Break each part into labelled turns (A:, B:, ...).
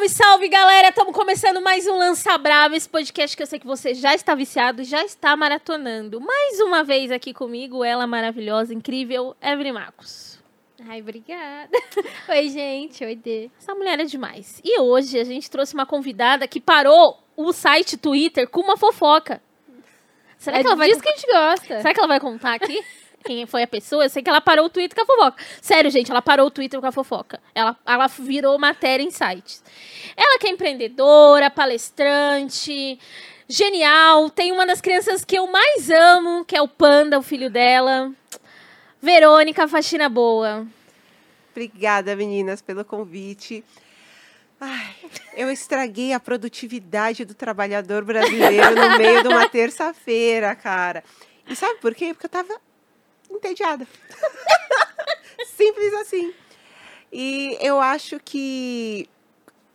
A: Salve, salve, galera! Estamos começando mais um Lança Brava, esse podcast que eu sei que você já está viciado, já está maratonando. Mais uma vez aqui comigo, ela maravilhosa, incrível, Evelyn Marcos.
B: Ai, obrigada. Oi, gente. Oi, Dê.
A: Essa mulher é demais. E hoje a gente trouxe uma convidada que parou o site Twitter com uma fofoca. Será
B: é
A: que ela vai
B: disso que a gente gosta.
A: Será que ela vai contar aqui? Quem foi a pessoa? Eu sei que ela parou o Twitter com a fofoca. Sério, gente, ela parou o Twitter com a fofoca. Ela, ela virou matéria em sites. Ela que é empreendedora, palestrante, genial. Tem uma das crianças que eu mais amo, que é o Panda, o filho dela. Verônica Faxina Boa.
C: Obrigada, meninas, pelo convite. Ai, eu estraguei a produtividade do trabalhador brasileiro no meio de uma terça-feira, cara. E sabe por quê? Porque eu tava entediada. Simples assim. E eu acho que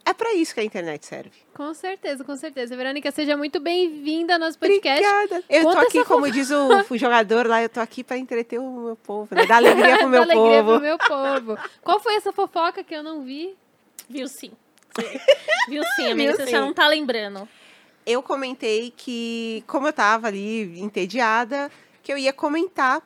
C: é para isso que a internet serve.
B: Com certeza, com certeza. Verônica, seja muito bem-vinda ao nosso podcast.
C: Obrigada. Eu Conta tô aqui, como diz o jogador lá, eu tô aqui para entreter o meu povo, né? Dar alegria pro meu
B: Dar
C: povo.
B: alegria pro meu povo. Qual foi essa fofoca que eu não vi?
A: Viu sim. Viu sim, amiga, Viu você sim. já não tá lembrando.
C: Eu comentei que, como eu tava ali entediada, que eu ia comentar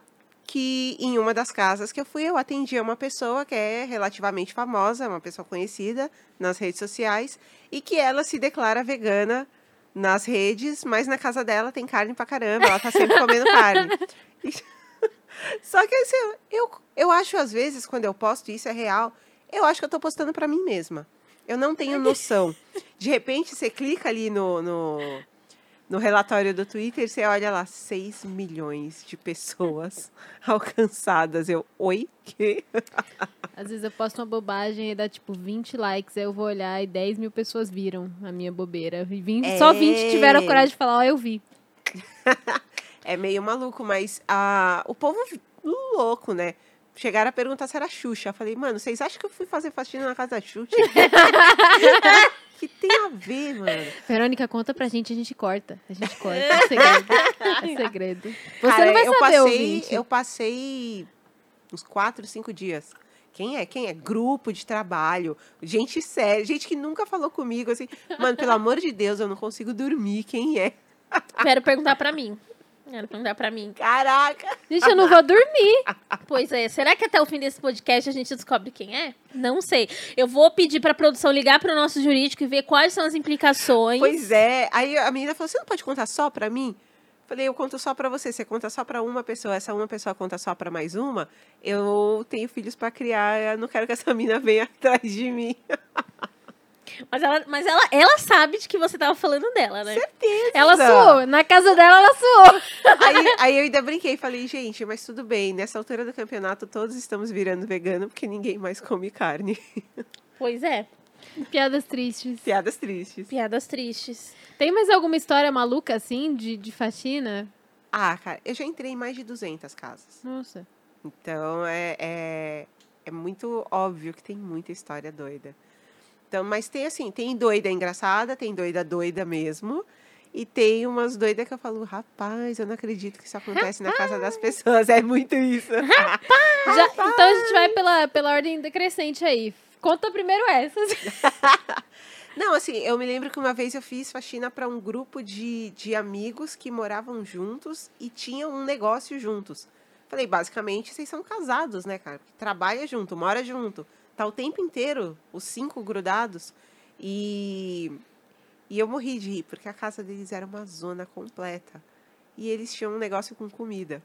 C: que em uma das casas que eu fui, eu atendia uma pessoa que é relativamente famosa, uma pessoa conhecida nas redes sociais, e que ela se declara vegana nas redes, mas na casa dela tem carne pra caramba, ela tá sempre comendo carne. Só que assim, eu, eu acho às vezes, quando eu posto isso é real, eu acho que eu tô postando para mim mesma. Eu não tenho noção. De repente, você clica ali no, no no relatório do Twitter, você olha lá, 6 milhões de pessoas alcançadas. Eu, oi? Que?
B: Às vezes eu posto uma bobagem e dá tipo 20 likes, aí eu vou olhar e 10 mil pessoas viram a minha bobeira. 20, é... Só 20 tiveram a coragem de falar, ó, oh, eu vi.
C: é meio maluco, mas uh, o povo louco, né? Chegaram a perguntar se era Xuxa. Eu falei, mano, vocês acham que eu fui fazer faxina na casa da Xuxa? que tem a ver, mano?
B: Verônica, conta pra gente, a gente corta. A gente corta. É segredo. É segredo. Você
C: Cara,
B: não vai
C: eu
B: saber,
C: passei, Eu passei uns quatro, cinco dias. Quem é? Quem é? Grupo de trabalho, gente séria, gente que nunca falou comigo, assim, mano, pelo amor de Deus, eu não consigo dormir. Quem é?
A: Quero perguntar pra mim. Quero perguntar pra mim.
C: Caraca!
B: Gente, eu não vou dormir.
A: Pois é. Será que até o fim desse podcast a gente descobre quem é? Não sei. Eu vou pedir pra produção ligar pro nosso jurídico e ver quais são as implicações.
C: Pois é. Aí a menina falou: você não pode contar só pra mim? Falei, eu conto só para você. Você conta só para uma pessoa, essa uma pessoa conta só para mais uma. Eu tenho filhos para criar, eu não quero que essa menina venha atrás de mim.
A: Mas ela, mas ela, ela sabe de que você tava falando dela, né?
C: Certeza.
B: Ela suou. Na casa dela, ela suou.
C: Aí, aí eu ainda brinquei e falei, gente, mas tudo bem. Nessa altura do campeonato, todos estamos virando vegano porque ninguém mais come carne.
A: Pois é.
B: Piadas tristes.
C: Piadas tristes.
A: Piadas tristes.
B: Tem mais alguma história maluca, assim, de, de faxina?
C: Ah, cara, eu já entrei em mais de 200 casas.
B: Nossa.
C: Então, é, é, é muito óbvio que tem muita história doida. Então, mas tem assim, tem doida engraçada, tem doida doida mesmo. E tem umas doidas que eu falo, rapaz, eu não acredito que isso acontece rapaz. na casa das pessoas. É muito isso.
B: Rapaz. Já, então a gente vai pela, pela ordem decrescente aí. Conta primeiro essas.
C: não, assim, eu me lembro que uma vez eu fiz faxina para um grupo de, de amigos que moravam juntos e tinham um negócio juntos. Falei, basicamente, vocês são casados, né, cara? Trabalha junto, mora junto tá o tempo inteiro, os cinco grudados. E, e eu morri de rir, porque a casa deles era uma zona completa. E eles tinham um negócio com comida.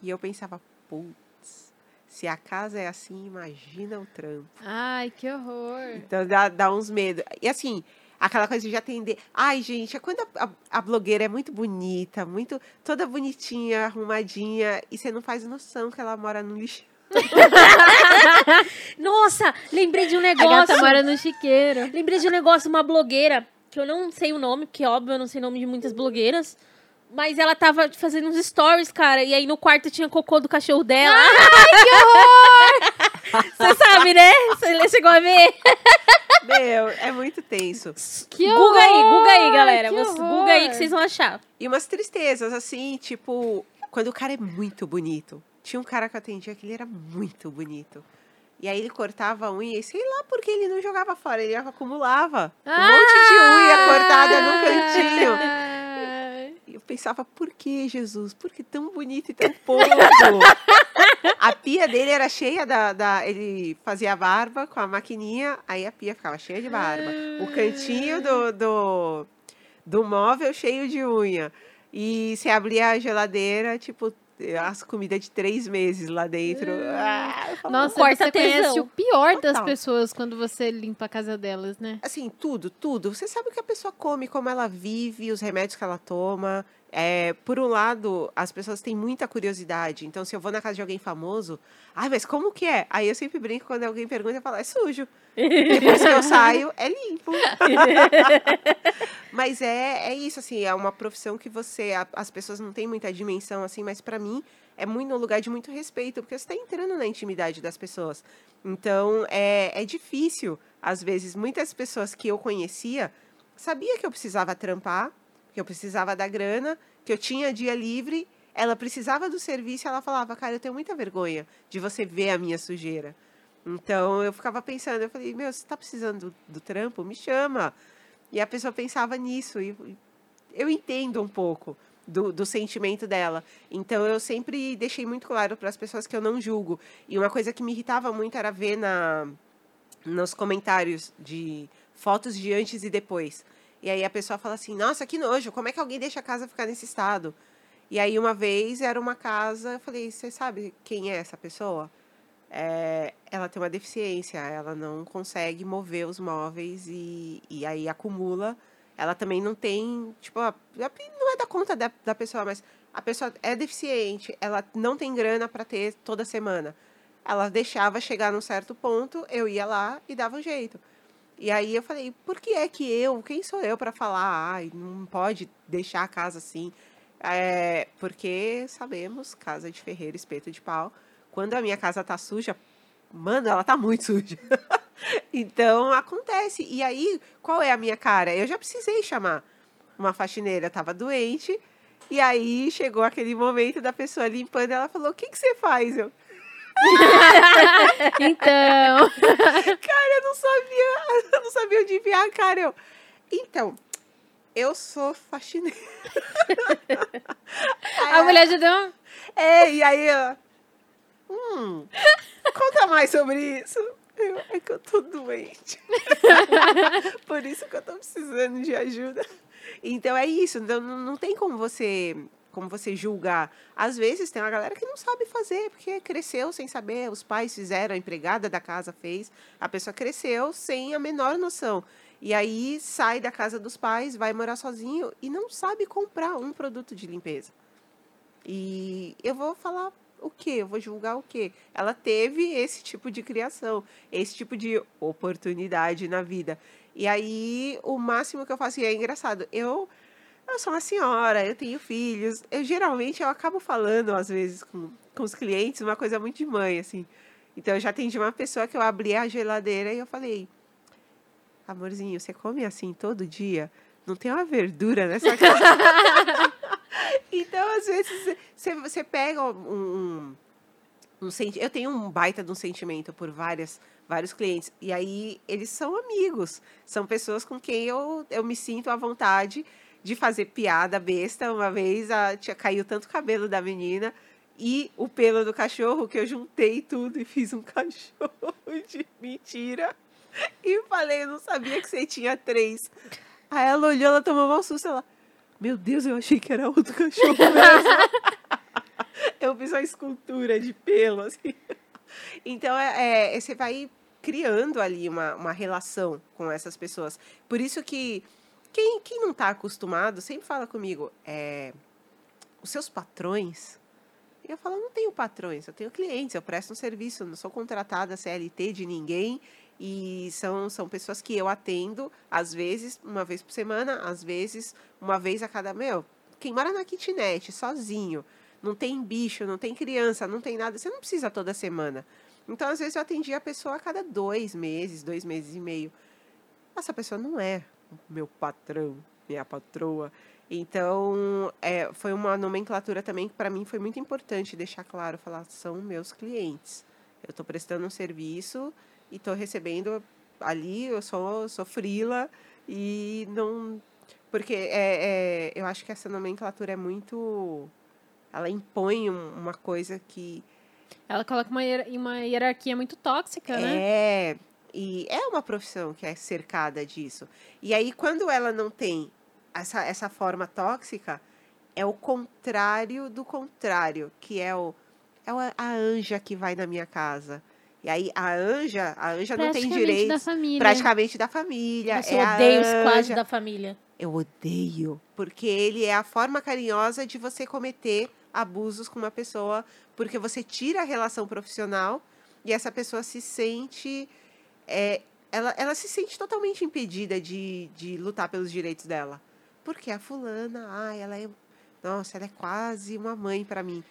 C: E eu pensava, putz, se a casa é assim, imagina o trampo.
B: Ai, que horror.
C: Então dá, dá uns medos. E assim, aquela coisa de atender. Ai, gente, é quando a, a, a, blogueira é muito bonita, muito toda bonitinha, arrumadinha, e você não faz noção que ela mora no lixo.
A: Nossa, lembrei de um negócio.
B: A gata mora no chiqueiro.
A: Lembrei de um negócio, uma blogueira, que eu não sei o nome, porque óbvio eu não sei o nome de muitas blogueiras. Mas ela tava fazendo uns stories, cara, e aí no quarto tinha cocô do cachorro dela.
B: Ai, que horror!
A: Você sabe, né? Você chegou a ver?
C: Meu, é muito tenso.
A: Que Guga aí, Guga aí, galera. Guga aí que vocês vão achar.
C: E umas tristezas, assim, tipo, quando o cara é muito bonito. Tinha um cara que eu atendia que ele era muito bonito. E aí ele cortava a unha e sei lá porque ele não jogava fora, ele acumulava um monte de unha cortada no cantinho. E eu pensava, por que, Jesus? Por que tão bonito e tão pouco? a pia dele era cheia da, da. Ele fazia barba com a maquininha, aí a pia ficava cheia de barba. O cantinho do, do, do móvel cheio de unha. E você abria a geladeira, tipo, as comidas de três meses lá dentro. Ah, eu falava,
B: Nossa,
A: Corta
B: você conhece
A: tesão.
B: o pior das
C: Total.
B: pessoas quando você limpa a casa delas, né?
C: assim, tudo, tudo. Você sabe o que a pessoa come, como ela vive, os remédios que ela toma. É, por um lado, as pessoas têm muita curiosidade. Então, se eu vou na casa de alguém famoso, ai, mas como que é? Aí eu sempre brinco quando alguém pergunta, eu falo, é sujo. Depois que eu saio, é limpo. mas é, é isso, assim, é uma profissão que você, a- as pessoas não têm muita dimensão, assim, mas para mim é muito no lugar de muito respeito, porque você está entrando na intimidade das pessoas. Então, é, é difícil, às vezes, muitas pessoas que eu conhecia sabia que eu precisava trampar, que eu precisava da grana, que eu tinha dia livre, ela precisava do serviço ela falava, cara, eu tenho muita vergonha de você ver a minha sujeira. Então, eu ficava pensando, eu falei, meu, você está precisando do, do trampo? Me chama. E a pessoa pensava nisso, e eu entendo um pouco do, do sentimento dela. Então, eu sempre deixei muito claro para as pessoas que eu não julgo. E uma coisa que me irritava muito era ver na, nos comentários de fotos de antes e depois. E aí a pessoa fala assim: Nossa, que nojo, como é que alguém deixa a casa ficar nesse estado? E aí uma vez era uma casa, eu falei: Você sabe quem é essa pessoa? É, ela tem uma deficiência, ela não consegue mover os móveis e, e aí acumula. Ela também não tem, tipo, não é da conta da, da pessoa, mas a pessoa é deficiente, ela não tem grana para ter toda semana. Ela deixava chegar num certo ponto, eu ia lá e dava um jeito. E aí eu falei, por que é que eu, quem sou eu para falar, ai, não pode deixar a casa assim? É, porque sabemos, casa de ferreiro, espeto de pau, quando a minha casa tá suja, mano, ela tá muito suja. então acontece. E aí, qual é a minha cara? Eu já precisei chamar uma faxineira, tava doente. E aí chegou aquele momento da pessoa limpando, ela falou: "O que que você faz?" Eu:
B: Então,
C: Cara, eu não sabia, eu não sabia onde enviar cara. Eu, então, eu sou faxineira.
B: a mulher já deu.
C: É, e aí, ó, hum, conta mais sobre isso. Eu, é que eu tô doente. Por isso que eu tô precisando de ajuda. Então é isso, então não, não tem como você como você julgar. Às vezes tem uma galera que não sabe fazer, porque cresceu sem saber, os pais fizeram, a empregada da casa fez, a pessoa cresceu sem a menor noção. E aí sai da casa dos pais, vai morar sozinho e não sabe comprar um produto de limpeza. E eu vou falar o quê? Eu vou julgar o quê? Ela teve esse tipo de criação, esse tipo de oportunidade na vida. E aí, o máximo que eu faço, e é engraçado, eu, eu sou uma senhora, eu tenho filhos. Eu geralmente eu acabo falando, às vezes, com, com os clientes, uma coisa muito de mãe, assim. Então, eu já atendi uma pessoa que eu abri a geladeira e eu falei, amorzinho, você come assim todo dia? Não tem uma verdura nessa casa? Então, às vezes, você, você pega um, um, um senti- Eu tenho um baita de um sentimento por várias, vários clientes. E aí, eles são amigos. São pessoas com quem eu, eu me sinto à vontade de fazer piada besta. Uma vez a, tinha, caiu tanto cabelo da menina e o pelo do cachorro que eu juntei tudo e fiz um cachorro de mentira. E falei, não sabia que você tinha três. Aí ela olhou, ela tomou um susto, ela... Meu Deus, eu achei que era outro cachorro mesmo. eu fiz uma escultura de pelo, assim. Então, é, é, você vai criando ali uma, uma relação com essas pessoas. Por isso que quem, quem não está acostumado sempre fala comigo, é, os seus patrões... E eu falo, não tenho patrões, eu tenho clientes, eu presto um serviço, não sou contratada CLT de ninguém. E são, são pessoas que eu atendo, às vezes, uma vez por semana, às vezes, uma vez a cada. Meu, quem mora na kitnet, sozinho, não tem bicho, não tem criança, não tem nada, você não precisa toda semana. Então, às vezes, eu atendi a pessoa a cada dois meses, dois meses e meio. Essa pessoa não é meu patrão, minha patroa. Então, é, foi uma nomenclatura também que para mim foi muito importante deixar claro, falar, são meus clientes. Eu tô prestando um serviço e tô recebendo ali, eu sou, sou frila e não. Porque é, é, eu acho que essa nomenclatura é muito. Ela impõe um- uma coisa que.
B: Ela coloca uma, uma hierarquia muito tóxica, né?
C: É, e é uma profissão que é cercada disso. E aí, quando ela não tem essa, essa forma tóxica, é o contrário do contrário, que é o é a anja que vai na minha casa. E aí, a anja, a anja não tem
B: Praticamente da família.
C: praticamente da família.
A: Você
C: é a
A: odeia os
C: anja.
A: da família.
C: Eu odeio, porque ele é a forma carinhosa de você cometer abusos com uma pessoa, porque você tira a relação profissional e essa pessoa se sente. É, ela, ela se sente totalmente impedida de, de lutar pelos direitos dela. Porque a fulana, ai, ela é. Nossa, ela é quase uma mãe pra mim.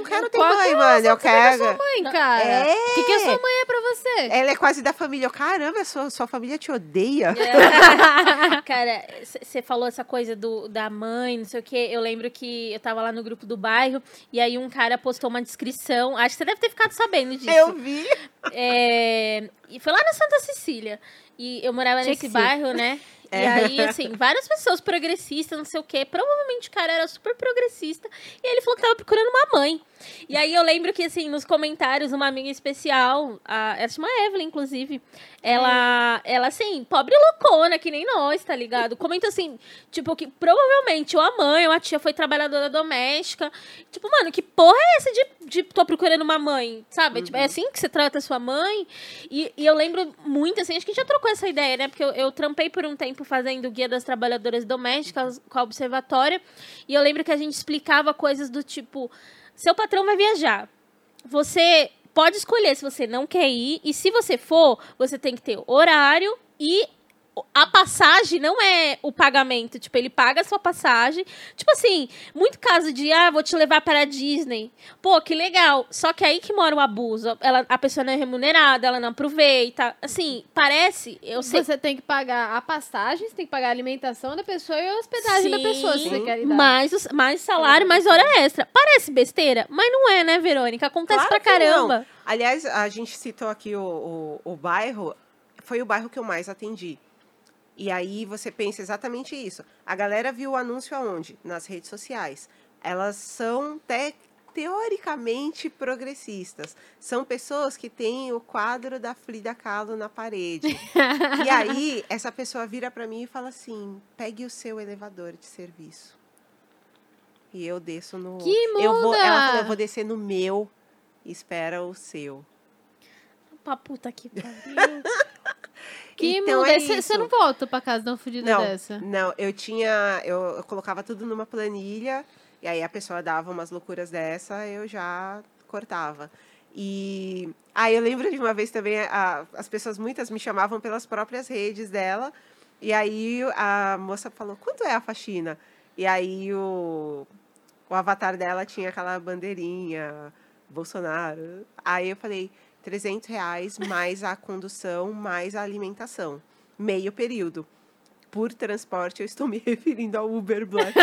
C: Não quero ter
B: Qual
C: mãe,
B: que é
C: mano. Eu quero.
B: Mãe, cara.
C: É.
B: O que, que a sua mãe é pra você?
C: Ela é quase da família. Eu, Caramba, sua, sua família te odeia.
A: Cara, você falou essa coisa do, da mãe, não sei o quê. Eu lembro que eu tava lá no grupo do bairro e aí um cara postou uma descrição. Acho que você deve ter ficado sabendo disso.
C: Eu vi.
A: É, e foi lá na Santa Cecília. E eu morava
B: Tinha
A: nesse bairro, né? E
C: É.
A: aí, assim, várias pessoas progressistas, não sei o quê. Provavelmente o cara era super progressista. E aí ele falou que tava procurando uma mãe. E aí eu lembro que, assim, nos comentários, uma amiga especial, a, ela se chama Evelyn, inclusive, ela, ela, assim, pobre loucona, que nem nós, tá ligado? Comenta assim, tipo, que provavelmente ou a mãe ou a tia foi trabalhadora doméstica. Tipo, mano, que porra é essa de, de tô procurando uma mãe, sabe? Tipo, é assim que você trata a sua mãe? E, e eu lembro muito, assim, acho que a gente já trocou essa ideia, né? Porque eu, eu trampei por um tempo fazendo o Guia das Trabalhadoras Domésticas com a Observatória. E eu lembro que a gente explicava coisas do tipo: seu patrão vai viajar. Você pode escolher se você não quer ir. E se você for, você tem que ter horário e. A passagem não é o pagamento, tipo, ele paga a sua passagem. Tipo assim, muito caso de, ah, vou te levar para a Disney. Pô, que legal. Só que aí que mora o abuso. Ela, a pessoa não é remunerada, ela não aproveita. Assim, parece, eu sei.
B: Você tem que pagar a passagem, você tem que pagar a alimentação da pessoa e a hospedagem da
A: Sim,
B: pessoa, se você quer ir dar.
A: mais, os- mais salário, mais hora extra. Parece besteira, mas não é, né, Verônica? Acontece
C: Claro
A: pra
C: que não.
A: caramba.
C: Aliás, a gente citou aqui o, o, o bairro, foi o bairro que eu mais atendi. E aí você pensa exatamente isso. A galera viu o anúncio aonde? Nas redes sociais. Elas são te- teoricamente progressistas. São pessoas que têm o quadro da Frida Kahlo na parede. e aí essa pessoa vira para mim e fala assim: "Pegue o seu elevador de serviço". E eu desço no
B: Que
C: eu vou, ela falou, eu vou descer no meu espera o seu.
A: Pra puta que pariu.
B: Que
C: Então é
B: Você não volta pra casa de uma fudida
C: Não,
B: dessa.
C: não, eu tinha, eu, eu colocava tudo numa planilha e aí a pessoa dava umas loucuras dessa, eu já cortava. E aí eu lembro de uma vez também, a- as pessoas muitas me chamavam pelas próprias redes dela, e aí a moça falou: "Quanto é a faxina?" E aí o o avatar dela tinha aquela bandeirinha Bolsonaro. Aí eu falei 300 reais mais a condução, mais a alimentação. Meio período. Por transporte, eu estou me referindo ao Uber Black.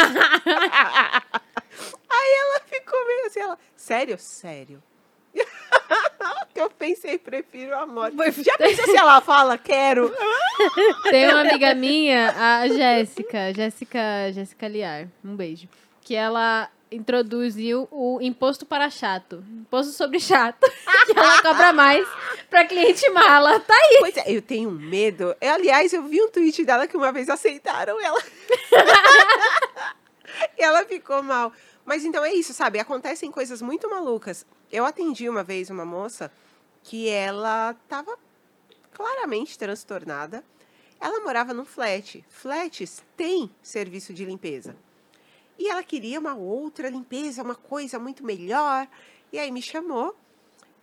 C: Aí ela ficou meio assim, ela, sério? Sério. que eu pensei, prefiro a morte. Já pensou se ela fala, quero?
B: Tem uma amiga minha, a Jéssica, Jéssica, Jéssica Liar, um beijo, que ela introduziu o imposto para chato, imposto sobre chato, que ela cobra mais pra cliente mala. Tá aí.
C: Pois é, eu tenho medo. Eu, aliás, eu vi um tweet dela que uma vez aceitaram ela. e ela ficou mal. Mas então é isso, sabe? Acontecem coisas muito malucas. Eu atendi uma vez uma moça que ela estava claramente transtornada. Ela morava num flat. Flats têm serviço de limpeza. E ela queria uma outra limpeza, uma coisa muito melhor. E aí me chamou.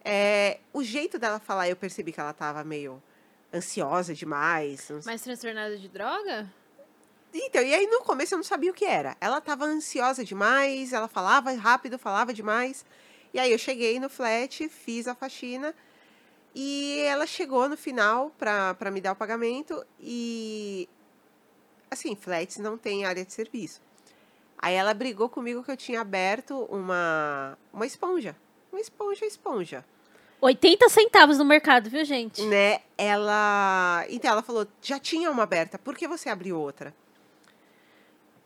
C: É, o jeito dela falar, eu percebi que ela estava meio ansiosa demais.
B: Mais transtornada de droga?
C: então, e aí no começo eu não sabia o que era. Ela tava ansiosa demais, ela falava rápido, falava demais. E aí eu cheguei no flat, fiz a faxina e ela chegou no final pra pra me dar o pagamento e assim, flats não tem área de serviço. Aí ela brigou comigo que eu tinha aberto uma uma esponja. Uma esponja, esponja.
A: 80 centavos no mercado, viu, gente?
C: né? Ela. Então ela falou: já tinha uma aberta, por que você abriu outra?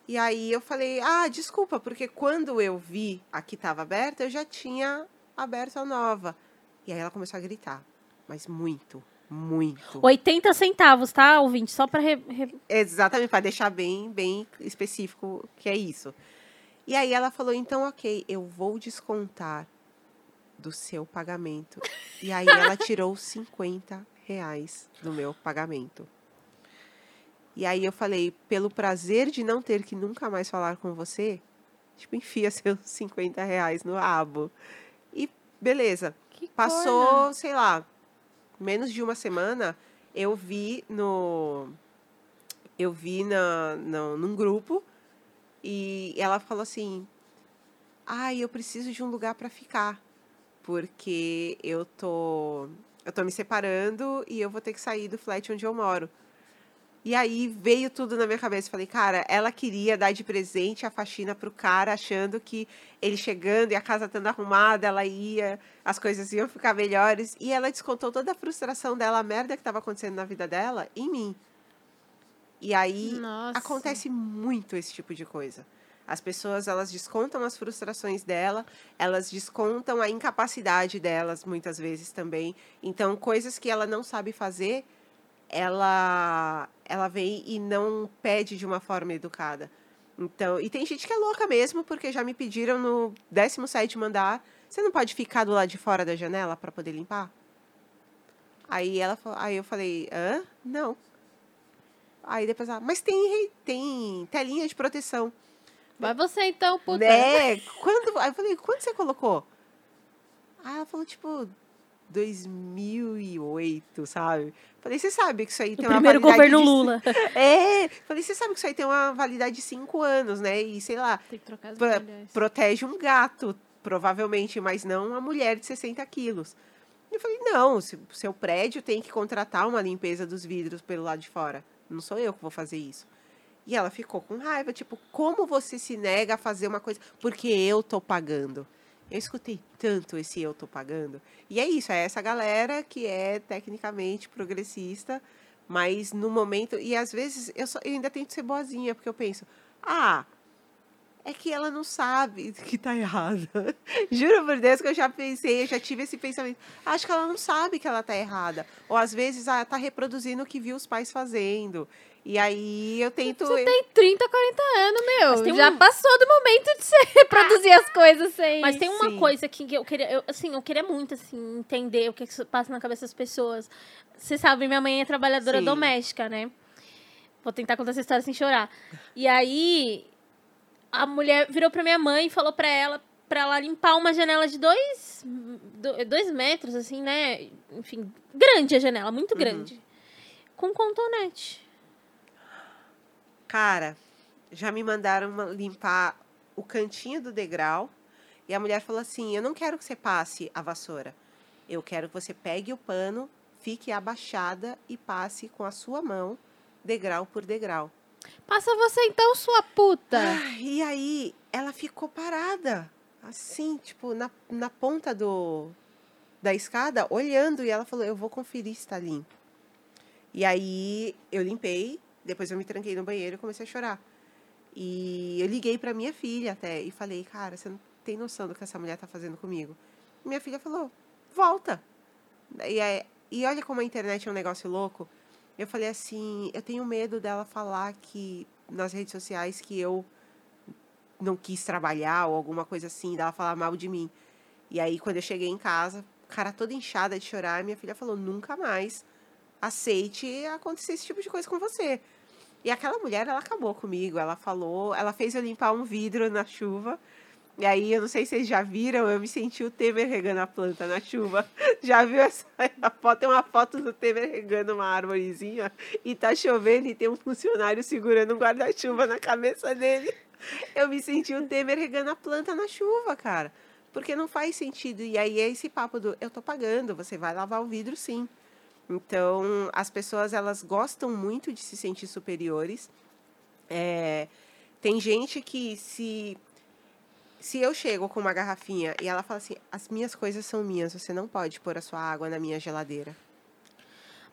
C: E aí eu falei: ah, desculpa, porque quando eu vi a que estava aberta, eu já tinha aberto a nova. E aí ela começou a gritar, mas muito, muito.
A: 80 centavos, tá, ouvinte? Só pra. Re... re-
C: Exatamente, para deixar bem, bem específico que é isso. E aí ela falou: então, ok, eu vou descontar do seu pagamento. E aí ela tirou 50 reais do meu pagamento. E aí eu falei: pelo prazer de não ter que nunca mais falar com você, tipo, enfia seus 50 reais no rabo. E beleza.
B: Que
C: Passou, sei lá, menos de uma semana, eu vi no. Eu vi na, no, num grupo e ela falou assim: Ai, eu preciso de um lugar para ficar. Porque eu tô. Eu tô me separando e eu vou ter que sair do flat onde eu moro. E aí veio tudo na minha cabeça. Falei, cara, ela queria dar de presente a faxina pro cara, achando que ele chegando e a casa estando arrumada, ela ia, as coisas iam ficar melhores. E ela descontou toda a frustração dela, a merda que estava acontecendo na vida dela, em mim. E aí
B: Nossa.
C: acontece muito esse tipo de coisa. As pessoas, elas descontam as frustrações dela, elas descontam a incapacidade delas, muitas vezes também. Então, coisas que ela não sabe fazer, ela ela vem e não pede de uma forma educada. Então, e tem gente que é louca mesmo, porque já me pediram no 17 andar, você não pode ficar do lado de fora da janela para poder limpar? Aí ela aí eu falei, hã? Não. Aí depois ela, mas tem tem telinha de proteção.
B: Vai você então, puta.
C: Né? Quando, aí eu falei, quando você colocou? Aí ela falou, tipo, 2008, sabe? Falei, você sabe que isso aí
A: O
C: tem uma
A: primeiro
C: validade
A: governo
C: de...
A: Lula.
C: É, falei, você sabe que isso aí tem uma validade de 5 anos, né? E, sei lá,
B: Tem que trocar as mulheres.
C: protege um gato, provavelmente, mas não uma mulher de 60 quilos. Eu falei, não, se- seu prédio tem que contratar uma limpeza dos vidros pelo lado de fora. Não sou eu que vou fazer isso. E ela ficou com raiva, tipo, como você se nega a fazer uma coisa? Porque eu tô pagando. Eu escutei tanto esse eu tô pagando. E é isso, é essa galera que é tecnicamente progressista, mas no momento. E às vezes eu, só, eu ainda tento ser boazinha, porque eu penso, ah, é que ela não sabe que tá errada. Juro por Deus que eu já pensei, eu já tive esse pensamento. Acho que ela não sabe que ela tá errada. Ou às vezes ela tá reproduzindo o que viu os pais fazendo. E aí eu tento.
B: Você tem 30, 40 anos, meu. Já
A: um-
B: passou do momento de você reproduzir as coisas sem.
A: Mas tem uma
C: Sim.
A: coisa que eu queria, eu, assim, eu queria muito, assim, entender o que, que passa na cabeça das pessoas. Você sabe, minha mãe é trabalhadora
C: Sim.
A: doméstica, né? Vou tentar contar essa história sem chorar. E aí, a mulher virou pra minha mãe e falou pra ela, pra ela limpar uma janela de dois, do- dois metros, assim, né? Enfim, grande a janela, muito grande. Com contonete.
C: Cara, já me mandaram uma- limpar o cantinho do degrau. E a mulher falou assim: Eu não quero que você passe a vassoura. Eu quero que você pegue o pano, fique abaixada e passe com a sua mão, degrau por degrau.
B: Passa você então, sua puta.
C: Ah, e aí ela ficou parada, assim, tipo, na, na ponta do, da escada, olhando, e ela falou: Eu vou conferir se tá limpo. E aí eu limpei, depois eu me tranquei no banheiro e comecei a chorar. E eu liguei pra minha filha até e falei: Cara, você não tem noção do que essa mulher tá fazendo comigo. E minha filha falou: Volta. E, e olha como a internet é um negócio louco. Eu falei assim: Eu tenho medo dela falar que nas redes sociais que eu não quis trabalhar ou alguma coisa assim, dela falar mal de mim. E aí, quando eu cheguei em casa, cara toda inchada de chorar, minha filha falou: nunca mais aceite acontecer esse tipo de coisa com você. E aquela mulher, ela acabou comigo. Ela falou, ela fez eu limpar um vidro na chuva. E aí, eu não sei se vocês já viram, eu me senti o Temer regando a planta na chuva. Já viu essa foto? Tem uma foto do Temer regando uma árvorezinha e tá chovendo e tem um funcionário segurando um guarda-chuva na cabeça dele. Eu me senti o Temer regando a planta na chuva, cara. Porque não faz sentido. E aí é esse papo do eu tô pagando, você vai lavar o vidro sim. Então, as pessoas elas gostam muito de se sentir superiores. É, tem gente que se se eu chego com uma garrafinha e ela fala assim: as minhas coisas são minhas, você não pode pôr a sua água na minha geladeira.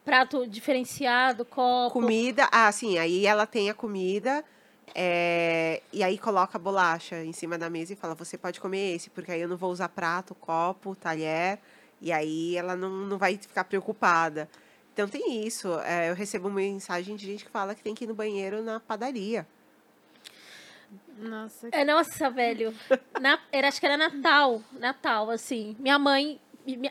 A: Prato diferenciado, copo.
C: Comida, ah, sim, aí ela tem a comida. é, e aí coloca a bolacha em cima da mesa e fala: você pode comer esse, porque aí eu não vou usar prato, copo, talher. E aí ela não, não vai ficar preocupada. Então tem isso. é, eu recebo uma mensagem de gente que fala que tem que ir no banheiro na padaria.
B: Nossa.
A: É, nossa, velho. Na, era, acho que era Natal. Natal, assim. Minha mãe.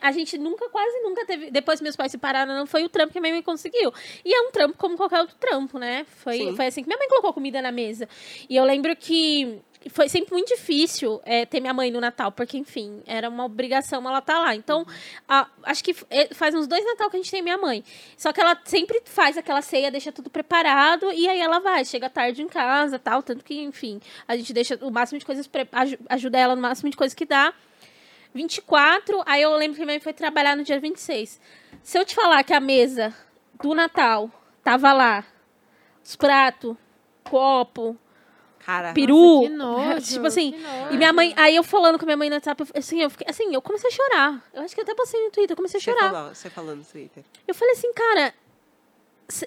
A: A gente nunca, quase nunca teve. Depois meus pais se separaram, não foi o trampo que minha mãe conseguiu. E é um trampo como qualquer outro trampo, né? Foi,
C: Sim.
A: foi assim que minha mãe colocou comida na mesa. E eu lembro que foi sempre muito difícil é, ter minha mãe no Natal, porque, enfim, era uma obrigação ela estar lá. Então, a- acho que é, faz uns dois Natal que a gente tem minha mãe. Só que ela sempre faz aquela ceia, deixa tudo preparado, e aí ela vai, chega tarde em casa tal. Tanto que, enfim, a gente deixa o máximo de coisas, ajuda ela no máximo de coisas que dá. 24, aí eu lembro que minha mãe foi trabalhar no dia 26. Se eu te falar que a mesa do Natal tava lá, os pratos, copo,
C: Cara,
A: peru,
B: que nojo,
A: tipo assim, e minha mãe, aí eu falando com minha mãe no WhatsApp, eu- assim, eu fiquei, assim, eu comecei a chorar. Eu acho que eu até postei no Twitter, eu comecei a
C: você
A: chorar.
C: falou, você falou no Twitter.
A: Eu falei assim, cara,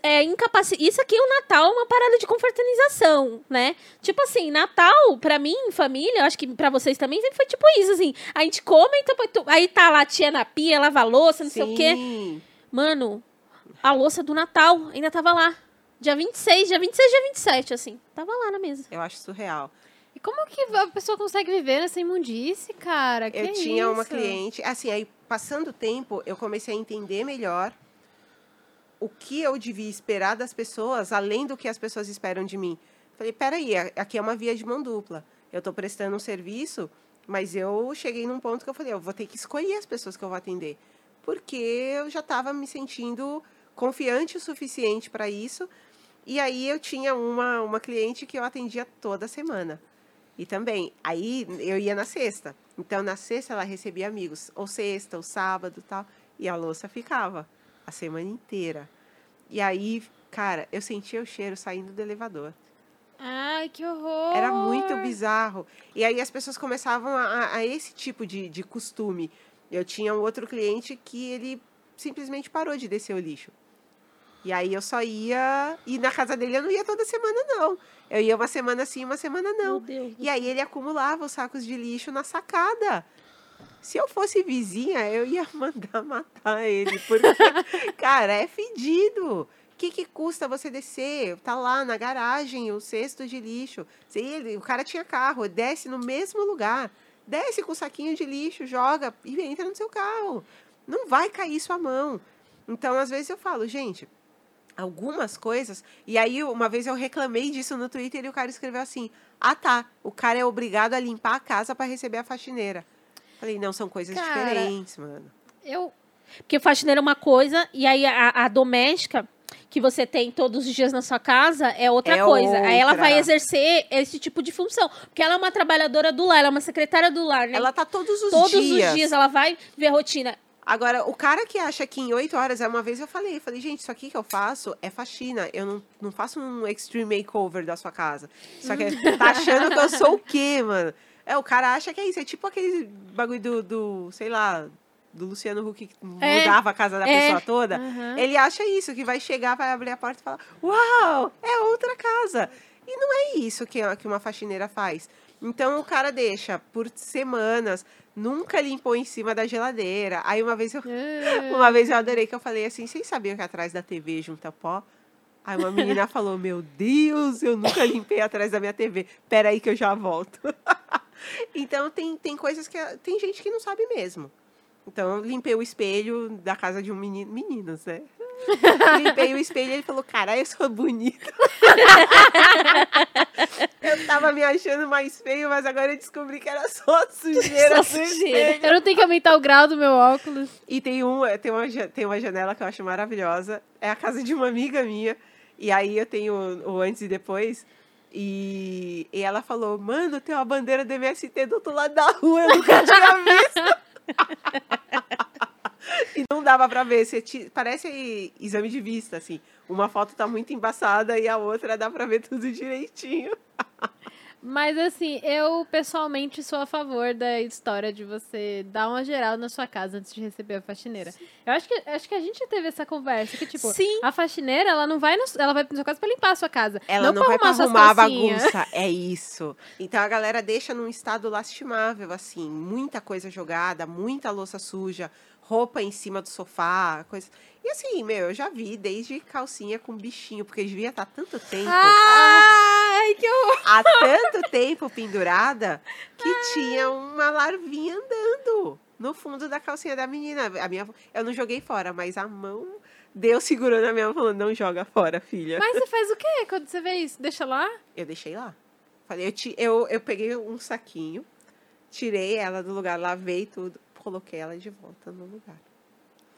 A: é incapaci... Isso aqui, o Natal é uma parada de confraternização, né? Tipo assim, Natal, pra mim, família, eu acho que pra vocês também sempre foi tipo isso, assim. A gente come, então, aí tá lá a tia na pia, lava a louça, não sei o quê.
C: Sim.
A: Mano, a louça do Natal ainda tava lá. Dia 26, dia 26, dia 27, assim. Tava lá na mesa.
C: Eu acho surreal.
B: E como que a pessoa consegue viver nessa imundice, cara? Que
C: eu tinha uma
B: isso?
C: cliente, assim, aí passando o tempo, eu comecei a entender melhor o que eu devia esperar das pessoas, além do que as pessoas esperam de mim. Falei, peraí, aqui é uma via de mão dupla. Eu estou prestando um serviço, mas eu cheguei num ponto que eu falei, eu vou ter que escolher as pessoas que eu vou atender. Porque eu já estava me sentindo confiante o suficiente para isso. E aí eu tinha uma, uma cliente que eu atendia toda semana. E também, aí eu ia na sexta. Então, na sexta ela recebia amigos. Ou sexta, ou sábado tal. E a louça ficava a semana inteira. E aí, cara, eu sentia o cheiro saindo do elevador.
B: Ai, que horror.
C: Era muito bizarro. E aí as pessoas começavam a, a- esse tipo de, de costume. Eu tinha um outro cliente que ele simplesmente parou de descer o lixo. E aí eu só ia. E na casa dele eu não ia toda semana, não. Eu ia uma semana sim, uma semana não.
A: Meu Deus. do
C: E aí ele acumulava os sacos de lixo na sacada. Se eu fosse vizinha, eu ia mandar matar ele. Porque, cara, é fedido. O que, que custa você descer? Tá lá na garagem o cesto de lixo. Se ele, o cara tinha carro, desce no mesmo lugar. Desce com o saquinho de lixo, joga e entra no seu carro. Não vai cair sua mão. Então, às vezes eu falo, gente, algumas coisas. E aí, uma vez eu reclamei disso no Twitter e o cara escreveu assim: Ah, tá. O cara é obrigado a limpar a casa para receber a faxineira. Falei, não, são coisas
B: Cara,
C: diferentes, mano.
B: Eu,
A: Porque faxineira é uma coisa, e aí a, a doméstica que você tem todos os dias na sua casa é outra
C: É
A: coisa. Aí ela
C: outra.
A: vai exercer esse tipo de função. Porque ela é uma trabalhadora do lar, ela é uma secretária do lar, né?
C: Ela tá todos os
A: Todos
C: dias.
A: os dias ela vai ver a rotina.
C: Agora, o cara que acha que em oito horas, é uma vez eu falei, eu falei, gente, isso aqui que eu faço é faxina. Eu não, não faço um extreme makeover da sua casa. Só que tá achando que eu sou o quê, mano? É, o cara acha que é isso. É tipo aquele bagulho do, do sei lá, do Luciano Huck que
A: É,
C: mudava a casa da
A: é.
C: pessoa toda. Ele acha isso, que vai chegar, vai abrir a porta e falar, uau, é outra casa. E não é isso que, que uma faxineira faz. Então o cara deixa por semanas, nunca limpou em cima da geladeira. Aí uma vez eu,
B: É.
C: uma vez eu adorei que eu falei assim, vocês sabiam que atrás da TV junta pó? Aí uma menina falou, meu Deus, eu nunca limpei atrás da minha TV. Pera aí que eu já volto. então tem, tem coisas que. Tem gente que não sabe mesmo. Então eu limpei o espelho da casa de um menino. Meninos, né? limpei o espelho e ele falou, cara, eu sou bonito. Eu tava me achando mais feio, mas agora eu descobri que era só sujeira.
A: Só sujeira.
B: Eu não tenho que aumentar o grau do meu óculos.
C: E tem, um, tem, uma, tem uma janela que eu acho maravilhosa. É a casa de uma amiga minha. E aí eu tenho o, antes e depois. E, e ela falou, mano, tem uma bandeira do MST do outro lado da rua, eu nunca tinha visto. e não dava pra ver. Você ti- parece exame de vista, assim. Uma foto tá muito embaçada e a outra dá pra ver tudo direitinho.
B: Mas assim, eu pessoalmente sou a favor da história de você dar uma geral na sua casa antes de receber a faxineira. Eu acho que, acho que a gente teve essa conversa, que tipo,
A: Sim.
B: a faxineira, ela não vai, no- ela vai na sua casa pra limpar a sua casa.
C: Ela não, vai pra
B: suas
C: arrumar a bagunça. É isso. Então a galera deixa num estado lastimável, assim. Muita coisa jogada, muita louça suja, roupa em cima do sofá, coisa. E assim, meu, eu já vi desde calcinha com bichinho, porque devia estar tanto tempo.
B: Ai, que horror!
C: há tanto tempo pendurada que tinha uma larvinha andando no fundo da calcinha da menina. A minha, eu não joguei fora, mas a mão deu segurando a minha mão, falando, não joga fora, filha.
B: Mas você faz o quê quando você vê isso? Deixa lá?
C: Eu deixei lá. Falei, eu, ti- eu, eu peguei um saquinho, tirei ela do lugar, lavei tudo, coloquei ela de volta no lugar.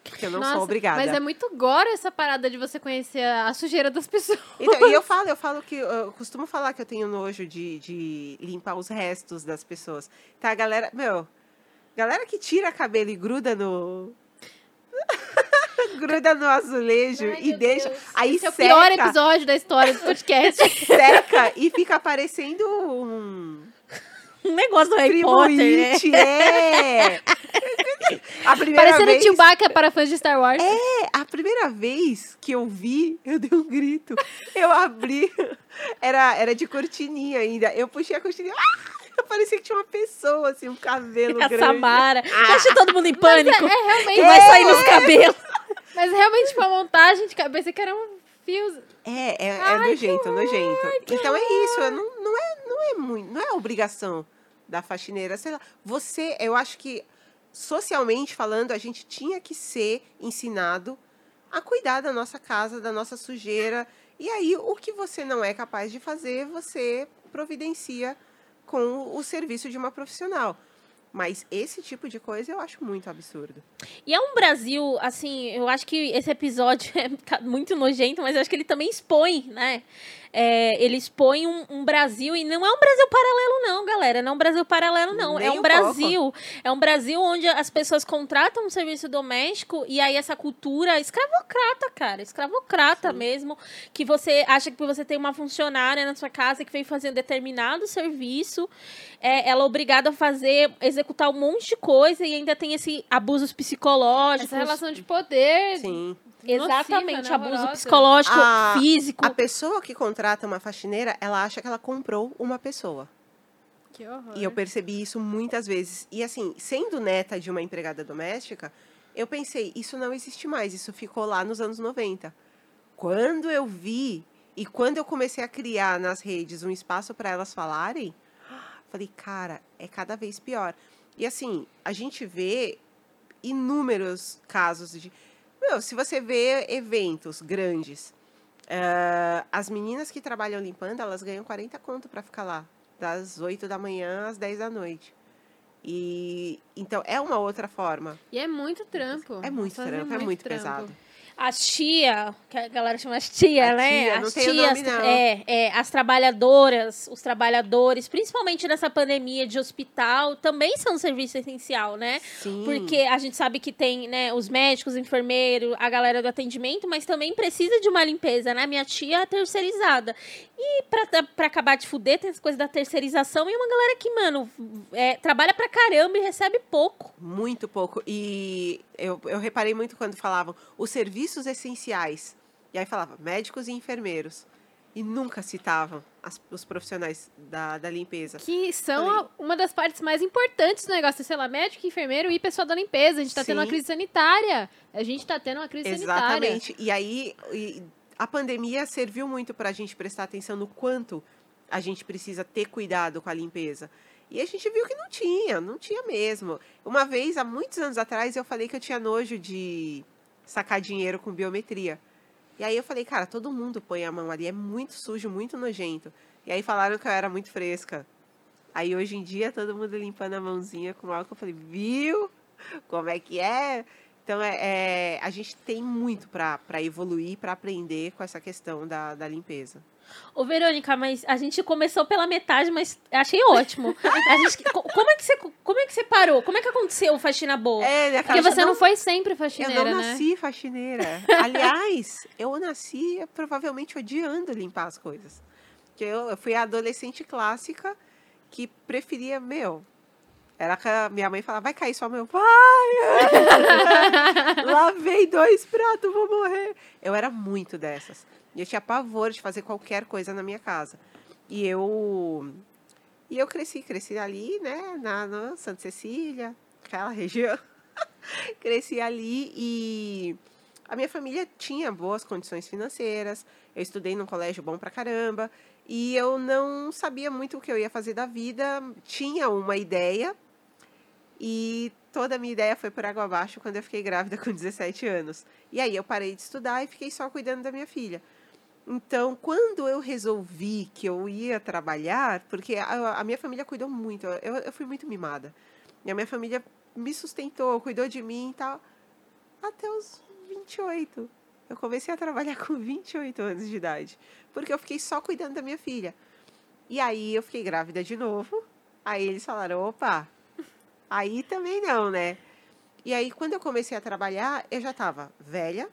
C: Porque eu não
B: Nossa,
C: sou obrigada.
B: Mas é muito gore essa parada de você conhecer a sujeira das pessoas.
C: Então, e eu falo, eu falo que eu costumo falar que eu tenho nojo de, de limpar os restos das pessoas. Tá, galera, meu, galera que tira cabelo e gruda no gruda no azulejo
B: Ai,
C: e deixa,
B: Deus.
C: aí
B: Esse é o
C: seca,
B: pior episódio da história do podcast.
C: seca e fica parecendo um
A: Um negócio do Harry Potter, né?
C: Tribuite, é. A primeira
B: Parecendo
C: vez,
B: Chewbacca para fãs de Star Wars.
C: É, a primeira vez que eu vi, eu dei um grito. Eu abri, era, era de cortininha ainda. Eu puxei a cortininha, ah, parecia que tinha uma pessoa, assim, um cabelo
A: A
C: grande.
A: Samara. Acha todo mundo em pânico.
B: É realmente.
A: que vai sair nos cabelos.
B: Mas realmente, tipo, a montagem de cabeça que era um fio.
C: É, é, é nojento, nojento. Então é isso, não, não, é, não é muito, não é obrigação da faxineira, sei lá. Você, eu acho que socialmente falando, a gente tinha que ser ensinado a cuidar da nossa casa, da nossa sujeira. E aí, o que você não é capaz de fazer, você providencia com o serviço de uma profissional. Mas esse tipo de coisa eu acho muito absurdo.
A: E é um Brasil, assim, eu acho que esse episódio é tá muito nojento, mas eu acho que ele também expõe, né? É, ele expõe um, um Brasil, e não é um Brasil paralelo, não, galera. Não é um Brasil paralelo, não.
C: Nem
A: é
C: um
A: um. Brasil. É um Brasil onde as pessoas contratam um serviço doméstico e aí essa cultura escravocrata, cara. Escravocrata mesmo. Que você acha que você tem uma funcionária na sua casa que vem fazer um determinado serviço, é, ela é obrigada a fazer, executar um monte de coisa e ainda tem esse abusos psicológicos.
B: Essa relação de poder.
C: Sim.
A: Exatamente,
B: nociva, né?
A: abuso
B: Horrorosa.
A: psicológico,
C: A-
A: físico.
C: A pessoa que contrata uma faxineira, ela acha que ela comprou uma pessoa.
B: Que horror.
C: E eu percebi isso muitas vezes. E assim, sendo neta de uma empregada doméstica, eu pensei, isso não existe mais, isso ficou lá nos anos 90. Quando eu vi e quando eu comecei a criar nas redes um espaço para elas falarem, falei, cara, é cada vez pior. E assim, a gente vê inúmeros casos de. Meu, se você vê eventos grandes, eh, as meninas que trabalham limpando, elas ganham 40 conto para ficar lá, das 8 da manhã às 10 da noite. E então é uma outra forma.
B: E é muito trampo.
C: É muito trampo, é muito
B: trampo.
C: pesado.
A: As tia, que a galera chama as tia,
C: A
A: né?
C: tia,
A: as
C: não tem o
A: tias. É, é, as trabalhadoras, os trabalhadores, principalmente nessa pandemia de hospital, também são um serviço essencial, né?
C: Sim.
A: Porque a gente sabe que tem, né, os médicos, enfermeiros, a galera do atendimento, mas também precisa de uma limpeza, né? Minha tia é terceirizada. E pra, pra acabar de fuder, tem as coisas da terceirização e uma galera que, mano, é, trabalha pra caramba e recebe pouco.
C: Muito pouco. E eu, eu reparei muito quando falavam os serviços essenciais. E aí falava médicos e enfermeiros. E nunca citavam as- os profissionais da, da limpeza.
B: Que são
C: Falei.
B: a- uma das partes mais importantes do negócio. Sei lá, médico, enfermeiro e pessoal da limpeza. A gente tá tendo uma crise sanitária. A gente tá tendo uma crise sanitária.
C: Exatamente. E aí e a pandemia serviu muito para a gente prestar atenção no quanto a gente precisa ter cuidado com a limpeza. E a gente viu que não tinha, não tinha mesmo. Uma vez, há muitos anos atrás, eu falei que eu tinha nojo de sacar dinheiro com biometria. E aí eu falei, cara, todo mundo põe a mão ali, é muito sujo, muito nojento. E aí falaram que eu era muito fresca. Aí hoje em dia todo mundo limpando a mãozinha com álcool. Eu falei, viu? Como é que é? Então é, é- a gente tem muito para evoluir, para aprender com essa questão da, da limpeza.
A: Ô, Verônica, mas a gente começou pela metade, mas achei ótimo. A gente, co- como, é que você, como é que você parou? Como é que aconteceu o Faxina Boa?
C: É, né,
B: Porque você não foi sempre
C: Eu
B: faxineira,
C: não
B: né?
C: nasci faxineira. Aliás, eu nasci provavelmente odiando limpar as coisas. Que eu, eu fui a adolescente clássica que preferia, meu. Era que a minha mãe falava, vai cair só meu pai. Lavei dois pratos, vou morrer. Eu era muito dessas. Eu tinha pavor de fazer qualquer coisa na minha casa. E eu. E eu cresci, cresci ali, né? Na, na Santa Cecília, aquela região. cresci ali e a minha família tinha boas condições financeiras. Eu estudei num colégio bom pra caramba. E eu não sabia muito o que eu ia fazer da vida. Tinha uma ideia. E toda a minha ideia foi por água abaixo quando eu fiquei grávida com 17 anos. E aí eu parei de estudar e fiquei só cuidando da minha filha. Então, quando eu resolvi que eu ia trabalhar, porque a, a minha família cuidou muito, eu, eu fui muito mimada. E a minha família me sustentou, cuidou de mim e tal, até os 28. Eu comecei a trabalhar com 28 anos de idade, porque eu fiquei só cuidando da minha filha. E aí eu fiquei grávida de novo. Aí eles falaram: opa, aí também não, né? E aí, quando eu comecei a trabalhar, eu já estava velha,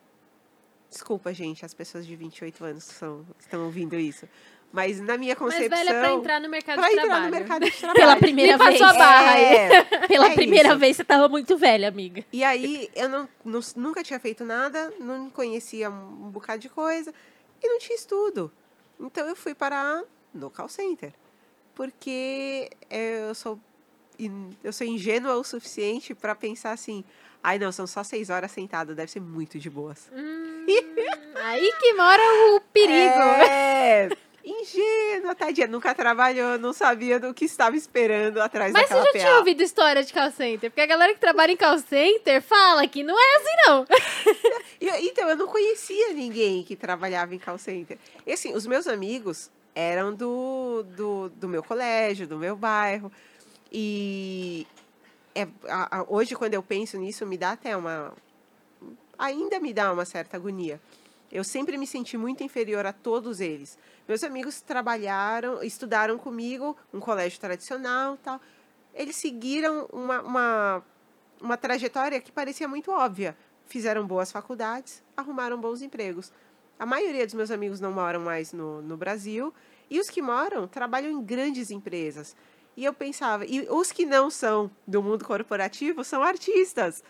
C: Desculpa, gente, as pessoas de 28 anos são, estão ouvindo isso. Mas na minha concepção.
B: Mas velha pra entrar no mercado
C: pra
B: de
C: entrar
B: trabalho.
C: no mercado de trabalho.
A: Pela primeira
B: Me passou
A: vez.
B: a barra.
C: É,
A: Pela
C: é
A: primeira
C: isso.
A: vez você tava muito velha, amiga.
C: E aí eu não, não- nunca tinha feito nada, não conhecia um bocado de coisa e não tinha estudo. Então eu fui parar no call center. Porque eu sou, eu sou ingênua o suficiente para pensar assim: ai não, são só seis horas sentada, deve ser muito de boas.
B: Hum, aí que mora o perigo.
C: É, ingênua, tadinha. Nunca trabalhou, não sabia do que estava esperando atrás
B: Mas você
C: daquela
B: já
C: PA.
B: tinha ouvido história de call center? Porque a galera que trabalha em call center fala que não é assim, não.
C: Então, eu não conhecia ninguém que trabalhava em call center. E assim, os meus amigos eram do, do, do meu colégio, do meu bairro. E é, a- a- hoje, quando eu penso nisso, me dá até uma. Ainda me dá uma certa agonia. Eu sempre me senti muito inferior a todos eles. Meus amigos trabalharam, estudaram comigo, um colégio tradicional tal. Eles seguiram uma, uma, uma trajetória que parecia muito óbvia. Fizeram boas faculdades, arrumaram bons empregos. A maioria dos meus amigos não moram mais no, no Brasil. E os que moram trabalham em grandes empresas. E eu pensava, e os que não são do mundo corporativo são artistas.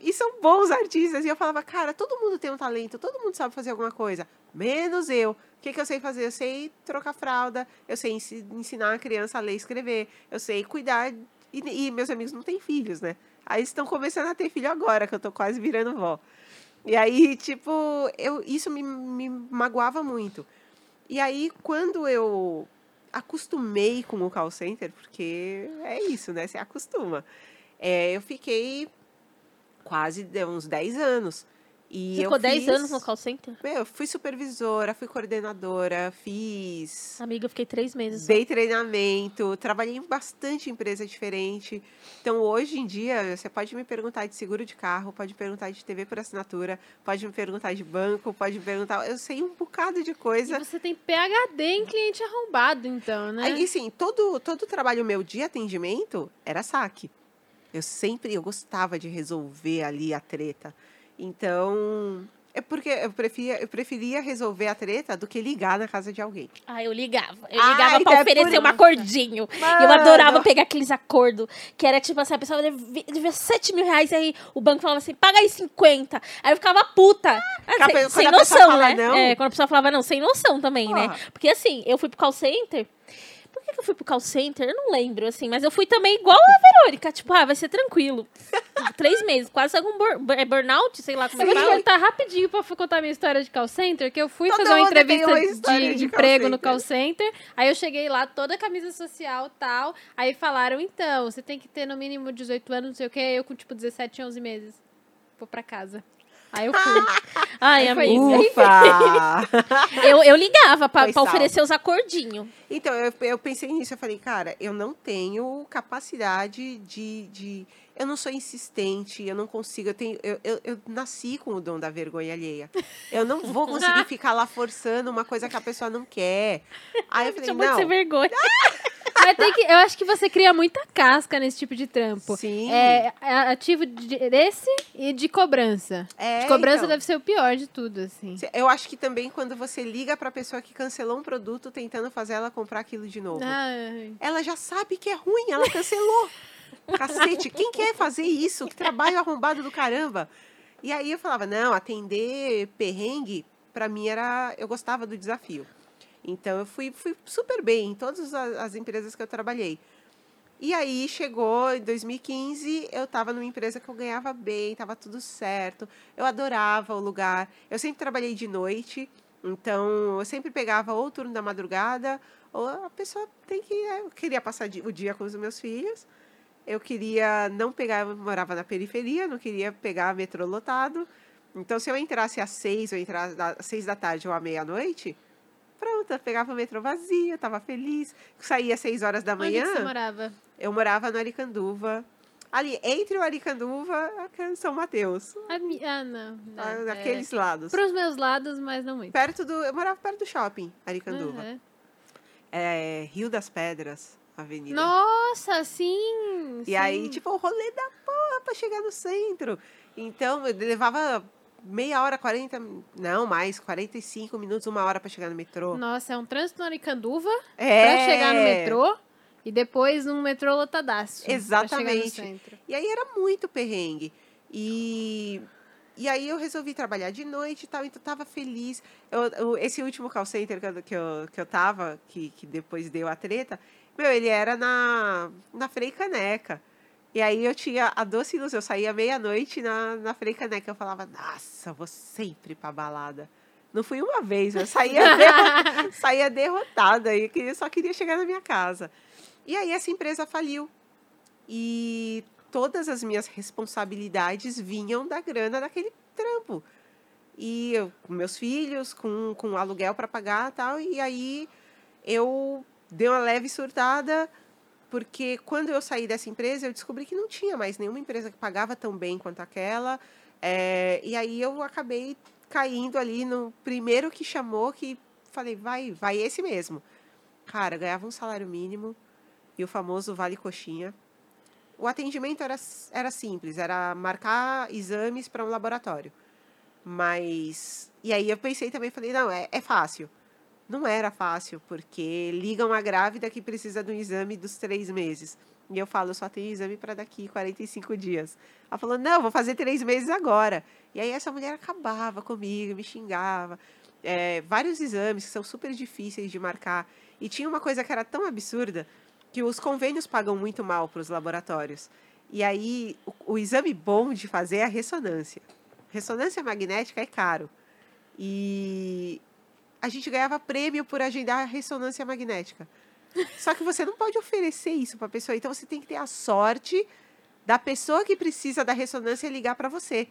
C: E são bons artistas. E eu falava, cara, todo mundo tem um talento, todo mundo sabe fazer alguma coisa, menos eu. O que, que eu sei fazer? Eu sei trocar fralda, eu sei ensi- ensinar a criança a ler e escrever, eu sei cuidar. E, e meus amigos não têm filhos, né? Aí estão começando a ter filho agora, que eu tô quase virando vó. E aí, tipo, eu, isso me, me magoava muito. E aí, quando eu acostumei com o call center, porque é isso, né? Você acostuma. É, eu fiquei quase uns 10 anos. E
A: Ficou
C: eu
A: 10
C: fiz-
A: anos no call center?
C: Meu, eu fui supervisora, fui coordenadora, fiz.
A: Amiga, eu fiquei três meses.
C: Dei treinamento, trabalhei em bastante empresa diferente. Então, hoje em dia, você pode me perguntar de seguro de carro, pode me perguntar de TV por assinatura, pode me perguntar de banco, pode me perguntar. Eu sei um bocado de
B: E
C: coisa.
B: você tem PHD em cliente arrombado, então, né?
C: Aí, sim, todo, todo o trabalho meu de atendimento era saque. Eu sempre, eu gostava de resolver ali a treta. Então, é porque eu preferia, eu preferia resolver a treta do que ligar na casa de alguém.
A: Ah, eu ligava. Eu
C: Ah,
A: ligava
C: então
A: pra
C: é
A: oferecer
C: por
A: um acordinho. E eu
C: Mano.
A: adorava pegar aqueles acordos, que era tipo assim, a pessoa devia, devia 7 mil reais, e aí o banco falava assim, paga aí 50. Aí eu ficava puta. Ah,
C: Quando a
A: sem, sem noção, né?
C: não.
A: É, quando a pessoa falava não, sem noção também, né?
C: Porra.
A: Porque assim, eu fui pro call center. Que, eu fui pro call center? Eu não lembro, assim, mas eu fui também igual a Verônica. Tipo, ah, vai ser tranquilo. Três meses, quase algum é burnout, sei lá como é que fala.
B: contar rapidinho pra contar minha história de call center, que eu fui
C: Todo
B: fazer uma entrevista
C: uma
B: de,
C: de call
B: emprego no
C: center.
B: call center. Aí eu cheguei lá, toda camisa social tal. Aí falaram, então, você tem que ter no mínimo 18 anos, não sei o quê. Eu com tipo 17, 11 meses. Vou pra casa. Aí eu fui.
A: Ai,
B: Aí foi
A: amiga.
C: Ufa!
A: Eu, eu ligava pra, oferecer os acordinhos.
C: Então, eu, eu pensei nisso, eu falei, cara, eu não tenho capacidade de. de eu não sou insistente, eu não consigo. Eu, tenho, eu, eu, eu nasci com o dom da vergonha alheia. Eu não vou conseguir ficar lá forçando uma coisa que a pessoa não quer. Aí eu falei,
A: de
C: não.
A: ser vergonha.
B: Mas tem que, eu acho que você cria muita casca nesse tipo de trampo.
C: Sim.
B: É, é ativo de- desse e de cobrança.
C: É,
B: de cobrança
C: então.
B: deve ser o pior de tudo, assim.
C: Eu acho que também quando você liga pra pessoa que cancelou um produto tentando fazer ela comprar aquilo de novo.
B: Ai.
C: Ela já sabe que é ruim, ela cancelou. Cacete, quem quer fazer isso? Que trabalho arrombado do caramba. E aí eu falava, não, atender perrengue, pra mim era. Eu gostava do desafio. Então eu fui, fui super bem em todas as, as empresas que eu trabalhei. E aí chegou em 2015, eu estava numa empresa que eu ganhava bem, estava tudo certo. Eu adorava o lugar. Eu sempre trabalhei de noite, então eu sempre pegava ou turno da madrugada, ou a pessoa tem que. Eu queria passar o dia com os meus filhos. Eu queria não pegar, eu morava na periferia, não queria pegar metrô lotado. Então, se eu entrasse às seis, ou entrasse às seis da tarde ou à meia-noite, pronto, eu pegava o metrô vazio, estava feliz. Saía às seis horas da
B: Onde
C: manhã.
B: que você morava?
C: Eu morava no Aricanduva. Ali, entre o Aricanduva e São Mateus.
B: Ah, não. não, é.
C: Naqueles lados.
B: Pros meus lados, mas não muito.
C: Perto do. Eu morava perto do shopping, Aricanduva.
B: Uhum.
C: É, Rio das Pedras, Avenida.
B: Nossa, sim!
C: E aí,
B: sim.
C: tipo, o rolê da porra pra chegar no centro. Então, eu levava meia hora, 40. Não, mais, 45 minutos, uma hora pra chegar no metrô.
B: Nossa, é um trânsito no Aricanduva
C: É.
B: pra chegar no metrô e depois um metrô lotadaço. No
C: Exatamente. E aí era muito perrengue. E, e aí eu resolvi trabalhar de noite e tal, então tava feliz. Eu, eu- esse último call center que eu, que eu, que eu tava, que, que depois deu a treta, meu, ele era na, na Frei Caneca. E aí eu tinha a doce ilusão, eu saía meia-noite na, na Frei Caneca. Eu falava, nossa, vou sempre pra balada. Não fui uma vez, eu saía, derro- saía derrotada e só queria chegar na minha casa. E aí essa empresa faliu. E todas as minhas responsabilidades vinham da grana daquele trampo. E eu, com meus filhos, com, com aluguel para pagar tal. E aí eu dei uma leve surtada, porque quando eu saí dessa empresa, eu descobri que não tinha mais nenhuma empresa que pagava tão bem quanto aquela. É, e aí eu acabei caindo ali no primeiro que chamou, que falei, vai, vai esse mesmo. Cara, ganhava um salário mínimo e o famoso vale coxinha. O atendimento era, era simples, era marcar exames para um laboratório. Mas. E aí eu pensei também, falei, não, é, é fácil. Não era fácil, porque liga uma grávida que precisa um exame dos três meses. E eu falo, só tenho exame para daqui 45 dias. Ela falou, não, vou fazer três meses agora. E aí essa mulher acabava comigo, me xingava. É, vários exames que são super difíceis de marcar. E tinha uma coisa que era tão absurda que os convênios pagam muito mal para os laboratórios. E aí, o, o exame bom de fazer é a ressonância. Ressonância magnética é caro. E a gente ganhava prêmio por agendar a ressonância magnética. Só que você não pode oferecer isso para a pessoa. Então, você tem que ter a sorte da pessoa que precisa da ressonância ligar para você.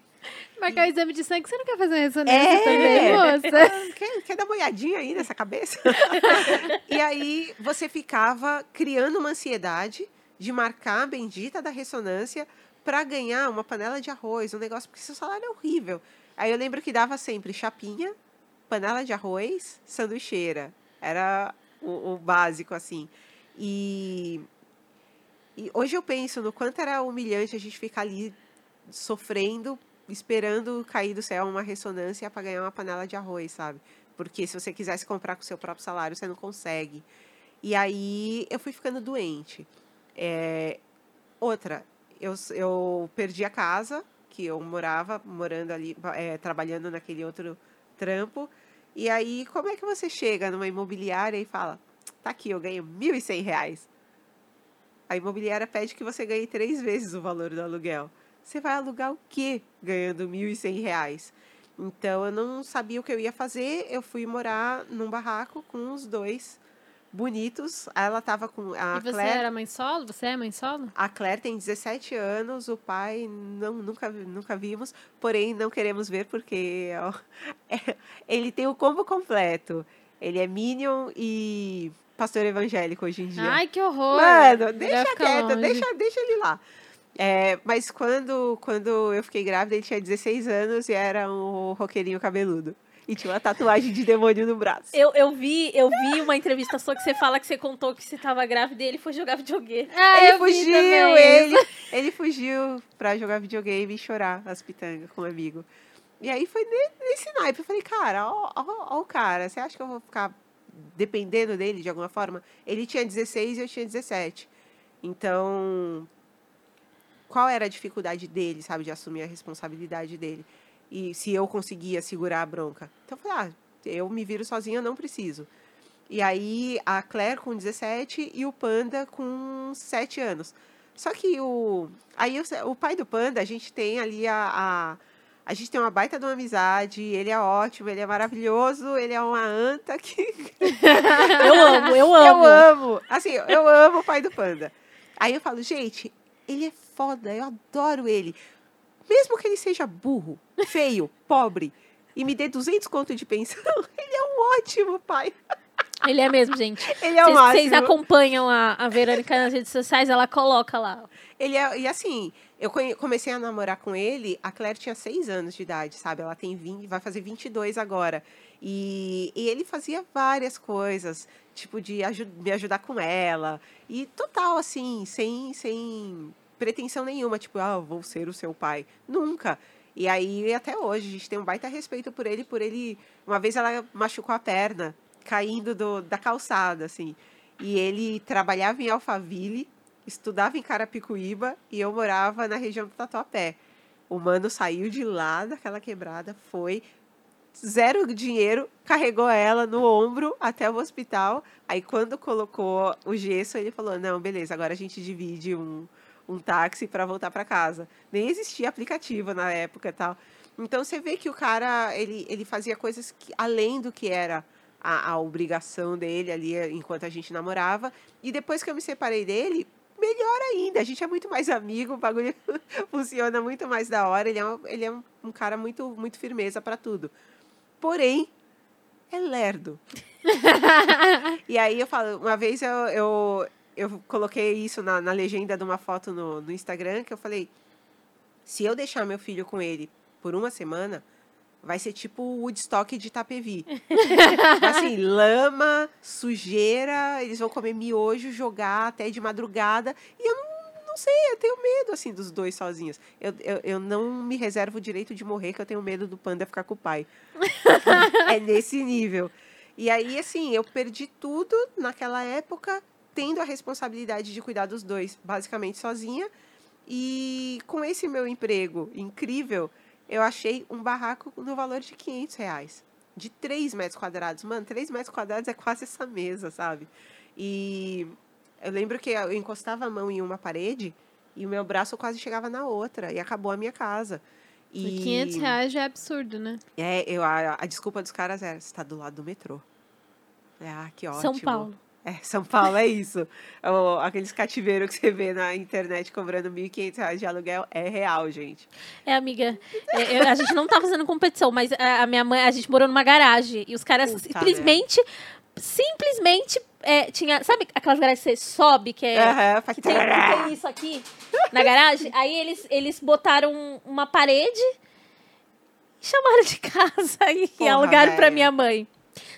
B: Marcar o exame de sangue, você não quer fazer uma ressonância
C: É.
B: também, moça?
C: Quer, quer dar uma olhadinha aí nessa cabeça? e aí você ficava criando uma ansiedade de marcar a bendita da ressonância para ganhar uma panela de arroz, um negócio, porque seu salário é horrível. Aí eu lembro que dava sempre chapinha, panela de arroz, sanduicheira. Era o, o básico, assim. E, e hoje eu penso no quanto era humilhante a gente ficar ali sofrendo, esperando cair do céu uma ressonância para ganhar uma panela de arroz, sabe? Porque se você quisesse comprar com seu próprio salário, você não consegue. E aí eu fui ficando doente. É, outra, eu, eu perdi a casa que eu morava, morando ali, é, trabalhando naquele outro trampo. E aí, como é que você chega numa imobiliária e fala, tá aqui, eu ganho 1.100 reais. A imobiliária pede que você ganhe três vezes o valor do aluguel. Você vai alugar o quê ganhando 1.100 reais? Então, eu não sabia o que eu ia fazer. Eu fui morar num barraco com os dois bonitos. Ela tava com a
B: e você
C: Claire.
B: era mãe solo? Você é mãe solo?
C: A Claire tem 17 anos, o pai não, nunca, nunca vimos, porém não queremos ver porque ó, é- ele tem o combo completo. Ele é Minion e pastor evangélico hoje em dia.
B: Ai, que horror!
C: Mano, deixa quieto,
B: longe.
C: deixa, deixa ele lá. É, mas quando, quando eu fiquei grávida, ele tinha 16 anos e era um roqueirinho cabeludo. E tinha uma tatuagem de demônio no braço.
A: Eu, eu, vi, eu vi uma entrevista sua que você fala que você contou que você tava grávida e ele foi jogar videogame.
B: Ah,
C: ele fugiu, ele, ele fugiu pra jogar videogame e chorar as pitangas com um amigo. E aí foi ne- nesse naipe. Eu falei, cara, ó, ó, ó o cara, você acha que eu vou ficar dependendo dele de alguma forma? Ele tinha 16 e eu tinha 17. Então, qual era a dificuldade dele, sabe, de assumir a responsabilidade dele? E se eu conseguia segurar a bronca. Então eu falei, ah, eu me viro sozinha, não preciso. E aí a Claire com 17 e o Panda com 7 anos. Só que o. Aí o, o pai do Panda, a gente tem ali a, a. a gente tem uma baita de uma amizade, ele é ótimo, ele é maravilhoso, ele é uma anta que
A: Eu amo, eu amo.
C: eu amo. Assim, eu amo o pai do panda. Aí eu falo, gente, ele é foda, eu adoro ele. Mesmo que ele seja burro, feio, pobre e me dê 200 conto de pensão, ele é um ótimo pai.
A: Ele é mesmo, gente.
C: Ele é o
A: Vocês- acompanham a, a Verônica nas redes sociais, ela coloca lá.
C: Ele é, e assim, eu comecei a namorar com ele, a Claire tinha 6 anos de idade, sabe? Ela tem 20, vai fazer 22 agora. E, e ele fazia várias coisas, tipo de me ajudar com ela. E total, assim, sem, sem pretensão nenhuma, tipo, ah, vou ser o seu pai. Nunca. E aí, até hoje, a gente tem um baita respeito por ele, por ele. Uma vez ela machucou a perna, caindo do, da calçada, assim. E ele trabalhava em Alphaville, estudava em Carapicuíba e eu morava na região do Tatuapé. O mano saiu de lá daquela quebrada, foi zero dinheiro, carregou ela no ombro até o hospital. Aí quando colocou o gesso, ele falou: "Não, beleza, agora a gente divide um um táxi para voltar para casa". Nem existia aplicativo na época e tal. Então você vê que o cara, ele, ele fazia coisas que, além do que era a, a obrigação dele ali eh, enquanto a gente namorava. E depois que eu me separei dele, melhor ainda. A gente é muito mais amigo, o bagulho funciona muito mais da hora. Ele é um, ele é um, um cara muito, muito firmeza para tudo. Porém, é lerdo. e aí eu falo, uma vez eu, eu, eu coloquei isso na, na legenda de uma foto no, no Instagram, que eu falei, se eu deixar meu filho com ele por uma semana, vai ser tipo o Woodstock de Itapevi. assim, lama, sujeira, eles vão comer miojo, jogar até de madrugada. E eu não, não sei, eu tenho medo, assim, dos dois sozinhos. Eu, eu, eu não me reservo o direito de morrer, que eu tenho medo do panda ficar com o pai. é nesse nível. E aí, assim, eu perdi tudo naquela época, tendo a responsabilidade de cuidar dos dois, basicamente sozinha. E com esse meu emprego incrível, eu achei um barraco no valor de 500 reais. De 3 metros quadrados. Mano, 3 metros quadrados é quase essa mesa, sabe? E eu lembro que eu encostava a mão em uma parede e o meu braço quase chegava na outra. E acabou a minha casa. E
B: 500 reais já é absurdo, né?
C: É, eu, a, a desculpa dos caras era, você tá do lado do metrô. É, Ah, que ótimo.
A: São Paulo.
C: É, São Paulo é isso. O- aqueles cativeiros que você vê na internet cobrando 1.500 reais de aluguel é real, gente.
A: É, amiga, é, eu- a gente não tá fazendo competição, mas a, a minha mãe, a gente morou numa garagem e os caras
C: Puta
A: simplesmente, simplesmente, é, tinha, sabe aquelas garagens que você sobe, que é,
C: faz
A: que tem, que tem isso aqui na garagem? Aí eles, eles botaram uma parede e chamaram de casa e,
C: Porra,
A: alugaram pra
C: velho.
A: minha mãe.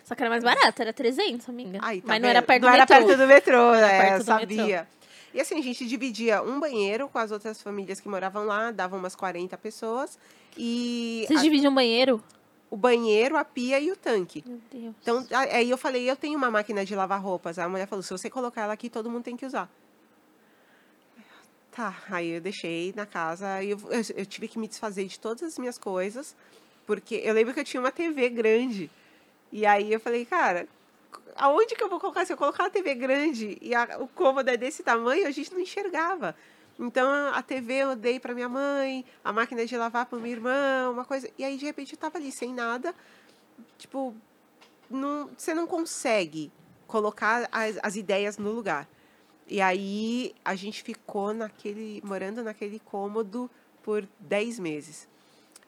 A: Só que era mais barato, era 300, amiga.
C: Ai, tá
A: mas não era perto
C: não
A: do
C: era
A: metrô.
C: perto do metrô,
A: Era
C: né?
A: do
C: sabia. E assim, a gente dividia um banheiro com as outras famílias que moravam lá, davam umas 40 pessoas. E
A: Vocês
C: a-
A: dividem um banheiro?
C: o banheiro, a pia e o tanque.
A: Meu Deus.
C: Então, aí eu falei, eu tenho uma máquina de lavar roupas. A mulher falou, se você colocar ela aqui, todo mundo tem que usar. Tá, aí eu deixei na casa, eu, eu, eu tive que me desfazer de todas as minhas coisas, porque eu lembro que eu tinha uma TV grande. E aí eu falei, cara, aonde que eu vou colocar? Se eu colocar uma TV grande e a- o cômodo é desse tamanho, a gente não enxergava. Então a TV eu dei para minha mãe, a máquina de lavar para minha irmã, uma coisa. E aí de repente eu tava ali sem nada, tipo, não, você não consegue colocar as, as ideias no lugar. E aí a gente ficou naquele morando naquele cômodo por 10 meses.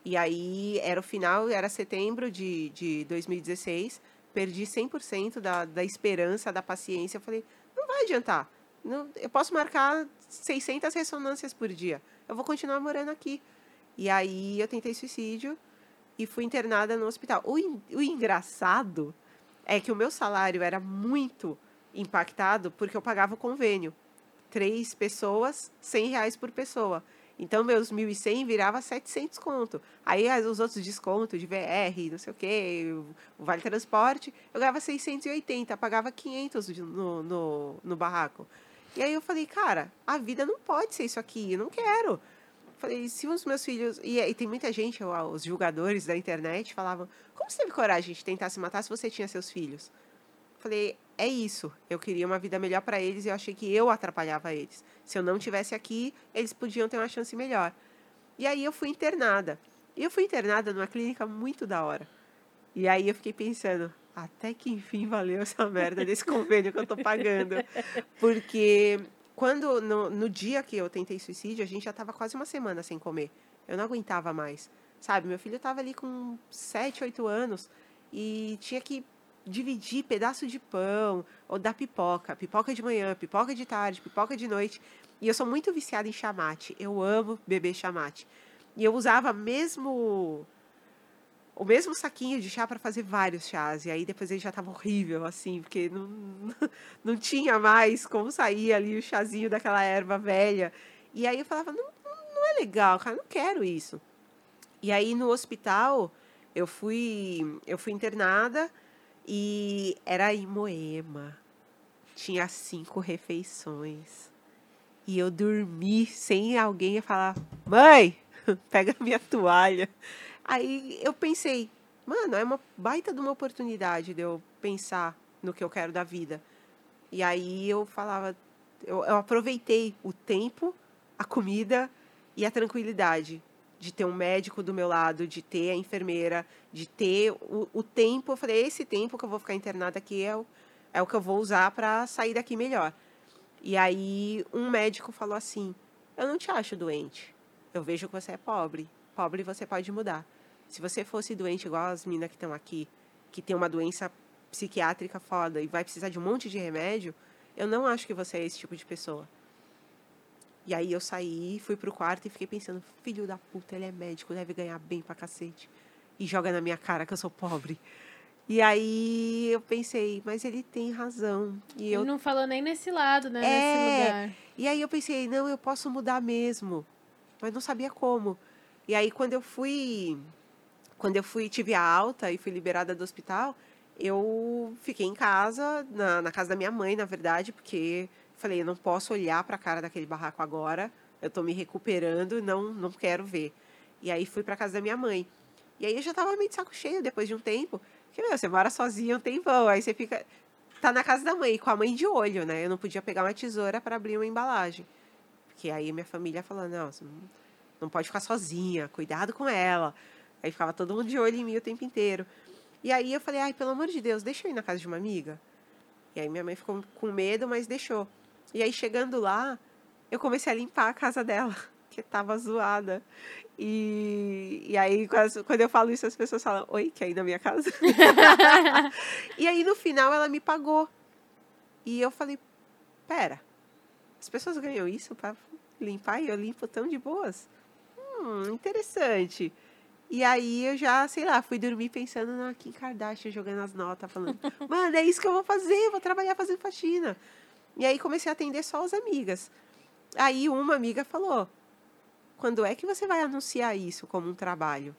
C: E aí era o final, era setembro de, de 2016. Perdi 100% da, da esperança, da paciência. Eu falei, não vai adiantar. Não, eu posso marcar 600 ressonâncias por dia. Eu vou continuar morando aqui. E aí eu tentei suicídio. e fui internada no hospital. O, o engraçado é que o meu salário era muito impactado porque eu pagava o convênio. Três pessoas, 100 reais por pessoa. Então, meus 1.100 virava 700 conto. Aí, os outros descontos de VR, não sei o quê, o Vale Transporte, eu ganhava 680, pagava 500 de- no, no, no barraco. E aí eu falei, cara, a vida não pode ser isso aqui, eu não quero. Falei, se os meus filhos. E, e tem muita gente, os julgadores da internet, falavam: como você teve coragem de tentar se matar se você tinha seus filhos? Falei, é isso. Eu queria uma vida melhor para eles e eu achei que eu atrapalhava eles. Se eu não tivesse aqui, eles podiam ter uma chance melhor. E aí eu fui internada. E eu fui internada numa clínica muito da hora. E aí eu fiquei pensando, até que enfim valeu essa merda desse convênio que eu tô pagando. Porque quando no, no dia que eu tentei suicídio, a gente já tava quase uma semana sem comer. Eu não aguentava mais. Sabe, meu filho tava ali com 7, 8 anos e tinha que dividir pedaço de pão ou dar pipoca, pipoca de manhã, pipoca de tarde, pipoca de noite. E eu sou muito viciada em chamate. Eu amo beber chamate. E eu usava mesmo o mesmo saquinho de chá para fazer vários chás. E aí depois ele já tava horrível, assim, porque não, não tinha mais como sair ali o chazinho daquela erva velha. E aí eu falava, não, não é legal, cara, não quero isso. E aí no hospital eu fui, eu fui internada e era em Moema. Tinha cinco refeições. E eu dormi sem alguém falar, mãe, pega minha toalha. Aí eu pensei, mano, é uma baita de uma oportunidade de eu pensar no que eu quero da vida. E aí eu falava, eu, eu aproveitei o tempo, a comida e a tranquilidade de ter um médico do meu lado, de ter a enfermeira, de ter o, o tempo. Eu falei, esse tempo que eu vou ficar internada aqui é o, é o que eu vou usar para sair daqui melhor. E aí um médico falou assim: Eu não te acho doente. Eu vejo que você é pobre. Pobre você pode mudar. Se você fosse doente igual as meninas que estão aqui, que tem uma doença psiquiátrica foda e vai precisar de um monte de remédio, eu não acho que você é esse tipo de pessoa. E aí eu saí, fui pro quarto e fiquei pensando, filho da puta, ele é médico, deve ganhar bem pra cacete. E joga na minha cara que eu sou pobre. E aí eu pensei, mas ele tem razão. E eu
B: Ele não falou nem nesse lado, né?
C: É.
B: Nesse lugar.
C: e aí eu pensei, não, eu posso mudar mesmo. Mas não sabia como. E aí quando eu fui, quando eu fui, tive a alta e fui liberada do hospital, eu fiquei em casa, na, na casa da minha mãe, na verdade, porque falei, eu não posso olhar para a cara daquele barraco agora. Eu tô me recuperando, não, não quero ver. E aí fui para casa da minha mãe. E aí eu já tava meio de saco cheio depois de um tempo. Porque, meu, você mora sozinho um tempão, aí você fica tá na casa da mãe, com a mãe de olho, né? Eu não podia pegar uma tesoura para abrir uma embalagem. Porque aí minha família falando, não, você não pode ficar sozinha, cuidado com ela. Aí ficava todo mundo de olho em mim o tempo inteiro. E aí eu falei, ai, pelo amor de Deus, deixa eu ir na casa de uma amiga. E aí minha mãe ficou com medo, mas deixou. E aí chegando lá, eu comecei a limpar a casa dela, que tava zoada. E, e aí, quando eu falo isso, as pessoas falam, oi, quer ir na minha casa? e aí, no final, ela me pagou. E eu falei, pera, as pessoas ganham isso para limpar e eu limpo tão de boas? Hum, interessante. E aí eu já, sei lá, fui dormir pensando na Kim Kardashian jogando as notas, falando, mano, é isso que eu vou fazer, eu vou trabalhar fazendo faxina. E aí comecei a atender só as amigas. Aí uma amiga falou, quando é que você vai anunciar isso como um trabalho?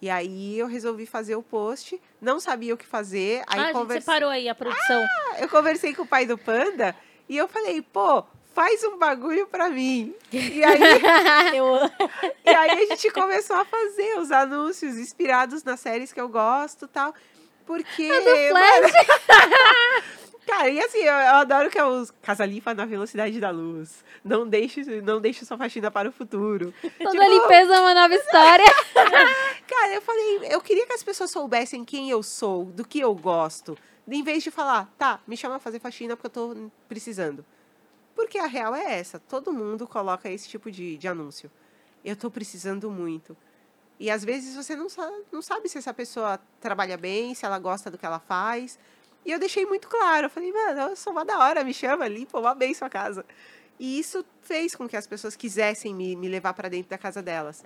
C: E aí eu resolvi fazer o post, não sabia o que fazer, aí
A: ah, a gente
C: conversei,
A: separou aí a produção.
C: eu conversei com o pai do Panda e eu falei, pô, faz um bagulho pra mim. E aí, e aí a gente começou a fazer os anúncios inspirados nas séries que eu gosto e tal. Porque. mano, Cara, e assim, eu, eu adoro que é os Casa Limpa na velocidade da luz. Não deixe, não deixe sua faxina para o futuro.
B: Toda
C: Tipo,
B: limpeza é uma nova história.
C: Cara, eu falei, eu queria que as pessoas soubessem quem eu sou, do que eu gosto. Em vez de falar, tá, me chama a fazer faxina porque eu tô precisando. Porque a real é essa, todo mundo coloca esse tipo de, de anúncio. Eu tô precisando muito. E às vezes você não sabe, não sabe se essa pessoa trabalha bem, se ela gosta do que ela faz. E eu deixei muito claro. Eu falei, mano, eu sou uma da hora, me chama, limpa uma bem sua casa. E isso fez com que as pessoas quisessem me, me levar para dentro da casa delas.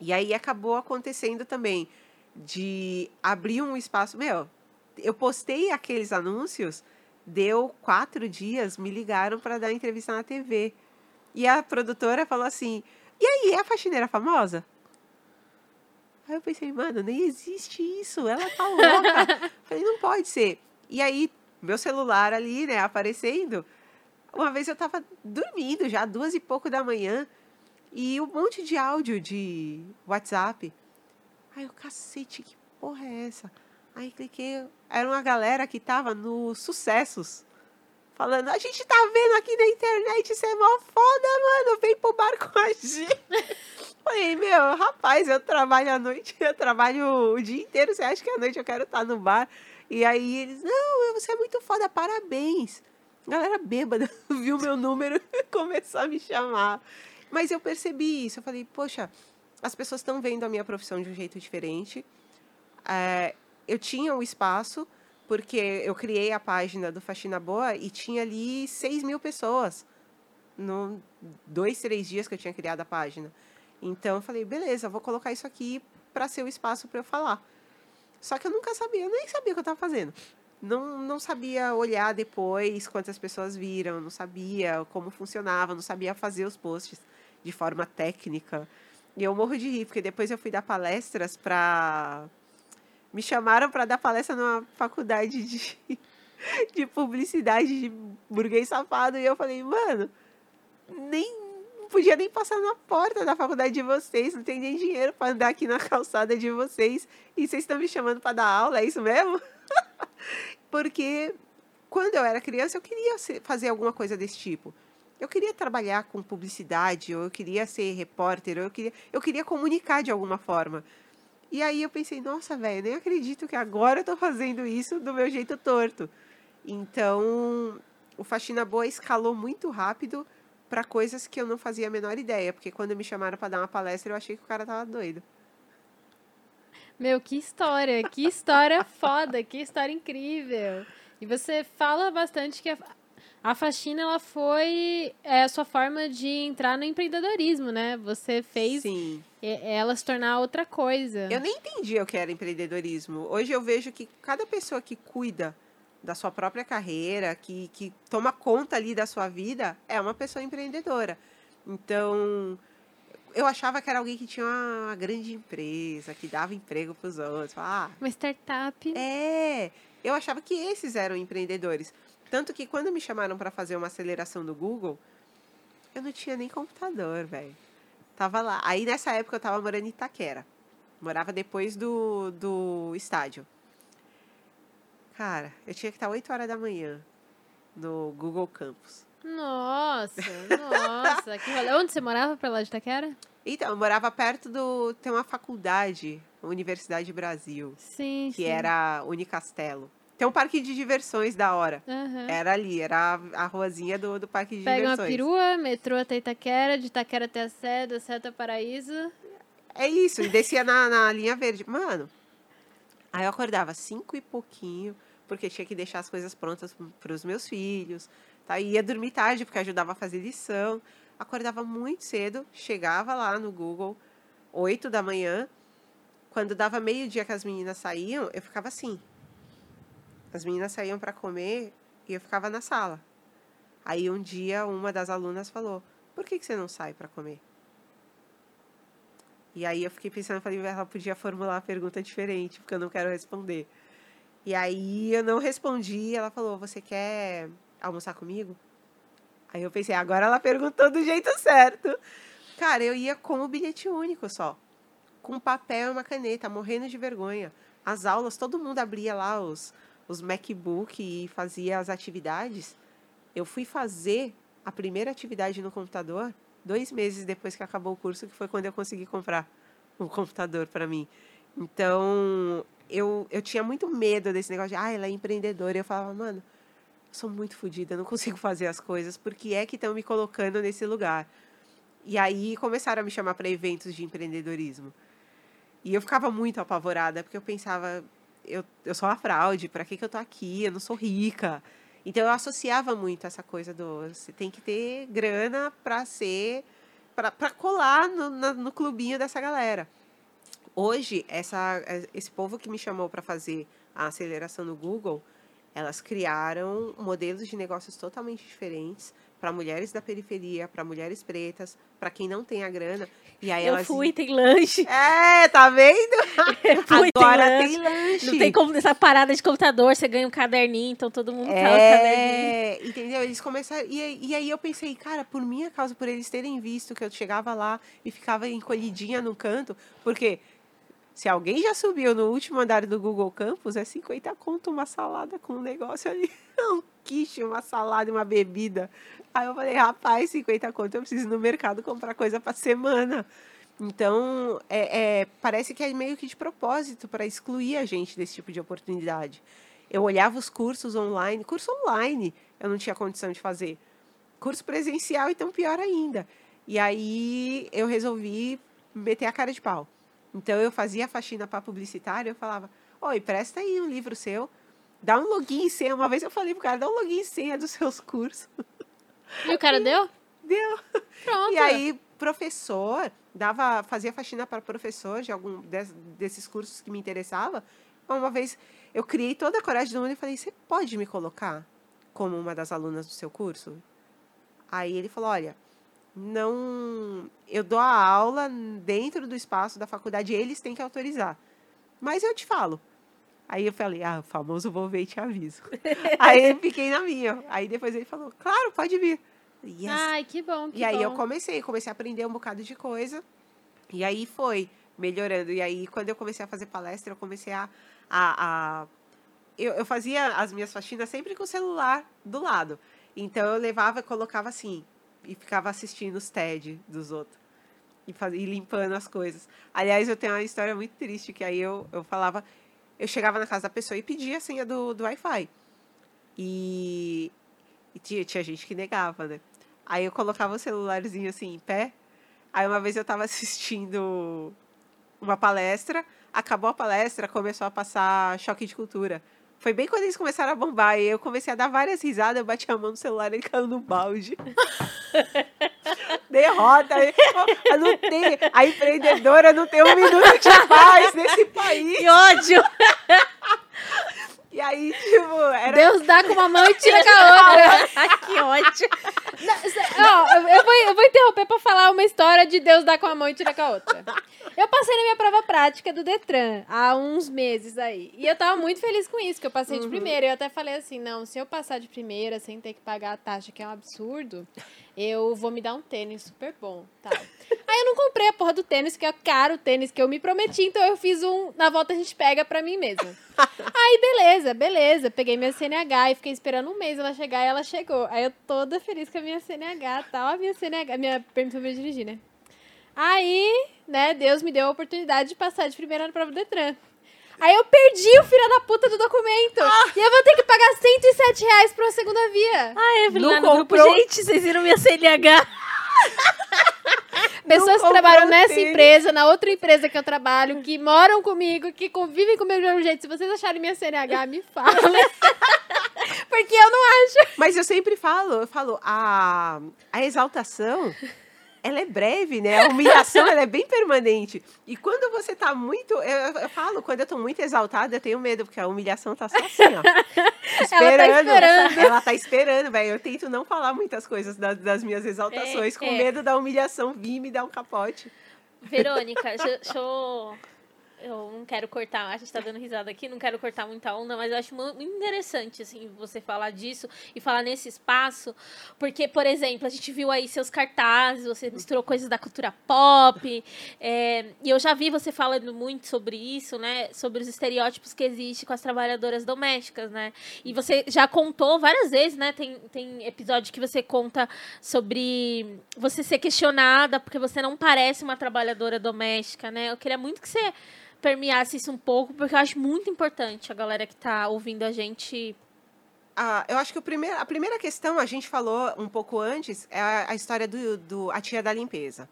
C: E aí acabou acontecendo também de abrir um espaço. Meu, eu postei aqueles anúncios, deu quatro dias, me ligaram para dar entrevista na TV. E a produtora falou assim: E aí, é a faxineira famosa? Aí eu pensei, mano, nem existe isso, ela tá louca. Falei, não pode ser. E aí, meu celular ali, né, aparecendo. Uma vez eu tava dormindo já, duas e pouco da manhã, e um monte de áudio de WhatsApp. Aí eu, cacete, que porra é essa? Aí cliquei, era uma galera que tava no Sucessos. Falando, a gente tá vendo aqui na internet, isso é mó foda, mano. Vem pro bar com a gente. Falei, meu, rapaz, eu trabalho à noite, eu trabalho o dia inteiro. Você acha que à noite eu quero estar no bar? E aí eles, não, você é muito foda, parabéns. Galera bêbada viu meu número e começou a me chamar. Mas eu percebi isso, eu falei, poxa, as pessoas estão vendo a minha profissão de um jeito diferente. É, eu tinha o um espaço, porque eu criei a página do Faxina Boa e tinha ali 6 mil pessoas. No dois, três dias que eu tinha criado a página. Então eu falei, beleza, vou colocar isso aqui para ser o espaço para eu falar. Só que eu nunca sabia, eu nem sabia o que eu estava fazendo. Não, não sabia olhar depois quantas pessoas viram, não sabia como funcionava, não sabia fazer os posts de forma técnica. E eu morro de rir, porque depois eu fui dar palestras para. Me chamaram para dar palestra numa faculdade de, de publicidade de burguês safado. E eu falei, mano, nem podia nem passar na porta da faculdade de vocês, não tem nem dinheiro para andar aqui na calçada de vocês e vocês estão me chamando para dar aula, é isso mesmo? Porque quando eu era criança eu queria fazer alguma coisa desse tipo. Eu queria trabalhar com publicidade, ou eu queria ser repórter, ou eu queria, eu queria comunicar de alguma forma. E aí eu pensei, nossa, velho, nem acredito que agora eu tô fazendo isso do meu jeito torto. Então, o Faxina Boa escalou muito rápido para coisas que eu não fazia a menor ideia, porque quando me chamaram para dar uma palestra, eu achei que o cara tava doido.
B: Meu, que história, que história foda, que história incrível. E você fala bastante que a, a faxina ela foi é, a sua forma de entrar no empreendedorismo, né? Você fez
C: Sim.
B: ela se tornar outra coisa.
C: Eu nem entendia o que era empreendedorismo. Hoje eu vejo que cada pessoa que cuida da sua própria carreira, que, que toma conta ali da sua vida, é uma pessoa empreendedora. Então, eu achava que era alguém que tinha uma grande empresa, que dava emprego para os outros. Ah,
B: uma startup.
C: É, eu achava que esses eram empreendedores. Tanto que quando me chamaram para fazer uma aceleração do Google, eu não tinha nem computador, velho. Tava lá. Aí nessa época eu tava morando em Itaquera. Morava depois do, do estádio. Cara, eu tinha que estar 8 horas da manhã no Google Campus.
B: Nossa, nossa. que rolê. Onde você morava pra lá de Itaquera?
C: Então, eu morava perto do. Tem uma faculdade, Universidade Brasil.
B: Sim,
C: que
B: sim.
C: era Unicastelo. Tem um parque de diversões da hora.
B: Uhum.
C: Era ali, era a, a ruazinha do, do parque de
B: Pega
C: diversões.
B: uma perua, metrô até Itaquera, de Itaquera até a Sé, da Sé até Paraíso.
C: É isso, e descia na, na linha verde. Mano, aí eu acordava cinco e pouquinho, porque tinha que deixar as coisas prontas para os meus filhos. Tá? Ia dormir tarde, porque ajudava a fazer lição. Acordava muito cedo, chegava lá no Google, oito da manhã. Quando dava meio-dia que as meninas saíam, eu ficava assim. As meninas saíam para comer e eu ficava na sala. Aí um dia uma das alunas falou: Por que, que você não sai para comer? E aí eu fiquei pensando, falei, ela podia formular a pergunta diferente, porque eu não quero responder. E aí eu não respondi, ela falou, você quer almoçar comigo? Aí eu pensei, agora ela perguntou do jeito certo. Cara, eu ia com o bilhete único só. Com papel e uma caneta, morrendo de vergonha. As aulas, todo mundo abria lá os, os MacBook e fazia as atividades. Eu fui fazer a primeira atividade no computador dois meses depois que acabou o curso, que foi quando eu consegui comprar um computador para mim. Então, eu, eu tinha muito medo desse negócio de, ah, ela é empreendedora. Eu falava, mano, eu sou muito fodida, não consigo fazer as coisas, porque é que estão me colocando nesse lugar. E aí começaram a me chamar para eventos de empreendedorismo. E eu ficava muito apavorada, porque eu pensava, eu, eu sou uma fraude, para que, que eu tô aqui? Eu não sou rica. Então eu associava muito essa coisa do você tem que ter grana para ser pra colar no, no clubinho dessa galera. Hoje, essa, esse povo que me chamou para fazer a aceleração no Google, elas criaram modelos de negócios totalmente diferentes para mulheres da periferia, para mulheres pretas, para quem não tem a grana. E aí
A: Eu
C: elas
A: fui, tem lanche.
C: É, tá vendo?
A: fui, tem
C: Agora
A: lanche.
C: tem lanche.
A: Não tem como essa parada de computador, você ganha um caderninho, então todo mundo tá no caderninho.
C: É, entendeu? Eles começaram. E, aí- e aí eu pensei, cara, por minha causa, por eles terem visto que eu chegava lá e ficava encolhidinha no canto, porque se alguém já subiu no último andar do Google Campus, é 50 conto uma salada com um negócio ali. Um quiche, uma salada e uma bebida. Aí eu falei, rapaz, 50 conto, eu preciso ir no mercado comprar coisa pra semana. Então, é, é, parece que é meio que de propósito para excluir a gente desse tipo de oportunidade. Eu olhava os cursos online, curso online eu não tinha condição de fazer. Curso presencial, então pior ainda. E aí eu resolvi meter a cara de pau. Então eu fazia faxina para publicitário, eu falava: "Oi, presta aí um livro seu, dá um login e senha". Uma vez eu falei pro cara: "Dá um login e senha dos seus cursos".
B: E o cara deu?
C: Deu.
B: Pronto.
C: E aí, professor, dava, fazia faxina para professor de algum des- desses cursos que me interessava. Uma vez eu criei toda a coragem do mundo e falei: "Você pode me colocar como uma das alunas do seu curso?" Aí ele falou: "Olha, não, eu dou a aula dentro do espaço da faculdade, eles têm que autorizar. Mas eu te falo." Aí eu falei: "Ah, o famoso vou ver e te aviso." aí eu fiquei na minha. Aí depois ele falou: "Claro, pode vir." Yes.
B: Ai, que bom, que
C: E aí eu
B: bom.
C: comecei, comecei a aprender um bocado de coisa. E aí foi melhorando. E aí, quando eu comecei a fazer palestra, eu comecei a. a, a- eu, eu fazia as minhas faxinas sempre com o celular do lado. Então eu levava e colocava assim. E ficava assistindo os TED dos outros. E, faz, e limpando as coisas. Aliás, eu tenho uma história muito triste, que aí eu, eu falava. Eu chegava na casa da pessoa e pedia a senha do, do Wi-Fi. E, e tinha, tinha gente que negava, né? Aí eu colocava o celularzinho assim em pé. Aí uma vez eu tava assistindo uma palestra, acabou a palestra, começou a passar choque de cultura. Foi bem quando eles começaram a bombar. E eu comecei a dar várias risadas, eu bati a mão no celular e ele caiu no balde. Derrota. Eu não tenho, a empreendedora não tem um minuto de paz nesse país.
A: Que ódio!
C: E aí, tipo, era.
B: Deus dá com uma mão e tira com a outra.
A: que ódio!
B: Ó, eu- vou, eu vou interromper pra falar uma história de Deus dar com a mão e tira com a outra. Eu passei na minha prova prática do Detran há uns meses aí. E eu tava muito feliz com isso, que eu passei de primeira. Eu até falei assim: não, se eu passar de primeira sem ter que pagar a taxa, que é um absurdo, eu vou me dar um tênis super bom. Tal. Aí eu não comprei a porra do tênis, que é caro o tênis que eu me prometi, então eu fiz um. Na volta a gente pega pra mim mesma. Aí, beleza, beleza. Peguei minha CNH e fiquei esperando um mês ela chegar e ela chegou. Aí eu toda feliz com a minha CNH tal. A minha CNH, minha permissão pra dirigir, né? Aí, né, Deus me deu a oportunidade de passar de primeira na prova do Detran. Aí eu perdi o filho da puta do documento. E eu vou ter que pagar 107 reais pra uma segunda via.
A: Ah, Evelyn,
C: Não
A: no grupo,
C: comprou?
A: gente, vocês viram minha CNH?
B: Pessoas que
C: comprou
B: trabalham nessa
C: tênis.
B: empresa, na outra empresa que eu trabalho, que moram comigo, que convivem comigo do mesmo jeito. Se vocês acharem minha CNH, me falem. Porque eu não acho.
C: Mas eu sempre falo, eu falo, a, a exaltação, ela é breve, né? A humilhação, ela é bem permanente. E quando você tá muito, eu, eu falo, quando eu tô muito exaltada, eu tenho medo, porque a humilhação tá só assim, ó. Esperando.
B: esperando.
C: Ela tá esperando, velho. Eu tento não falar muitas coisas das, das minhas exaltações,
A: É,
C: com
A: é.
C: medo da humilhação vir me dar um capote.
A: Verônica, deixa eu. Eu não quero cortar, a gente tá dando risada aqui, não quero cortar muita onda, mas eu acho mu- muito interessante, assim, você falar disso e falar nesse espaço, porque, por exemplo, a gente viu aí seus cartazes, você misturou coisas da cultura pop, é, e eu já vi você falando muito sobre isso, né, sobre os estereótipos que existem com as trabalhadoras domésticas, né, e você já contou várias vezes, né, tem, tem episódio que você conta sobre você ser questionada porque você não parece uma trabalhadora doméstica, né, eu queria muito que você permeasse isso um pouco, porque eu acho muito importante a galera que tá ouvindo a gente.
C: Ah, eu acho que o primeiro, a primeira questão, a gente falou um pouco antes, é a, a história do, do a tia da limpeza.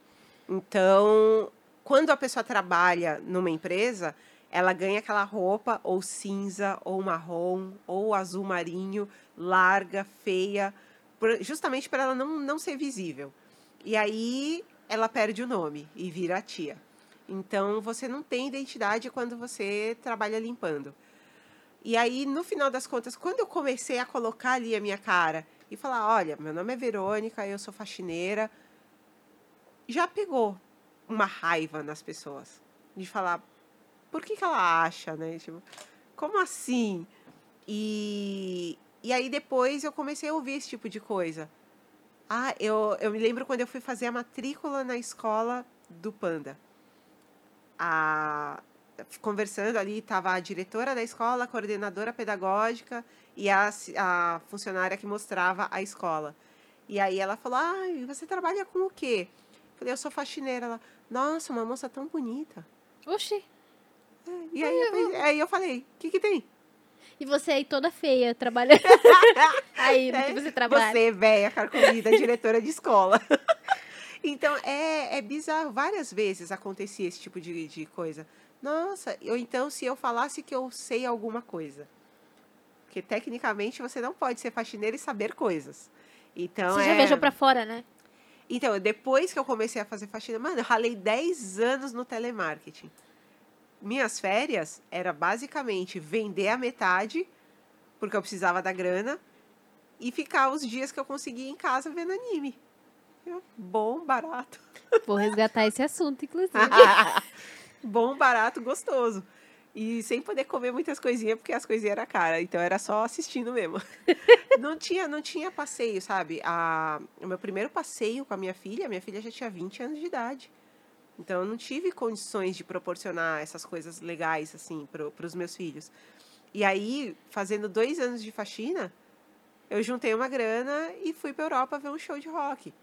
C: Então, quando a pessoa trabalha numa empresa, ela ganha aquela roupa ou cinza, ou marrom, ou azul marinho, larga, feia, justamente para ela não, não ser visível. E aí ela perde o nome e vira a tia. Então, você não tem identidade quando você trabalha limpando. E aí, no final das contas, quando eu comecei a colocar ali a minha cara e falar: olha, meu nome é Verônica, eu sou faxineira, já pegou uma raiva nas pessoas. De falar: por que, que ela acha, né? Tipo, como assim? E, e aí depois eu comecei a ouvir esse tipo de coisa. Ah, eu, eu me lembro quando eu fui fazer a matrícula na escola do Panda. A, conversando ali, estava a diretora da escola, a coordenadora pedagógica e a, a funcionária que mostrava a escola. E aí ela falou: Ah, você trabalha com o quê? Eu falei, eu sou faxineira. Ela, nossa, uma moça tão bonita.
A: Oxi.
C: É, e aí, eu, aí eu falei, o que, que tem?
A: E você aí toda feia, trabalhando. aí, no que você trabalha.
C: Você, velha, carcomida, diretora de escola. então, é, é bizarro. Várias vezes acontecia esse tipo de, de coisa. Nossa, ou então se eu falasse que eu sei alguma coisa. Porque tecnicamente você não pode ser faxineira e saber coisas. Então,
A: você
C: é...
A: já viajou pra fora, né?
C: Então, depois que eu comecei a fazer faxina, mano, eu ralei 10 anos no telemarketing minhas férias era basicamente vender a metade, porque eu precisava da grana, e ficar os dias que eu conseguia em casa vendo anime. Bom, barato.
B: Vou resgatar esse assunto, inclusive.
C: Bom, barato, gostoso. E sem poder comer muitas coisinhas, porque as coisinhas eram caras. Então era só assistindo mesmo. não, tinha, não tinha passeio, sabe? A, o meu primeiro passeio com a minha filha, minha filha já tinha 20 anos de idade. Então eu não tive condições de proporcionar essas coisas legais assim para os meus filhos. E aí, fazendo dois anos de faxina, eu juntei uma grana e fui para Europa ver um show de rock.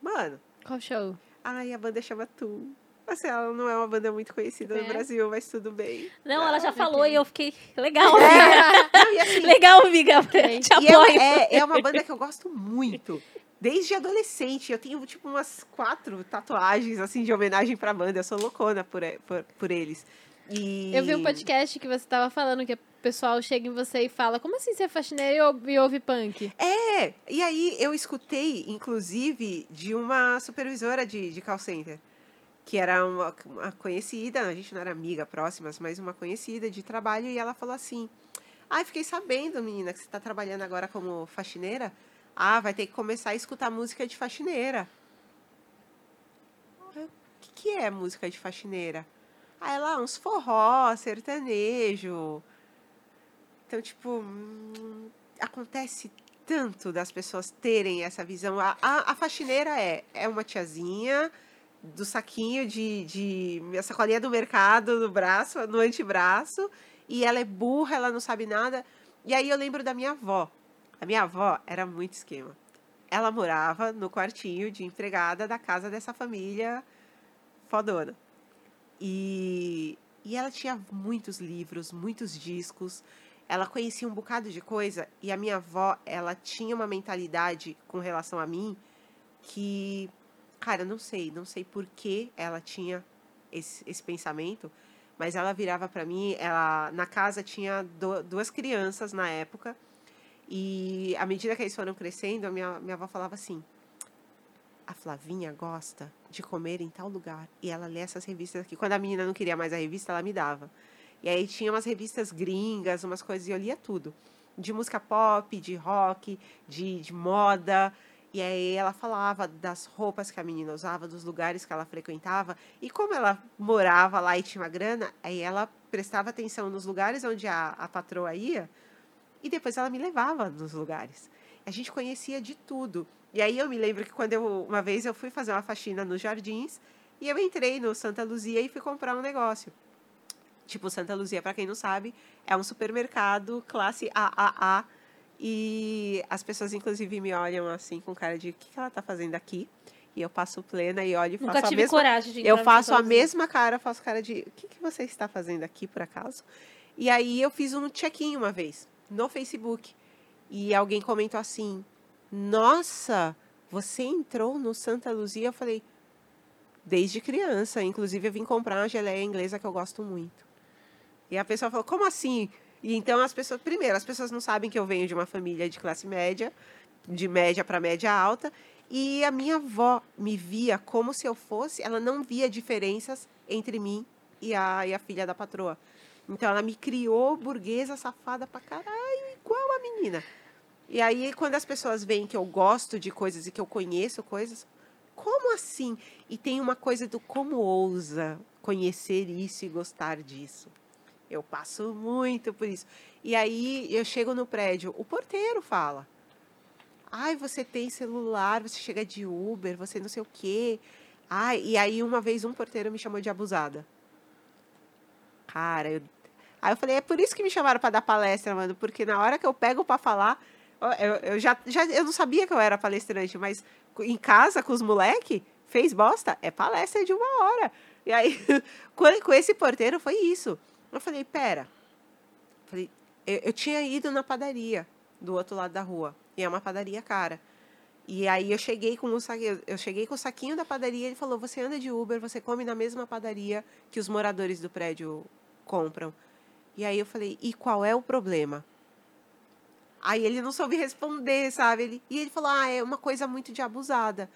C: Mano.
B: Qual show?
C: Ai, a banda chama Tu. Assim, ela não é uma banda muito conhecida é. no Brasil, mas tudo bem.
A: Não, ela já falou e eu fiquei legal, amiga. É, não, assim, legal, amiga. Te apoio.
C: É, é, é uma banda que eu gosto muito desde adolescente. Eu tenho, tipo, umas quatro tatuagens, assim, de homenagem pra banda. Eu sou loucona por, por, por eles. E...
B: Eu vi um podcast que você tava falando que o pessoal chega em você e fala: Como assim você é faxineira e ouve, punk?
C: É, e aí eu escutei, inclusive, de uma supervisora de, de call center, que era uma, uma conhecida, a gente não era amiga próximas, mas uma conhecida de trabalho, e ela falou assim: Ai, ah, fiquei sabendo, menina, que você tá trabalhando agora como faxineira. Ah, vai ter que começar a escutar música de faxineira. O que, que é música de faxineira? Ah, é lá, uns forró, sertanejo. Então, tipo, acontece tanto das pessoas terem essa visão. A, a, a, faxineira é, é uma tiazinha do saquinho de, de. a sacolinha do mercado no braço, no antebraço, e ela é burra, ela não sabe nada. E aí eu lembro da minha avó. A minha avó era muito esquema. Ela morava no quartinho de empregada da casa dessa família fodona. E, e ela tinha muitos livros, muitos discos. Ela conhecia um bocado de coisa. E a minha avó, ela tinha uma mentalidade com relação a mim que, cara, não sei, não sei por que ela tinha esse, esse pensamento, mas ela virava para mim, ela na casa tinha do, duas crianças na época e à medida que eles foram crescendo, a minha, minha avó falava assim: a Flavinha gosta de comer em tal lugar. E ela lê essas revistas aqui. Quando a menina não queria mais a revista, ela me dava. E aí tinha umas revistas gringas, umas coisas, e eu lia tudo. De música pop, de rock, de, de moda. E aí ela falava das roupas que a menina usava, dos lugares que ela frequentava. E como ela morava lá e tinha uma grana, aí ela prestava atenção nos lugares onde a, a patroa ia e depois ela me levava nos lugares. A gente conhecia de tudo. E aí eu me lembro que quando eu, uma vez eu fui fazer uma faxina nos jardins e eu entrei no Santa Luzia e fui comprar um negócio. Tipo, Santa Luzia, para quem não sabe, é um supermercado classe AAA. E as pessoas, inclusive, me olham assim com cara de o que, que ela tá fazendo aqui? E eu passo plena e olho e
A: Nunca
C: faço
A: tive
C: a mesma...
A: coragem de
C: Eu faço a mesma cara, faço cara de o que, que você está fazendo aqui, por acaso? E aí eu fiz um check-in uma vez no Facebook. E alguém comentou assim: Nossa, você entrou no Santa Luzia? Eu falei: Desde criança. Inclusive, eu vim comprar uma geleia inglesa que eu gosto muito. E a pessoa falou: Como assim? E então as pessoas, primeiro, as pessoas não sabem que eu venho de uma família de classe média, de média para média alta, E a minha avó me via como se eu fosse, ela não via diferenças entre mim e a, e a filha da patroa. Então ela me criou burguesa, safada pra caralho, igual a menina. E aí, quando as pessoas veem que eu gosto de coisas e que eu conheço coisas, como assim? E tem uma coisa do como ousa conhecer isso e gostar disso. Eu passo muito por isso. E aí eu chego no prédio, o porteiro fala: Ai, você tem celular, você chega de Uber, você não sei o quê. Ai, e aí uma vez um porteiro me chamou de abusada. Cara, eu... aí eu falei, é por isso que me chamaram para dar palestra, mano, porque na hora que eu pego para falar, eu, eu já, já eu não sabia que eu era palestrante, mas em casa com os moleque, fez bosta, é palestra de uma hora. E aí, com esse porteiro foi isso. Eu falei, pera. Falei, eu, eu tinha ido na padaria do outro lado da rua. E é uma padaria cara. E aí eu cheguei com o saquinho, eu cheguei com o saquinho da padaria, ele falou: "Você anda de Uber, você come na mesma padaria que os moradores do prédio compram". E aí eu falei: "E qual é o problema?" Aí ele não soube responder, sabe? Ele, e ele falou: "Ah, é uma coisa muito de abusada".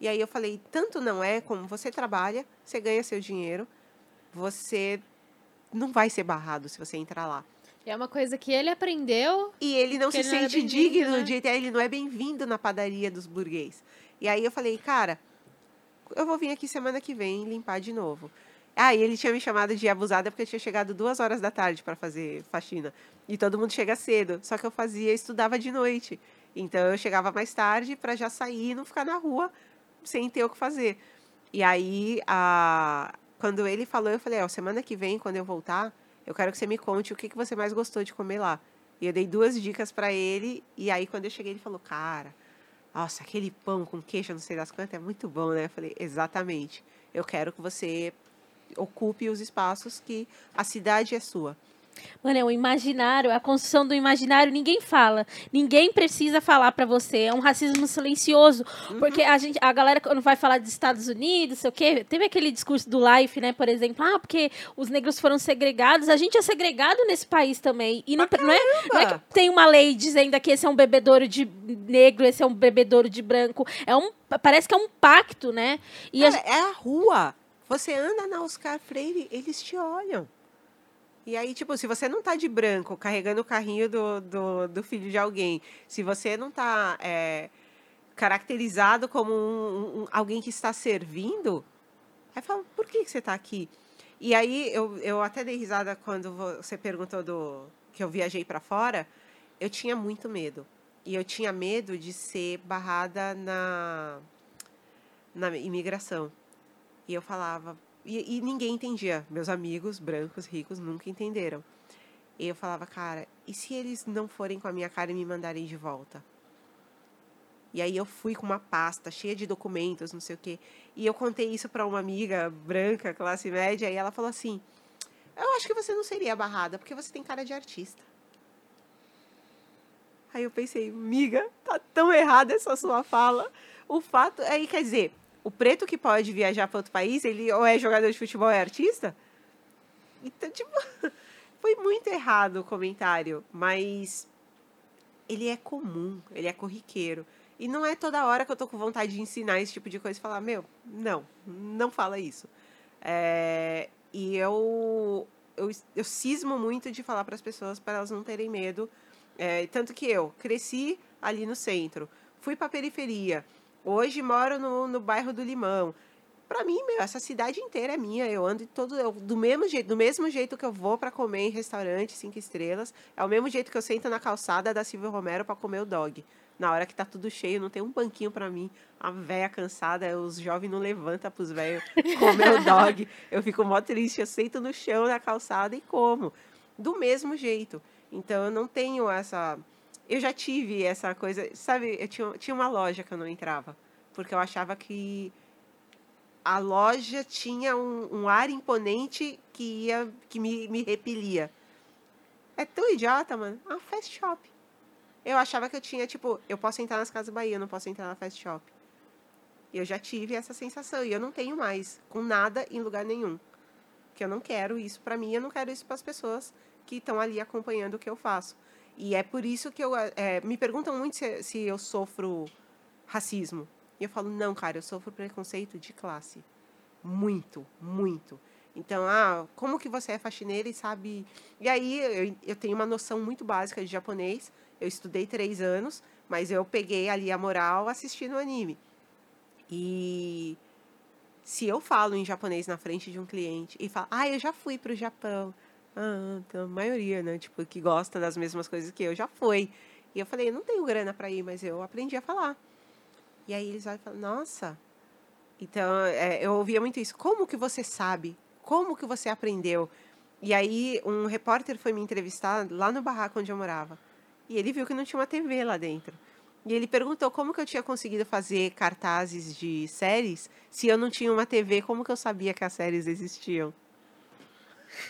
C: E aí eu falei: "Tanto não é como você trabalha, você ganha seu dinheiro, você não vai ser barrado se você entrar lá".
B: É uma coisa que ele aprendeu.
C: E ele não se
B: ele não
C: sente
B: era
C: digno
B: né?
C: de ele não é bem-vindo na padaria dos burguês. E aí eu falei, cara, eu vou vir aqui semana que vem limpar de novo. Ah, e ele tinha me chamado de abusada porque eu tinha chegado duas horas da tarde para fazer faxina. E todo mundo chega cedo. Só que eu fazia, estudava de noite. Então eu chegava mais tarde para já sair e não ficar na rua sem ter o que fazer. E aí, a... quando ele falou, eu falei, ó, semana que vem, quando eu voltar, eu quero que você me conte o que, que você mais gostou de comer lá. E eu dei duas dicas para ele, e aí quando eu cheguei, ele falou, cara, nossa, aquele pão com queijo, não sei das quantas, é muito bom, né? Eu falei, exatamente. Eu quero que você ocupe os espaços que a cidade é sua.
A: Mano, é o imaginário, a construção do imaginário, ninguém fala. Ninguém precisa falar pra você. É um racismo silencioso. Porque a gente, a galera, quando vai falar dos Estados Unidos, sei o quê, teve aquele discurso do Life, né, por exemplo, ah, porque os negros foram segregados. A gente é segregado nesse país também. E não, não, é, não é que tem uma lei dizendo que esse é um bebedouro de negro, esse é um bebedouro de branco. É um, parece que é um pacto, né? E
C: Cara,
A: a-
C: É a rua. Você anda na Oscar Freire, eles te olham. E aí, tipo, se você não tá de branco, carregando o carrinho do, do, do filho de alguém, se você não tá é, caracterizado como um, um- alguém que está servindo, aí fala, por que, que você tá aqui? E aí, eu, eu até dei risada quando você perguntou do que eu viajei para fora, eu tinha muito medo. E eu tinha medo de ser barrada na, na imigração. E eu falava. E, e ninguém entendia. Meus amigos brancos, ricos, nunca entenderam. E eu falava, cara, e se eles não forem com a minha cara e me mandarem de volta? E aí eu fui com uma pasta cheia de documentos, não sei o quê. E eu contei isso para uma amiga branca, classe média, e ela falou assim: Eu acho que você não seria barrada, porque você tem cara de artista. Aí eu pensei, miga, tá tão errada essa sua fala. O fato. Aí quer dizer, o preto que pode viajar para outro país, ele ou é jogador de futebol ou é artista? Então, tipo, foi muito errado o comentário, mas ele é comum, ele é corriqueiro. E não é toda hora que eu tô com vontade de ensinar esse tipo de coisa e falar, meu, não, não fala isso. É, e eu, eu, eu cismo muito de falar para as pessoas para elas não terem medo. É, tanto que eu cresci ali no centro, fui para a periferia, hoje moro no, no bairro do Limão. Para mim, meu, essa cidade inteira é minha. Eu ando todo eu, do mesmo jeito, do mesmo jeito que eu vou para comer em restaurante cinco estrelas, é o mesmo jeito que eu sento na calçada da Silvio Romero para comer o dog. Na hora que tá tudo cheio, não tem um banquinho para mim. A véia cansada, os jovens não levantam pros velhos comer o dog. Eu fico mó triste, eu sento no chão na calçada e como. Do mesmo jeito. Então eu não tenho essa. Eu já tive essa coisa. Sabe, eu tinha, tinha uma loja que eu não entrava. Porque eu achava que a loja tinha um, um ar imponente que ia que me, me repelia. É tão idiota, mano. Ah, fast shop. Eu achava que eu tinha, tipo, eu posso entrar nas Casas Bahia, eu não posso entrar na fast shop. Eu já tive essa sensação e eu não tenho mais, com nada em lugar nenhum. Que eu não quero isso para mim, eu não quero isso para as pessoas que estão ali acompanhando o que eu faço. E é por isso que eu. É, me perguntam muito se, se eu sofro racismo. E eu falo, não, cara, eu sofro preconceito de classe. Muito, muito. Então, ah, como que você é faxineira e sabe. E aí eu, eu tenho uma noção muito básica de japonês. Eu estudei três anos, mas eu peguei ali a moral assistindo anime. E se eu falo em japonês na frente de um cliente e falo, ah, eu já fui para o Japão. Ah, então, a maioria, né? Tipo, que gosta das mesmas coisas que eu, já foi. E eu falei, eu não tenho grana para ir, mas eu aprendi a falar. E aí eles olham e falam, nossa. Então, é, eu ouvia muito isso. Como que você sabe? Como que você aprendeu? E aí, um repórter foi me entrevistar lá no barraco onde eu morava. E ele viu que não tinha uma TV lá dentro. E ele perguntou como que eu tinha conseguido fazer cartazes de séries se eu não tinha uma TV, como que eu sabia que as séries existiam?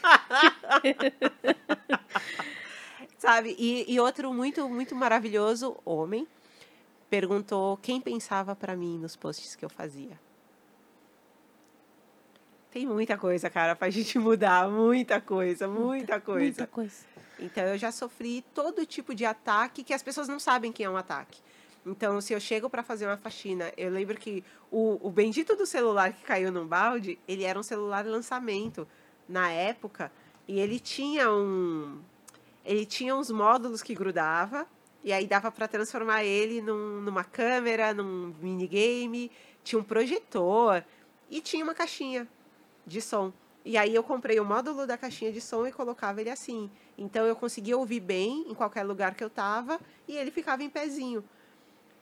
C: Sabe? E, e outro muito, muito maravilhoso, homem, perguntou quem pensava para mim nos posts que eu fazia. Tem muita coisa, cara, pra gente mudar. Muita coisa, muita, coisa.
A: Muita coisa.
C: Então, eu já sofri todo tipo de ataque que as pessoas não sabem que é um ataque. Então, se eu chego para fazer uma faxina, eu lembro que o, o bendito do celular que caiu num balde, ele era um celular lançamento na época, e ele tinha um ele tinha uns módulos que grudava e aí dava para transformar ele num, numa câmera, num minigame, tinha um projetor e tinha uma caixinha de som. E aí eu comprei o módulo da caixinha de som e colocava ele assim. Então eu conseguia ouvir bem em qualquer lugar que eu tava e ele ficava em pezinho.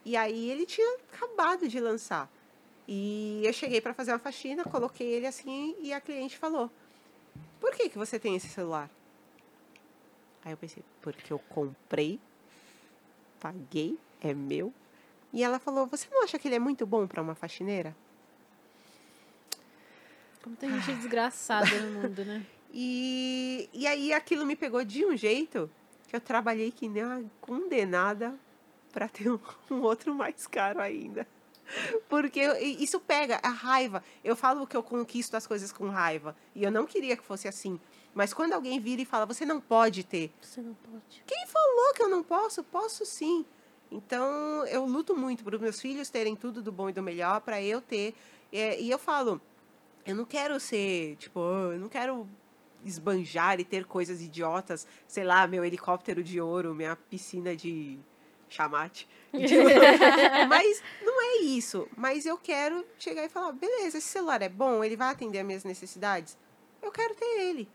C: E aí ele tinha acabado de lançar. E eu cheguei para fazer uma faxina, coloquei ele assim e a cliente falou: "Por que que você tem esse celular?" Aí eu pensei: "Porque eu comprei, paguei, é meu." E ela falou: "Você não acha que ele é muito bom para uma faxineira?"
B: Como tem gente desgraçada no mundo, né?
C: E, e aí aquilo me pegou de um jeito que eu trabalhei que nem uma condenada para ter um, um, outro mais caro ainda. Porque eu, isso pega a raiva. Eu falo que eu conquisto as coisas com raiva. E eu não queria que fosse assim. Mas quando alguém vira e fala, você não pode ter.
A: Você não pode.
C: Quem falou que eu não posso? Posso sim. Então eu luto muito para os meus filhos terem tudo do bom e do melhor, para eu ter. É, e eu falo, eu não quero ser, tipo, eu não quero esbanjar e ter coisas idiotas, sei lá, meu helicóptero de ouro, minha piscina de chamate. mas não é isso. Mas eu quero chegar e falar, beleza, esse celular é bom, ele vai atender as minhas necessidades. Eu quero ter ele.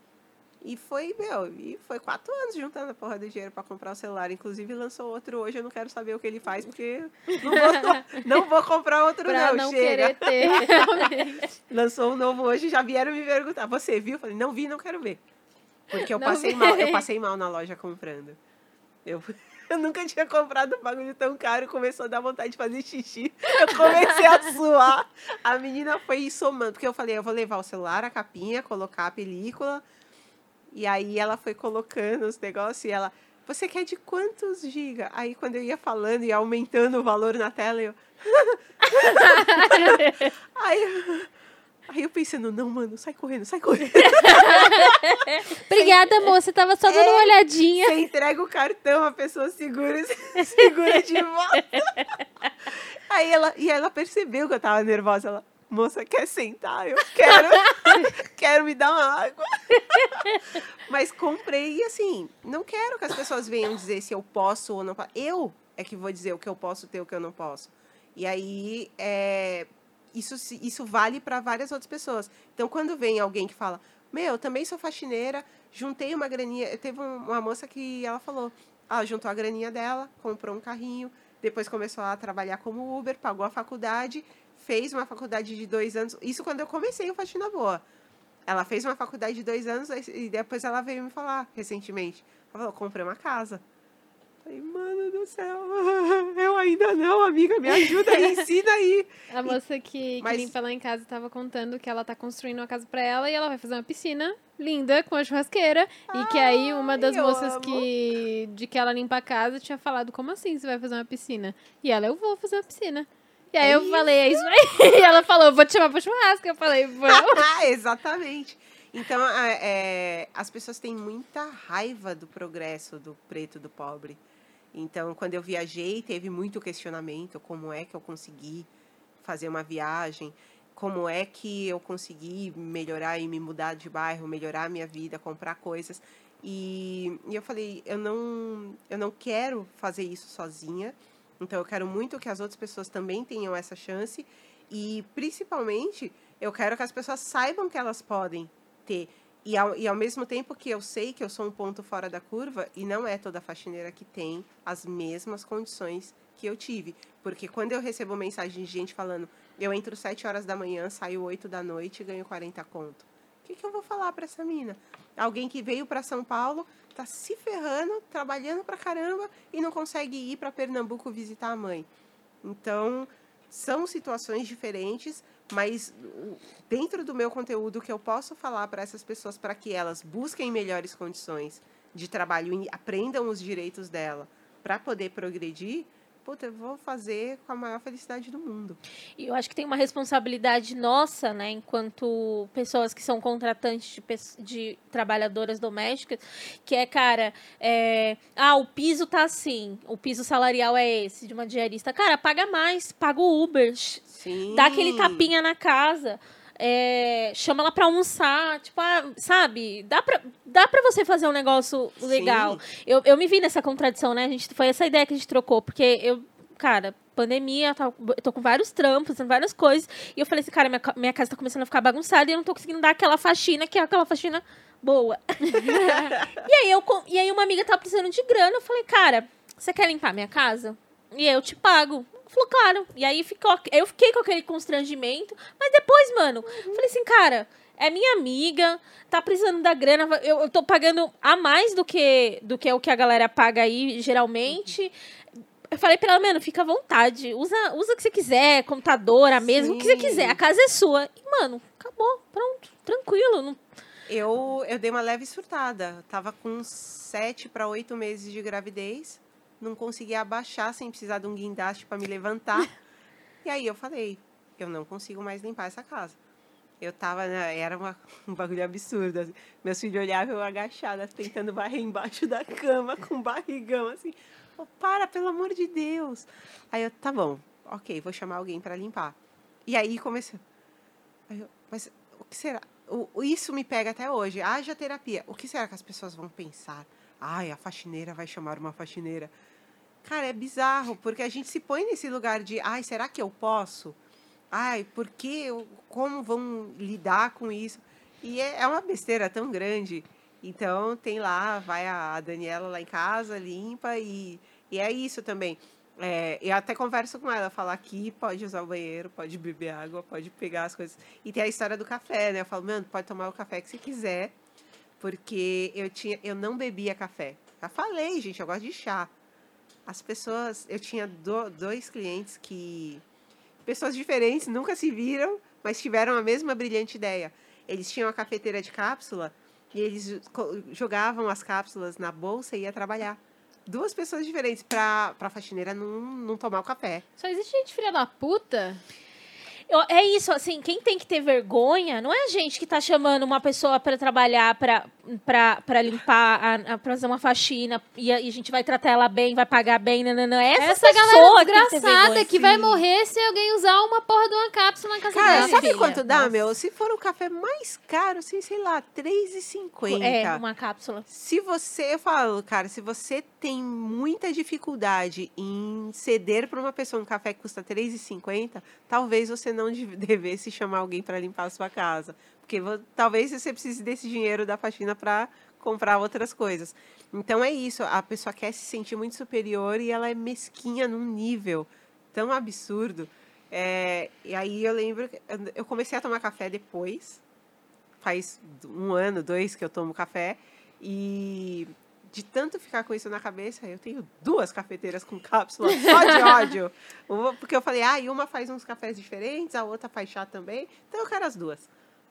C: E foi, meu, e foi quatro anos juntando a porra do dinheiro para comprar o celular. Inclusive, lançou outro hoje, eu não quero saber o que ele faz, porque não vou, não vou comprar outro não,
B: não
C: chega.
B: querer ter.
C: Lançou um novo hoje, já vieram me perguntar, você viu? Eu falei, não vi, não quero ver. Porque eu
B: Não
C: passei
B: vi.
C: mal, eu passei mal na loja comprando. Eu, eu nunca tinha comprado um bagulho tão caro, começou a dar vontade de fazer xixi. Eu comecei a suar. A menina foi somando, porque eu falei, eu vou levar o celular, a capinha, colocar a película. E aí ela foi colocando os negócios e ela, você quer de quantos giga? Aí quando eu ia falando e aumentando o valor na tela, eu. aí, aí eu pensando, não, mano, sai correndo, sai correndo.
A: Obrigada, moça. Tava só dando uma olhadinha.
C: Você entrega o cartão, a pessoa segura, segura de volta. Aí ela, e ela percebeu que eu tava nervosa. Ela, moça, quer sentar? Eu quero, quero me dar uma água. Mas comprei e assim, não quero que as pessoas venham dizer se eu posso ou não posso. Eu é que vou dizer o que eu posso ter, o que eu não posso. E aí, é, isso, isso vale para várias outras pessoas. Então, quando vem alguém que fala, meu, eu também sou faxineira, juntei uma graninha. Teve um- uma moça que ela falou, ah, juntou a graninha dela, comprou um carrinho, depois começou a trabalhar como Uber, pagou a faculdade, fez uma faculdade de dois anos. Isso quando eu comecei o Faxina Boa. Ela fez uma faculdade de dois anos e depois ela veio me falar recentemente. Ela falou, comprei uma casa. Falei, mano do céu, eu ainda não, amiga, me ajuda aí, ensina aí.
B: A moça que, que
C: Mas-
B: limpa lá em casa tava contando que ela tá construindo uma casa pra ela e ela vai fazer uma piscina linda com a churrasqueira. e que aí uma das moças
C: amo.
B: que de que ela limpa a casa tinha falado, como assim você vai fazer uma piscina? E ela, eu vou fazer uma piscina. E aí
C: É
B: eu falei, é isso aí. E ela falou, vou te chamar pra churrasco. Eu falei, vamos.
C: Exatamente. Então, é, as pessoas têm muita raiva do progresso do preto, do pobre. Então, quando eu viajei, teve muito questionamento, como é que eu consegui. fazer uma viagem, como é que eu consegui melhorar e me mudar de bairro, melhorar a minha vida, comprar coisas. E, e eu falei, eu não, eu não quero fazer isso sozinha. Então eu quero muito que as outras pessoas também tenham essa chance e principalmente eu quero que as pessoas saibam que elas podem ter e ao, e ao mesmo tempo que eu sei que eu sou um ponto fora da curva, e não é toda faxineira que tem as mesmas condições que eu tive. Porque quando eu recebo mensagem de gente falando, eu entro 7 horas da manhã, saio 8 da noite e ganho 40 conto. O que, que eu vou falar para essa mina? Alguém que veio para São Paulo, tá se ferrando, trabalhando pra caramba e não consegue ir para Pernambuco visitar a mãe. Então, são situações diferentes, mas dentro do meu conteúdo que eu posso falar para essas pessoas para que elas busquem melhores condições de trabalho e aprendam os direitos dela para poder progredir, puta, eu vou fazer com a maior felicidade do mundo.
A: E eu acho que tem uma responsabilidade nossa, né, enquanto pessoas que são contratantes de, de trabalhadoras domésticas, que é, cara, é, ah, o piso tá assim, o piso salarial é esse, de uma diarista. Cara, paga mais, paga o Uber,
C: Sim.
A: dá aquele tapinha na casa. É, chama ela pra almoçar, tipo, ah, sabe? Dá pra, dá pra você fazer um negócio legal. Eu, eu me vi nessa contradição, né? A gente, foi essa ideia que a gente trocou, porque eu, cara, pandemia, tá, eu tô com vários trampos, várias coisas, e eu falei assim, cara, minha, minha casa tá começando a ficar bagunçada e eu não tô conseguindo dar aquela faxina, que é aquela faxina boa. e, aí eu, e aí uma amiga tava precisando de grana, eu falei, cara, você quer limpar minha casa? E eu te pago. Falou, claro. E aí ficou, eu fiquei com aquele constrangimento. Mas depois, mano, uhum. falei assim, cara, é minha amiga, tá precisando da grana. Eu, eu tô pagando a mais do que, do que o que a galera paga aí, geralmente. Eu falei pra ela, mano, fica à vontade. Usa, usa o que você quiser, computadora, mesmo, o que você quiser. A casa é sua. E, mano, acabou. Pronto. Tranquilo. Não...
C: Eu, eu dei uma leve surtada. Tava com sete para oito meses de gravidez não conseguia abaixar sem precisar de um guindaste para me levantar. e aí eu falei, eu não consigo mais limpar essa casa. Eu tava, né, era uma, um bagulho absurdo. Assim. Meus filhos olhavam eu agachada, tentando varrer embaixo da cama, com barrigão, assim. Oh, para, pelo amor de Deus. Aí eu, tá bom, ok, vou chamar alguém para limpar. E aí comecei. Aí eu, mas o que será? O, isso me pega até hoje. Haja terapia. O que será que as pessoas vão pensar? Ai, a faxineira vai chamar uma faxineira. Cara, é bizarro, porque a gente se põe nesse lugar de, ai, será que eu posso? Ai, por que, como vão lidar com isso? E é, é uma besteira tão grande. Então, tem lá, vai a Daniela lá em casa, limpa, e, e é isso também. É, eu até converso com ela, falar aqui pode usar o banheiro, pode beber água, pode pegar as coisas. E tem a história do café, né? Eu falo, mano, pode tomar o café que você quiser, porque eu, tinha, eu não bebia café. Já falei, gente, eu gosto de chá as pessoas. Eu tinha do, dois clientes que. Pessoas diferentes, nunca se viram, mas tiveram a mesma brilhante ideia. Eles tinham a cafeteira de cápsula e eles jogavam as cápsulas na bolsa e ia trabalhar. Duas pessoas diferentes para a faxineira não, não tomar o café.
B: Só existe gente filha da puta
A: é isso, assim, quem tem que ter vergonha não é a gente que tá chamando uma pessoa para trabalhar, para limpar, para fazer uma faxina e a, e a, gente vai tratar ela bem, vai pagar bem, não, não, não. Essa, Essa
B: pessoa galera desgraçada que, que vai morrer se alguém usar uma porra de uma cápsula na casa
C: Cara,
B: dela.
C: sabe
B: filha?
C: quanto dá, Nossa. meu? Se for o café mais caro, assim, sei lá, R$3,50.
A: É, uma cápsula.
C: Se você, eu falo, cara, se você tem muita dificuldade em ceder para uma pessoa um café que custa R$3,50, talvez você não não devesse chamar alguém para limpar a sua casa. Porque talvez você precise desse dinheiro da faxina para comprar outras coisas. Então é isso, a pessoa quer se sentir muito superior e ela é mesquinha num nível tão absurdo. É, e aí eu lembro, eu comecei a tomar café depois, faz um ano, dois que eu tomo café, e de tanto ficar com isso na cabeça, eu tenho duas cafeteiras com cápsula só de ódio. Uma, porque eu falei, ah, e uma faz uns cafés diferentes, a outra faz chá também. Então eu quero as duas.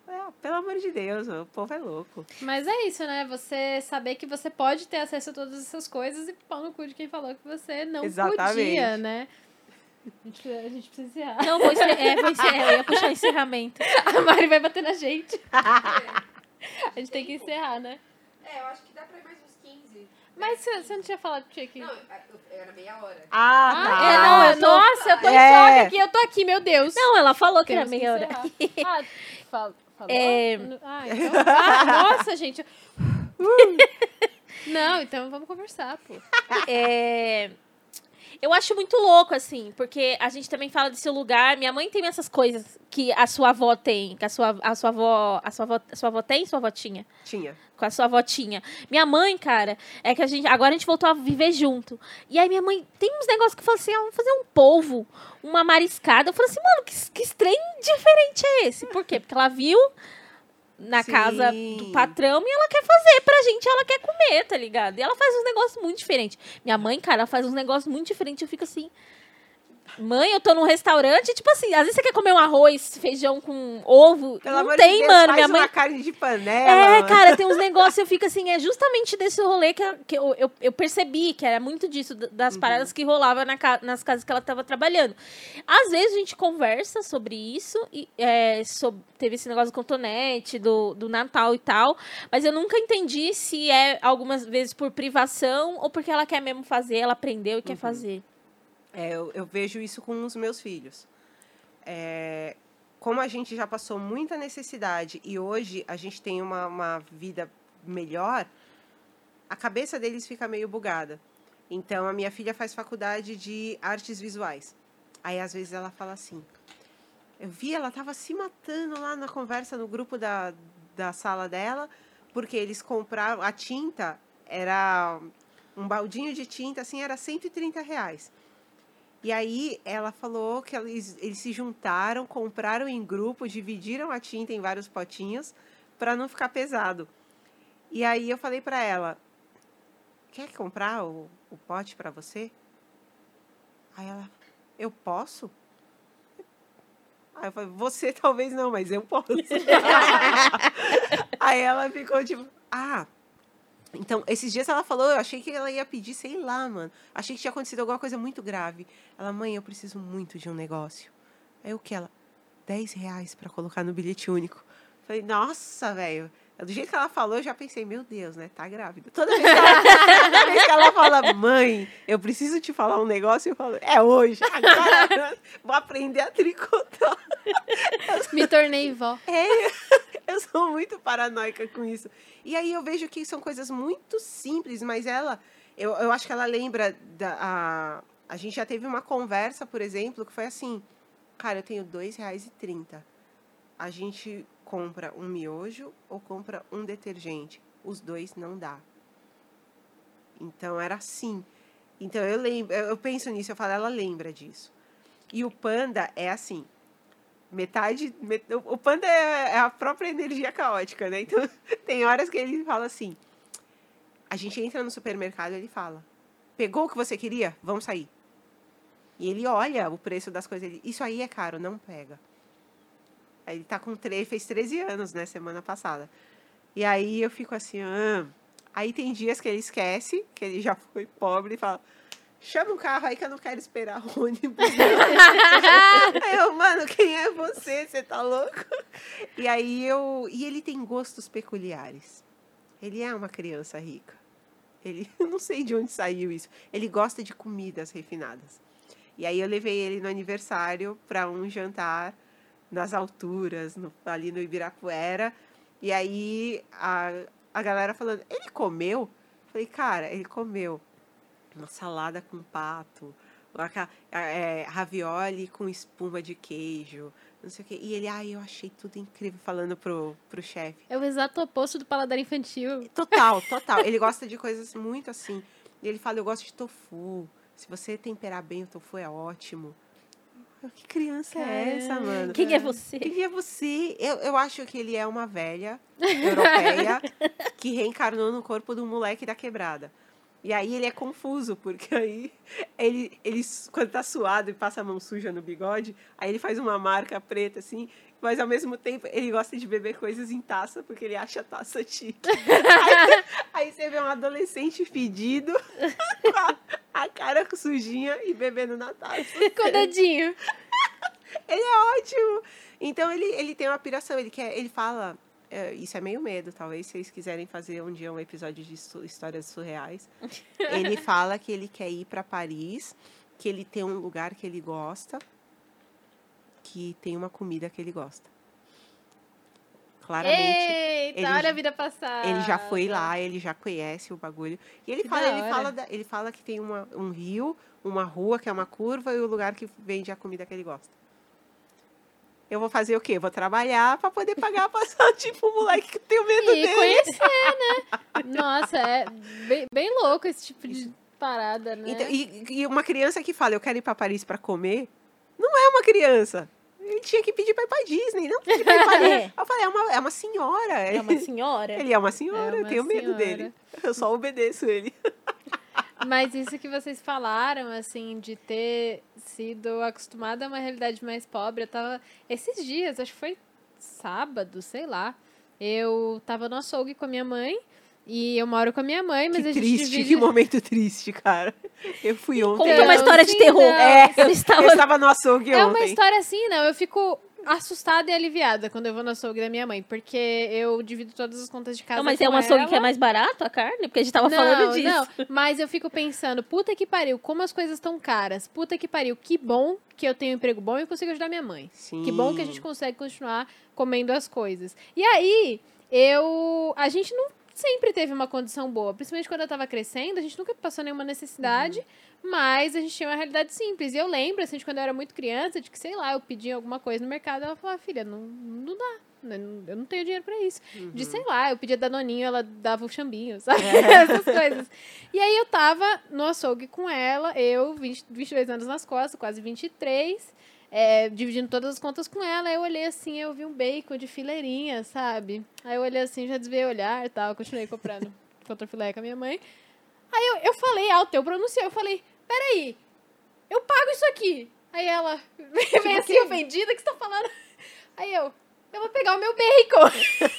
C: É, pelo amor de Deus, o povo é louco.
B: Mas é isso, né? Você saber que você pode ter acesso a todas essas coisas e pau no cu de quem falou que você não Exatamente. podia, né? A gente, a gente precisa encerrar.
A: Não, vou encerrar. É, vou encerrar. Eu ia puxar encerramento.
B: A Mari vai bater na gente. a gente tem que encerrar, né?
D: É, eu acho que dá pra ir mais
B: mas você, você não tinha falado que tinha que.
D: Não, era meia hora.
C: Ah, tá.
A: é, não, eu, nossa,
B: eu tô em
C: É.
B: choque aqui, eu tô aqui, meu Deus.
A: Não, ela falou que era
B: Temos que
A: meia hora.
B: Ah, fal- falou?
A: É.
B: Ah, então... ah, nossa, gente. Não, então vamos conversar, pô.
A: É, Eu acho muito louco, assim, porque a gente também fala desse lugar. Minha mãe tem essas coisas que a sua avó tem, que a sua, a sua avó. A sua avó, a sua avó tem, sua avó tinha?
C: Tinha.
A: Com a sua avó tinha. Minha mãe, cara, é que a gente. Agora a gente voltou a viver junto. E aí minha mãe tem uns negócios que fala assim: ah, vamos fazer um polvo, uma mariscada. Eu falei assim, mano, que, que estranho diferente é esse? Por quê? Porque ela viu na
C: Sim.
A: casa do patrão e ela quer fazer pra gente, ela quer comer, tá ligado? E ela faz uns negócios muito diferentes. Minha mãe, cara, ela faz uns negócios muito diferentes. Eu fico assim. Mãe, eu tô num restaurante, tipo assim, às vezes você quer comer um arroz, feijão com ovo.
C: Pelo
A: não tem,
C: de Deus,
A: mano. Minha mãe
C: uma carne de panela.
A: é, cara, tem uns negócios, eu fico assim, é justamente desse rolê que, eu- que eu, eu, eu percebi, que era muito disso, das
C: Uhum.
A: paradas que rolava na nas casas que ela tava trabalhando. Às vezes a gente conversa sobre isso, e, é, sob- teve esse negócio do cotonete, do, do Natal e tal, mas eu nunca entendi se é algumas vezes por privação ou porque ela quer mesmo fazer, ela aprendeu e quer
C: Uhum.
A: fazer.
C: É, eu, eu vejo isso com os meus filhos. É, como a gente já passou muita necessidade e hoje a gente tem uma, uma vida melhor, a cabeça deles fica meio bugada. Então, a minha filha faz faculdade de artes visuais. Aí, às vezes, ela fala assim: Eu vi, ela estava se matando lá na conversa no grupo da, da sala dela, porque eles compraram. A tinta era. Um baldinho de tinta, assim, era 130 reais. E aí ela falou que eles, eles se juntaram, compraram em grupo, dividiram a tinta em vários potinhos para não ficar pesado. E aí eu falei para ela: "Quer comprar o, o pote para você?" Aí ela: "Eu posso?" Aí eu falei: "Você talvez não, mas eu posso." aí ela ficou tipo: "Ah, então, esses dias ela falou, eu achei que ela ia pedir, sei lá, mano. Achei que tinha acontecido alguma coisa muito grave. Ela, mãe, eu preciso muito de um negócio. Aí o que ela? 10 reais pra colocar no bilhete único. Falei, nossa, velho. Do jeito que ela falou, eu já pensei, meu Deus, né? Tá grávida. Toda vez que ela, toda vez que ela fala, mãe, eu preciso te falar um negócio, eu falo, é hoje. Agora vou aprender a tricotar.
B: Me tornei vó.
C: Eu sou muito paranoica com isso. E aí eu vejo que são coisas muito simples, mas ela, eu, eu acho que ela lembra da. A, a gente já teve uma conversa, por exemplo, que foi assim: cara, eu tenho R$ 2,30. A gente compra um miojo ou compra um detergente? Os dois não dá. Então era assim. Então eu lembro, eu penso nisso, eu falo, ela lembra disso. E o panda é assim metade. met- O panda é é a própria energia caótica, né? Então, tem horas que ele fala assim. A gente entra no supermercado e ele fala: Pegou o que você queria? Vamos sair. E ele olha o preço das coisas. Ele, Isso aí é caro, não pega. Ele tá com tre fez 13 anos, né? Semana passada. E aí eu fico assim. Ah. Aí tem dias que ele esquece, que ele já foi pobre e fala. Chama um carro aí que eu não quero esperar o ônibus. Aí eu, mano, quem é você? Você tá louco? E aí eu. E ele tem gostos peculiares. Ele é uma criança rica. Ele, eu não sei de onde saiu isso. Ele gosta de comidas refinadas. E aí eu levei ele no aniversário para um jantar nas alturas, no- ali no Ibirapuera. E aí a, a galera falando, ele comeu? Eu falei, cara, ele comeu uma salada com pato, aquela, é, ravioli com espuma de queijo, não sei o quê. E ele, ai, eu achei tudo incrível falando pro, pro chefe.
B: É o exato oposto do paladar infantil.
C: Total, total. Ele gosta de coisas muito assim. E ele fala, eu gosto de tofu. Se você temperar bem o tofu, é ótimo. Que criança é essa, mano?
A: Quem é você?
C: Quem é você? Eu, eu acho que ele é uma velha europeia que reencarnou no corpo do moleque da quebrada. E aí ele é confuso, porque aí ele, ele, quando tá suado e passa a mão suja no bigode, aí ele faz uma marca preta assim, mas ao mesmo tempo ele gosta de beber coisas em taça, porque ele acha a taça chique. aí, aí você vê um adolescente fedido, a, cara sujinha e bebendo na taça.
B: Com o dedinho.
C: Ele é ótimo. Então ele, ele tem uma piração, ele quer, ele fala, é, isso é meio medo, talvez se vocês quiserem fazer um dia um episódio de histórias surreais. ele fala que ele quer ir para Paris que ele tem um lugar que ele gosta, que tem uma comida que ele gosta. Claramente.
B: Eita,
C: ele
B: olha a vida passada.
C: Ele já foi lá, ele já conhece o bagulho. E ele
B: Que
C: fala, ele fala, da- ele fala que tem uma, um rio, uma rua que é uma curva e o lugar que vende a comida que ele gosta. Eu vou fazer o quê? Vou trabalhar pra poder pagar a passagem pro moleque que tenho medo
B: E
C: dele.
B: conhecer, né? Nossa, é bem, bem louco esse tipo de parada, né?
C: Então, e, e uma criança que fala, eu quero ir pra Paris pra comer, não é uma criança. Ele tinha que pedir pra ir pra Disney, não pedir pra ir pra.
A: É.
C: Eu falei, é uma, é uma senhora.
A: É uma senhora.
C: Ele é uma senhora,
B: É
C: eu
B: uma
C: tenho medo
B: senhora.
C: dele. Eu só obedeço ele.
B: Mas isso que vocês falaram, assim, de ter sido acostumada a uma realidade mais pobre, eu tava. Esses dias, acho que foi sábado, sei lá. Eu tava no açougue com a minha mãe. E eu moro com a minha mãe, mas
C: que
B: a gente
C: triste,
B: divide...
C: que momento triste, cara. Eu fui ontem.
A: Conta uma
B: Então,
A: história de
B: sim,
A: terror.
B: não.
A: É, eu estava.
C: Eu estava no açougue
B: É uma
C: ontem.
B: história assim, não. Eu fico assustada e aliviada quando eu vou no açougue da minha mãe, porque eu divido todas as contas de casa.
A: Não, mas
B: com
A: é um açougue
B: ela.
A: que é mais barato a carne? Porque a gente tava falando disso.
B: Não, mas eu fico pensando, puta que pariu, como as coisas estão caras. Puta que pariu, que bom que eu tenho um emprego bom e consigo ajudar minha mãe.
C: Sim.
B: Que bom que a gente consegue continuar comendo as coisas. E aí, eu. A gente não sempre teve uma condição boa. Principalmente quando eu tava crescendo, a gente nunca passou nenhuma necessidade,
C: Uhum.
B: mas a gente tinha uma realidade simples. E eu lembro, assim, de quando eu era muito criança, de que, sei lá, eu pedia alguma coisa no mercado, ela falava, filha, não, não dá. né, Eu não tenho dinheiro pra isso.
C: Uhum.
B: De, sei lá, eu pedia danoninho, ela dava o chambinho, sabe? Essas coisas. E aí eu tava no açougue com ela, eu, 20, 22 anos nas costas, quase 23, é, dividindo todas as contas com ela. Aí eu olhei assim, eu vi um bacon de fileirinha, sabe? Aí eu olhei assim, já desviei o olhar e tal, continuei comprando contra filé com a minha mãe. Aí eu, eu falei alto, eu pronunciei, eu falei, peraí, eu pago isso aqui. Aí ela veio assim, ofendida, que você tá falando? Aí eu, eu vou pegar o meu bacon.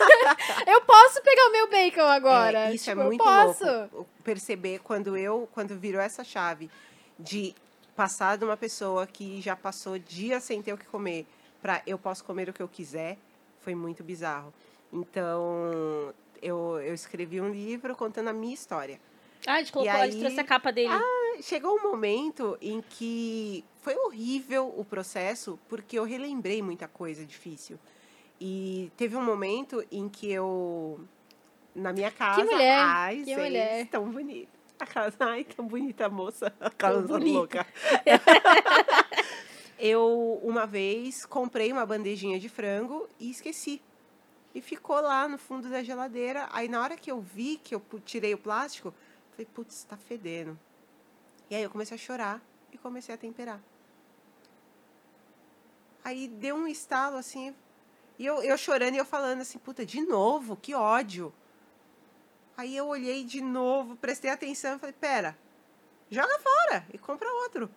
B: eu posso pegar o meu bacon agora.
C: É, isso
B: Tipo,
C: é
B: eu
C: muito
B: posso.
C: louco. Perceber quando eu, quando virou essa chave de passar de uma pessoa que já passou dias sem ter o que comer para eu posso comer o que eu quiser, foi muito bizarro. Então, eu, eu escrevi um livro contando a minha história.
A: Ah, gente colocou,
C: E
A: a gente
C: aí-
A: trouxe a capa dele.
C: Chegou um momento em que foi horrível o processo, porque eu relembrei muita coisa difícil. E teve um momento em que eu, na minha casa.
B: mulher,
C: Ai,
B: que mulher.
C: tão bonita. A casa, ai, tão bonita a moça. A casa louca. eu, uma vez, comprei uma bandejinha de frango e esqueci. E ficou lá no fundo da geladeira. Aí, na hora que eu vi que eu tirei o plástico, falei, putz, tá fedendo. E aí eu comecei a chorar e comecei a temperar. Aí deu um estalo assim, e eu, eu chorando e eu falando assim, puta, de novo, que ódio. Aí eu olhei de novo, prestei atenção e falei, pera, joga fora e compra outro.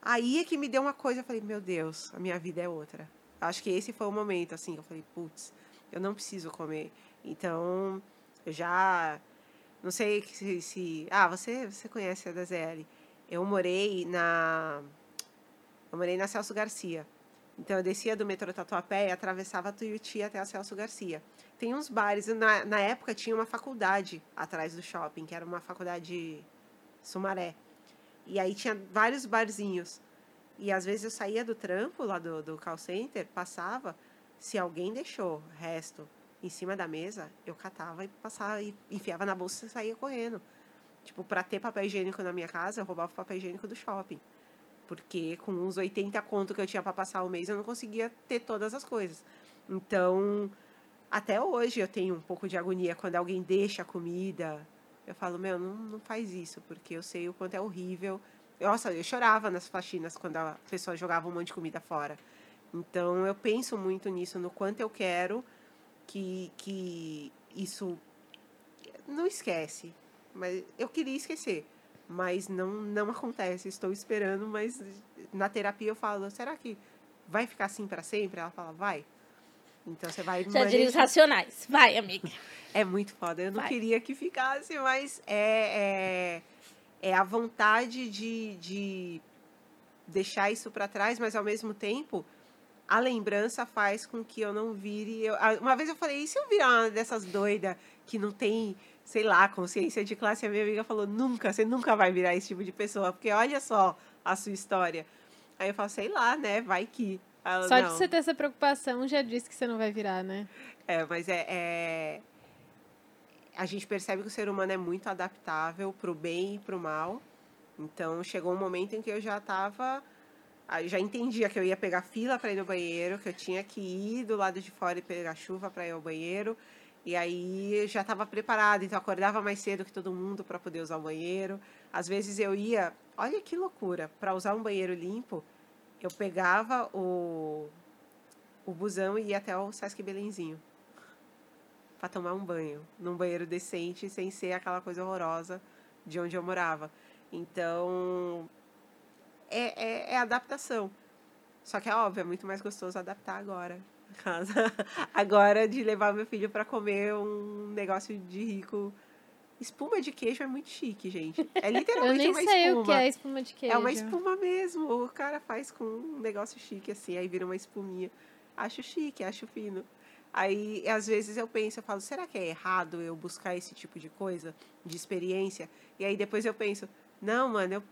C: Aí é que me deu uma coisa, eu falei, meu Deus, a minha vida é outra. Acho que esse foi o momento, assim, eu falei, putz, eu não preciso comer. Então, eu já. Não sei se. se ah, você, você conhece a da ZL. Eu morei na. Eu morei na Celso Garcia. Então, eu descia do metrô Tatuapé e atravessava Tuiuti até a Celso Garcia. Tem uns bares. Na, na época, tinha uma faculdade atrás do shopping, que era uma faculdade Sumaré. E aí tinha vários barzinhos. E às vezes eu saía do trampo lá do, do call center, passava. Se alguém deixou resto em cima da mesa, eu catava e passava e enfiava na bolsa e saía correndo. Tipo, pra ter papel higiênico na minha casa, eu roubava o papel higiênico do shopping. Porque com uns 80 conto que eu tinha para passar o mês, eu não conseguia ter todas as coisas. Então, até hoje eu tenho um pouco de agonia quando alguém deixa a comida. Eu falo, meu, não, não faz isso, porque eu sei o quanto é horrível. Nossa, eu chorava nas faxinas quando a pessoa jogava um monte de comida fora. Então, eu penso muito nisso, no quanto eu quero que, que isso. Não esquece. Mas eu queria esquecer. Mas não, não acontece. Estou esperando, mas na terapia eu falo, será que vai ficar assim para sempre? Ela fala, vai. Então você vai
A: Já diria os racionais. Vai, amiga.
C: é muito foda. Eu não
A: Vai.
C: queria que ficasse, mas é, é, é a vontade de, de deixar isso para trás, mas ao mesmo tempo a lembrança faz com que eu não vire. eu- uma vez eu falei, e se eu virar uma dessas doidas que não tem sei lá, consciência de classe. A minha amiga falou: nunca, você nunca vai virar esse tipo de pessoa, porque olha só a sua história. Aí eu falo: sei lá, né? Vai que. Ela,
B: Só de
C: "Não."
B: você ter essa preocupação já disse que você não vai virar, né?
C: É, mas é, é- A gente percebe que o ser humano é muito adaptável pro bem e pro mal. Então, chegou um momento em que eu já tava... aí Já entendia que eu ia pegar fila para ir no banheiro, que eu tinha que ir do lado de fora e pegar chuva para ir ao banheiro. E aí, já estava preparada. Então, acordava mais cedo que todo mundo para poder usar o banheiro. Às vezes, eu ia... Olha que loucura! Para usar um banheiro limpo, eu pegava o, o busão e ia até o Sesc Belenzinho para tomar um banho, num banheiro decente, sem ser aquela coisa horrorosa de onde eu morava. Então, é, é, é adaptação. Só que é óbvio, é muito mais gostoso adaptar agora. Casa. Agora de levar meu filho para comer um negócio de rico. Espuma de queijo é muito chique, gente. É
B: Eu
C: literalmente
B: nem
C: uma
B: sei
C: espuma.
B: o que é espuma de queijo.
C: É uma espuma mesmo. O cara faz com um negócio chique, assim, aí vira uma espuminha. Acho chique, acho fino. Aí, às vezes, eu penso, eu falo, será que é errado eu buscar esse tipo de coisa, de experiência? E aí depois eu penso, não, mano, eu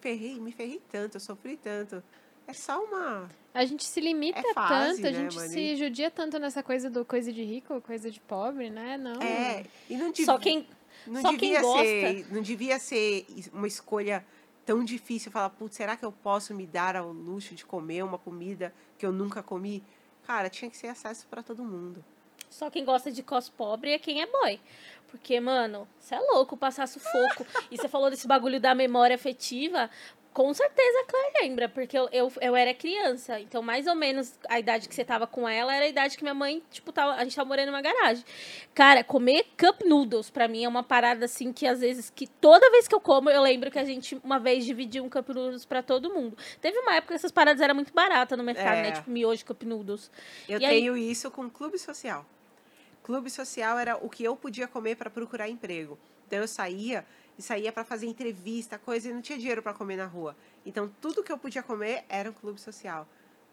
C: ferrei, me ferrei tanto, eu sofri tanto. É só uma.
B: A gente se limita
C: É fase,
B: tanto, a
C: né,
B: gente se judia tanto nessa coisa do coisa de rico, coisa de pobre, né? Não.
C: É. E não devia,
A: Só quem.
C: Não
A: só quem
C: devia
A: gosta.
C: ser. Não devia ser uma escolha tão difícil. Falar, putz, será que eu posso me dar ao luxo de comer uma comida que eu nunca comi? Cara, tinha que ser acesso para todo mundo.
A: Só quem gosta de cos pobre é quem é boy. Porque, mano, você é louco passar sufoco. e você falou desse bagulho da memória afetiva. Com certeza a Claire lembra, porque eu, eu, eu era criança. Então, mais ou menos, a idade que você tava com ela era a idade que minha mãe, tipo, tava, a gente tava morando numa garagem. Cara, comer cup noodles pra mim é uma parada assim que às vezes, que toda vez que eu como, eu lembro que a gente uma vez dividiu um cup noodles pra todo mundo. Teve uma época que essas paradas eram muito baratas no mercado,
C: É.
A: né? Tipo, miojo, cup noodles.
C: Eu
A: E aí-
C: tenho isso com clube social. Clube social era o que eu podia comer para procurar emprego. Então eu saía e saía para fazer entrevista, coisa, e não tinha dinheiro para comer na rua. Então tudo que eu podia comer era um clube social.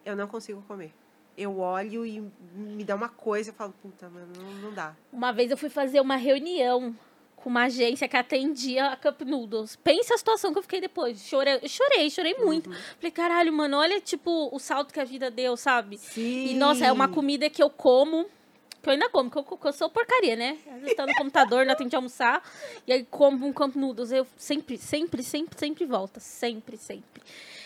C: Eu não consigo comer. Eu olho e me dá uma coisa, eu falo, puta, mano, não, não dá.
A: Uma vez eu fui fazer uma reunião com uma agência que atendia a Cup Noodles. Pensa a situação que eu fiquei depois. Chorei, eu chorei, chorei muito. Falei, caralho, mano, olha, tipo, o salto que a vida deu, sabe?
C: Sim.
A: E, nossa, é uma comida que eu como, que eu ainda como, que eu, que eu sou porcaria, né? Às vezes tá no computador, não tem de almoçar, e aí como um Cup Noodles. Eu sempre, sempre, sempre, sempre volta. Sempre, sempre.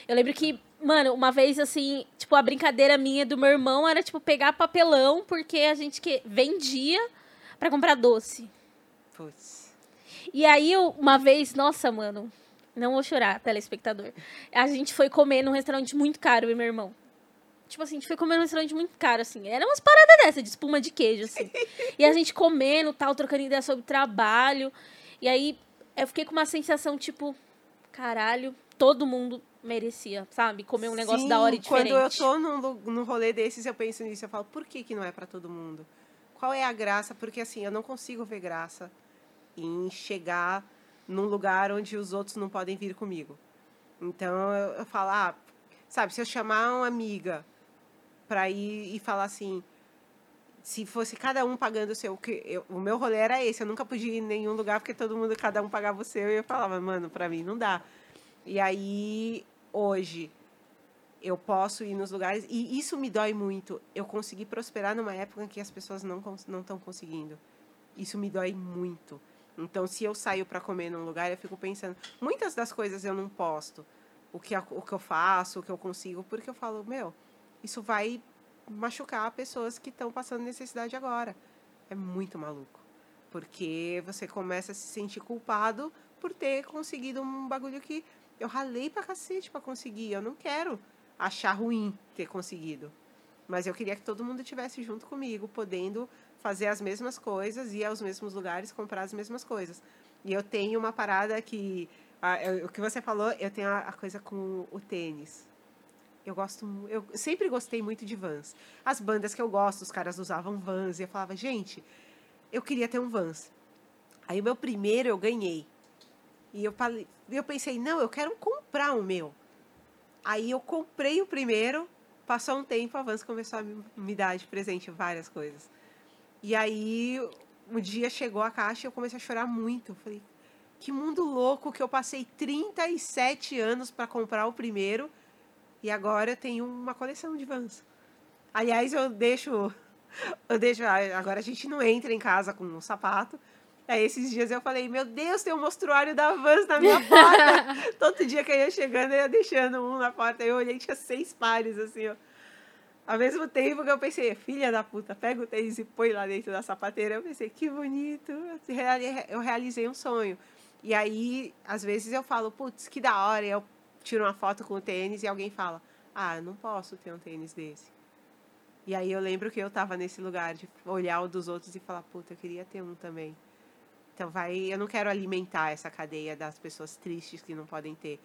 A: Eu lembro que, mano, uma vez, assim, tipo, a brincadeira minha do meu irmão era, tipo, pegar papelão, porque a gente que vendia pra comprar doce.
C: Putz.
A: E aí, eu, uma vez, nossa, mano, não vou chorar, telespectador. A gente foi comer num restaurante muito caro, eu e meu irmão. Tipo assim, a gente foi comer num restaurante muito caro, assim. Era umas paradas dessa, de espuma de queijo, assim. e a gente comendo, tal, trocando ideia sobre trabalho. E aí, eu fiquei com uma sensação, tipo, caralho, todo mundo merecia, sabe? Comer um negócio
C: Sim,
A: da hora e diferente.
C: Quando eu tô num, num rolê desses, eu penso nisso. Eu falo, por que, que não é para todo mundo? Qual é a graça? Porque assim, eu não consigo ver graça em chegar num lugar onde os outros não podem vir comigo. Então eu, eu falo, ah, sabe, se eu chamar uma amiga pra ir e falar assim, se fosse cada um pagando o seu, que eu- o meu rolê era esse, eu nunca podia ir em nenhum lugar porque todo mundo, cada um pagava o seu, e eu falava, mano, pra mim não dá. E aí, hoje, eu posso ir nos lugares, e isso me dói muito. Eu consegui prosperar numa época em que as pessoas não não estão conseguindo. Isso me dói muito. Então, se eu saio para comer num lugar, eu fico pensando, muitas das coisas eu não posto. O que, o que eu faço, o que eu consigo, porque eu falo, meu, isso vai machucar pessoas que estão passando necessidade agora. É muito maluco. Porque você começa a se sentir culpado por ter conseguido um bagulho que eu ralei pra cacete pra conseguir. Eu não quero achar ruim ter conseguido. Mas eu queria que todo mundo estivesse junto comigo, podendo fazer as mesmas coisas, ir aos mesmos lugares, comprar as mesmas coisas. E eu tenho uma parada que. ah, eu- o que você falou, eu tenho a, a coisa com o tênis. Eu gosto. Eu sempre gostei muito de vans. As bandas que eu gosto, os caras usavam vans. E eu falava, gente, eu queria ter um vans. Aí o meu primeiro eu ganhei. E eu, eu pensei, não, eu quero comprar o meu. Aí eu comprei o primeiro, passou um tempo, a Vans começou a me dar de presente várias coisas. E aí um dia chegou a caixa e eu comecei a chorar muito. Eu falei, que mundo louco que eu passei 37 anos para comprar o primeiro e agora eu tenho uma coleção de vans. Aliás, eu deixo. Eu deixo. Agora a gente não entra em casa com um sapato. Aí esses dias eu falei, meu Deus, tem um mostruário da Vans na minha porta. Todo dia que eu ia chegando, eu ia deixando um na porta. Eu olhei, tinha seis pares, assim, ó. Ao mesmo tempo que eu pensei, filha da puta, pega o tênis e põe lá dentro da sapateira. Eu pensei, que bonito. Eu realizei um sonho. E aí, às vezes eu falo, putz, que da hora. Eu tiro uma foto com o tênis e alguém fala, ah, não posso ter um tênis desse. E aí eu lembro que eu tava nesse lugar de olhar o dos outros e falar, puta, eu queria ter um também. Então vai, eu não quero alimentar essa cadeia das pessoas tristes que não podem ter.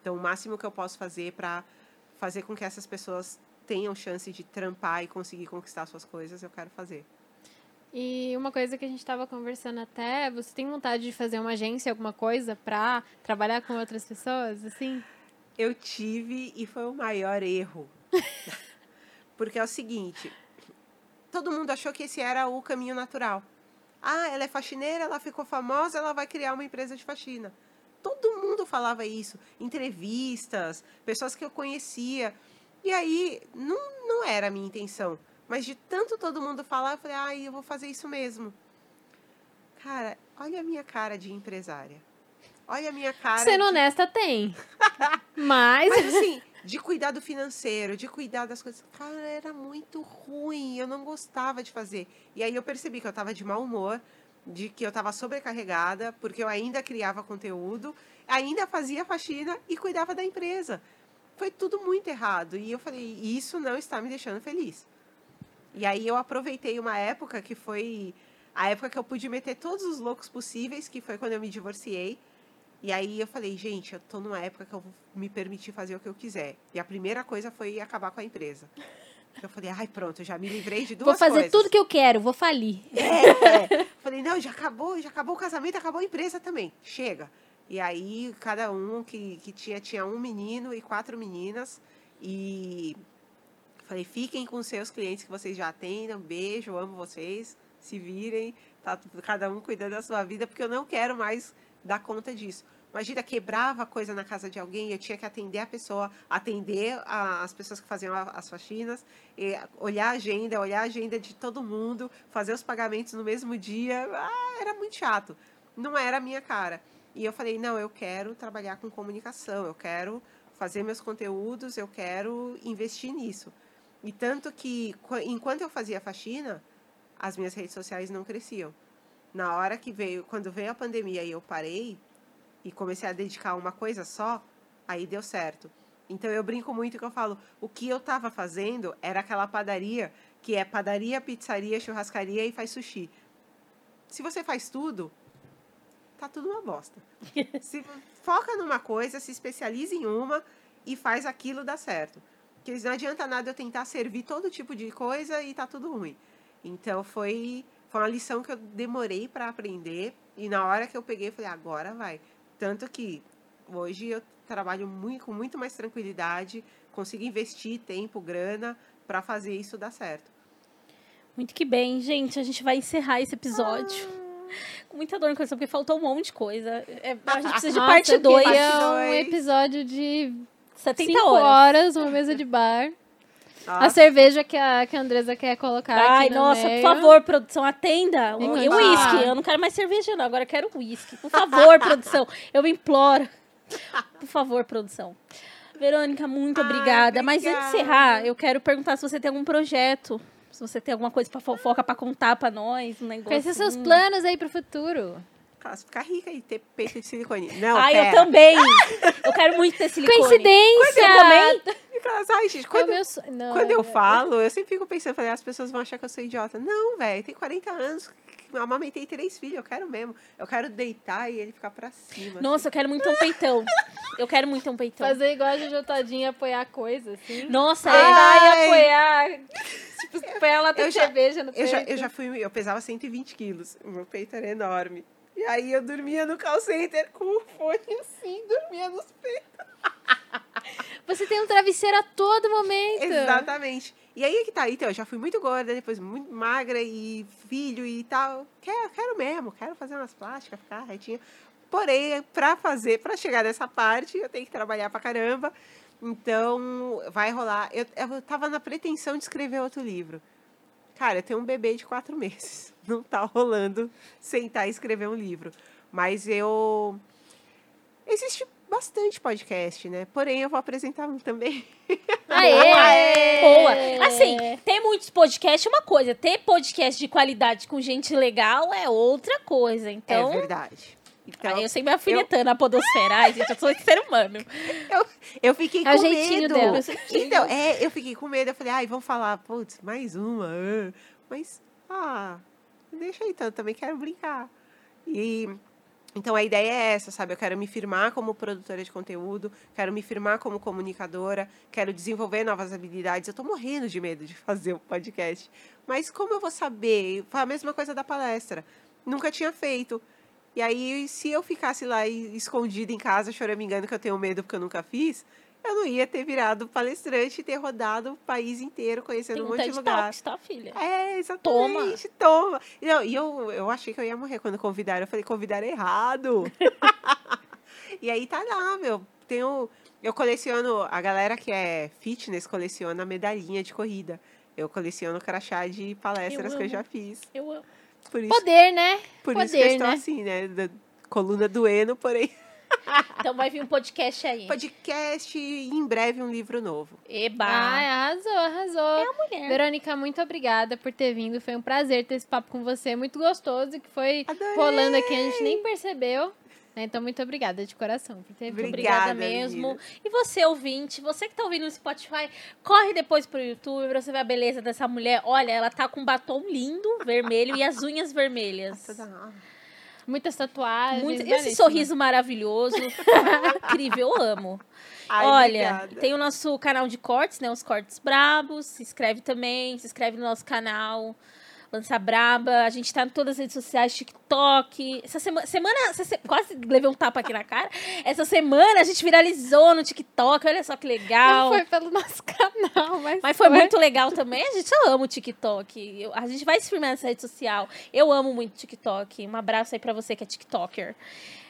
C: Então o máximo que eu posso fazer para fazer com que essas pessoas tenham chance de trampar e conseguir conquistar suas coisas, eu quero fazer.
B: E uma coisa que a gente estava conversando até, você tem vontade de fazer uma agência, alguma coisa, para trabalhar com outras pessoas, assim?
C: Eu tive e foi o maior erro. Porque é o seguinte, todo mundo achou que esse era o caminho natural. Ah, ela é faxineira, ela ficou famosa, ela vai criar uma empresa de faxina. Todo mundo falava isso, entrevistas, pessoas que eu conhecia. E aí, não, não era a minha intenção. Mas de tanto todo mundo falar, eu falei, ah, eu vou fazer isso mesmo. Cara, olha a minha cara de empresária. Olha a minha cara.
B: Sendo
C: de...
B: honesta, tem. Mas.
C: Mas assim, de cuidado financeiro, de cuidar das coisas. Cara, era muito ruim. Eu não gostava de fazer. E aí eu percebi que eu estava de mau humor, de que eu estava sobrecarregada, porque eu ainda criava conteúdo, ainda fazia faxina e cuidava da empresa. Foi tudo muito errado. E eu falei, isso não está me deixando feliz. E aí eu aproveitei uma época que foi a época que eu pude meter todos os loucos possíveis, que foi quando eu me divorciei. E aí eu falei, gente, eu tô numa época que eu vou me permitir fazer o que eu quiser. E a primeira coisa foi acabar com a empresa. Eu falei, ai, pronto, eu já me livrei de duas
B: coisas. Vou fazer
C: coisas.
B: tudo que eu quero, vou falir.
C: É, é. Falei, não, já acabou, já acabou o casamento, acabou a empresa também. Chega. E aí, cada um que, que tinha, tinha um menino e quatro meninas. E falei, fiquem com seus clientes que vocês já atendam. Beijo, amo vocês. Se virem, tá cada um cuidando da sua vida, porque eu não quero mais dar conta disso. Imagina, quebrava coisa na casa de alguém, eu tinha que atender a pessoa, atender a, as pessoas que faziam a, as faxinas, olhar a agenda, olhar a agenda de todo mundo, fazer os pagamentos no mesmo dia. Ah, era muito chato. Não era a minha cara. E eu falei, não, eu quero trabalhar com comunicação, eu quero fazer meus conteúdos, eu quero investir nisso. E tanto que, enquanto eu fazia faxina, as minhas redes sociais não cresciam. Na hora que veio, quando veio a pandemia e eu parei, e comecei a dedicar uma coisa só, aí deu certo. Então eu brinco muito que eu falo, o que eu estava fazendo era aquela padaria que é padaria, pizzaria, churrascaria e faz sushi. Se você faz tudo, tá tudo uma bosta. se foca numa coisa, se especializa em uma e faz aquilo dar certo. Porque não adianta nada eu tentar servir todo tipo de coisa e tá tudo ruim. Então foi foi uma lição que eu demorei para aprender e na hora que eu peguei, eu falei, agora vai. Tanto que hoje eu trabalho muito, com muito mais tranquilidade, consigo investir tempo, grana para fazer isso dar certo.
A: Muito que bem, gente. A gente vai encerrar esse episódio. Ah. Com muita dor no coração, porque faltou um monte de coisa. É, a gente precisa de
B: Nossa,
A: parte 2.
B: É um episódio de
A: 70
B: horas.
A: horas,
B: uma mesa de bar.
C: Nossa.
B: A cerveja que a, que a Andresa quer colocar
A: Ai,
B: aqui no
A: nossa,
B: meio.
A: por favor, produção, atenda. O e o uísque. Eu não quero mais cerveja, não. Agora eu quero uísque. Por favor, produção. Eu imploro. Por favor, produção. Verônica, muito
C: Ai,
A: obrigada. Mas antes de
C: obrigada.
A: encerrar, eu quero perguntar se você tem algum projeto. Se você tem alguma coisa pra fofoca pra contar pra nós, um negócio.
B: Quais são seus planos aí pro futuro?
C: Ficar rica e ter peito de silicone. Não,
A: Ai,
C: pera.
A: eu também. Eu quero muito ter silicone.
B: Coincidência!
A: Eu também.
C: Ai, gente,
B: É
C: quando,
B: meu sonho. Não,
C: quando eu
B: é-
C: falo, eu sempre fico pensando, falei, as pessoas vão achar que eu sou idiota. Não, velho, tem 40 anos, eu amamentei três filhos, eu quero mesmo. Eu quero deitar e ele ficar pra cima.
A: Nossa, eu quero muito um peitão. Eu quero muito um peitão.
B: Fazer igual a Jojo apoiar coisa, assim.
A: Nossa, é.
B: E
C: Ai.
B: apoiar. Tipo, apoiar
C: Eu
B: de
C: já-
B: cerveja no
C: Eu
B: peito.
C: já, eu já fui, eu pesava 120 quilos, o meu peito era enorme. E aí eu dormia no call center com o fone assim, dormia nos peitos.
B: Você tem um travesseiro a todo momento.
C: Exatamente. E aí é que tá, então, eu já fui muito gorda, depois muito magra e filho e tal. Quero, quero mesmo, quero fazer umas plásticas, ficar retinha. Porém, pra fazer, pra chegar nessa parte, eu tenho que trabalhar pra caramba. Então, vai rolar. Eu, eu tava na pretensão de escrever outro livro. Cara, eu tenho um bebê de quatro meses. Não tá rolando sentar e escrever um livro. Mas eu. Existe bastante podcast, né? Porém, eu vou apresentar um também.
A: Aê! Boa! Assim, ter muitos podcasts é uma coisa, ter podcast de qualidade com gente legal é outra coisa. Então,
C: é verdade. Então,
A: aí eu sempre me alfinetando a podosfera. Ai, gente, eu sou ser humano.
C: eu, eu fiquei
B: É o
C: com medo.
B: dela.
C: Então, é, eu fiquei com medo. Eu falei, ai, vamos falar, putz, mais uma. Mas, ah, deixa aí, então, eu também quero brincar. E então a ideia é essa, sabe? Eu quero me firmar como produtora de conteúdo, quero me firmar como comunicadora, quero desenvolver novas habilidades. Eu tô morrendo de medo de fazer um podcast. Mas como eu vou saber? Foi a mesma coisa da palestra. Nunca tinha feito. E aí, se eu ficasse lá escondida em casa, choramingando que eu tenho medo porque eu nunca fiz, eu não ia ter virado palestrante e ter rodado o país inteiro, conhecendo
A: Tem
C: um
A: um
C: monte de lugar.
A: Talks, tá, filha?
C: É, exatamente. Toma. E eu, e eu, eu achei que eu ia morrer quando convidaram. Eu falei, convidaram errado. e aí tá lá, meu. Tenho, eu coleciono, a galera que é fitness coleciona medalhinha de corrida. Eu coleciono crachá de palestras
A: Eu
C: que eu já fiz.
A: Eu amo.
C: Por isso,
B: Poder, né?
C: por
B: Poder,
C: isso que eu estou
B: né?
C: assim, né? Da coluna doendo, porém.
A: Então vai vir um podcast aí.
C: Podcast e em breve um livro novo.
A: Eba!
B: Ai, arrasou, arrasou.
A: é a mulher.
B: Verônica, muito obrigada por ter vindo. Foi um prazer ter esse papo com você. Muito gostoso, que foi
C: Adorei.
B: rolando aqui, a gente nem percebeu. Né? Então, muito obrigada de coração por ter vindo.
A: Obrigada
C: Obrigada,
A: mesmo.
C: menina.
A: E você, ouvinte, você que tá ouvindo no Spotify, corre depois pro YouTube pra você ver a beleza dessa mulher. Olha, ela tá com um batom lindo, vermelho, e as unhas vermelhas.
B: Muitas tatuagens.
A: Muito, esse sorriso maravilhoso. Incrível, eu amo.
C: Ai,
A: Olha,
C: obrigada.
A: tem o nosso canal de cortes, né? Os Cortes Brabos. Se inscreve também, se inscreve no nosso canal. Lança Braba. A gente tá em todas as redes sociais, TikTok. Essa semana. semana essa se- quase levei um tapa aqui na cara. Essa semana a gente viralizou no TikTok. Olha só que legal.
B: Não foi pelo nosso canal, mas,
A: Mas foi muito legal também. A gente amo o TikTok. Eu- a gente vai se firmar nessa rede social. Eu amo muito TikTok. Um abraço aí pra você que é TikToker.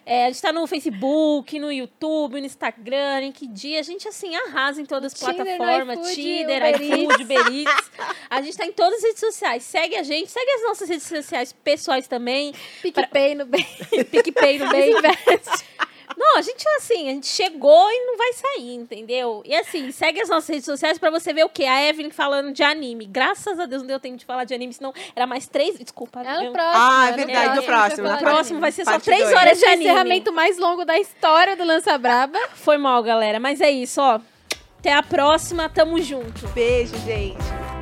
A: É, a gente tá no Facebook, no YouTube, no Instagram, em que dia a gente, assim, arrasa em todas as plataformas. Tinder, iFood, Uber Eats. A gente tá em todas as redes sociais. Segue a gente, segue as nossas redes sociais pessoais também.
B: PicPay no bem.
A: PicPay no bem. Não, a gente, assim, a gente chegou e não vai sair, entendeu? E assim, segue as nossas redes sociais pra você ver o quê? A Evelyn falando de anime. Graças a Deus não deu tempo de falar de anime, senão era mais três. Desculpa.
B: É no
A: eu-
B: próximo.
C: Ah, é
B: no
C: verdade,
A: no
C: próximo,
B: vai
C: no
A: O próximo vai ser só
C: Parte
A: três
C: dois.
A: horas de
B: é o
A: anime.
B: encerramento mais longo da história do Lança Braba.
A: Foi mal, galera. Mas é isso, ó. Até a próxima. Tamo junto.
C: Beijo, gente.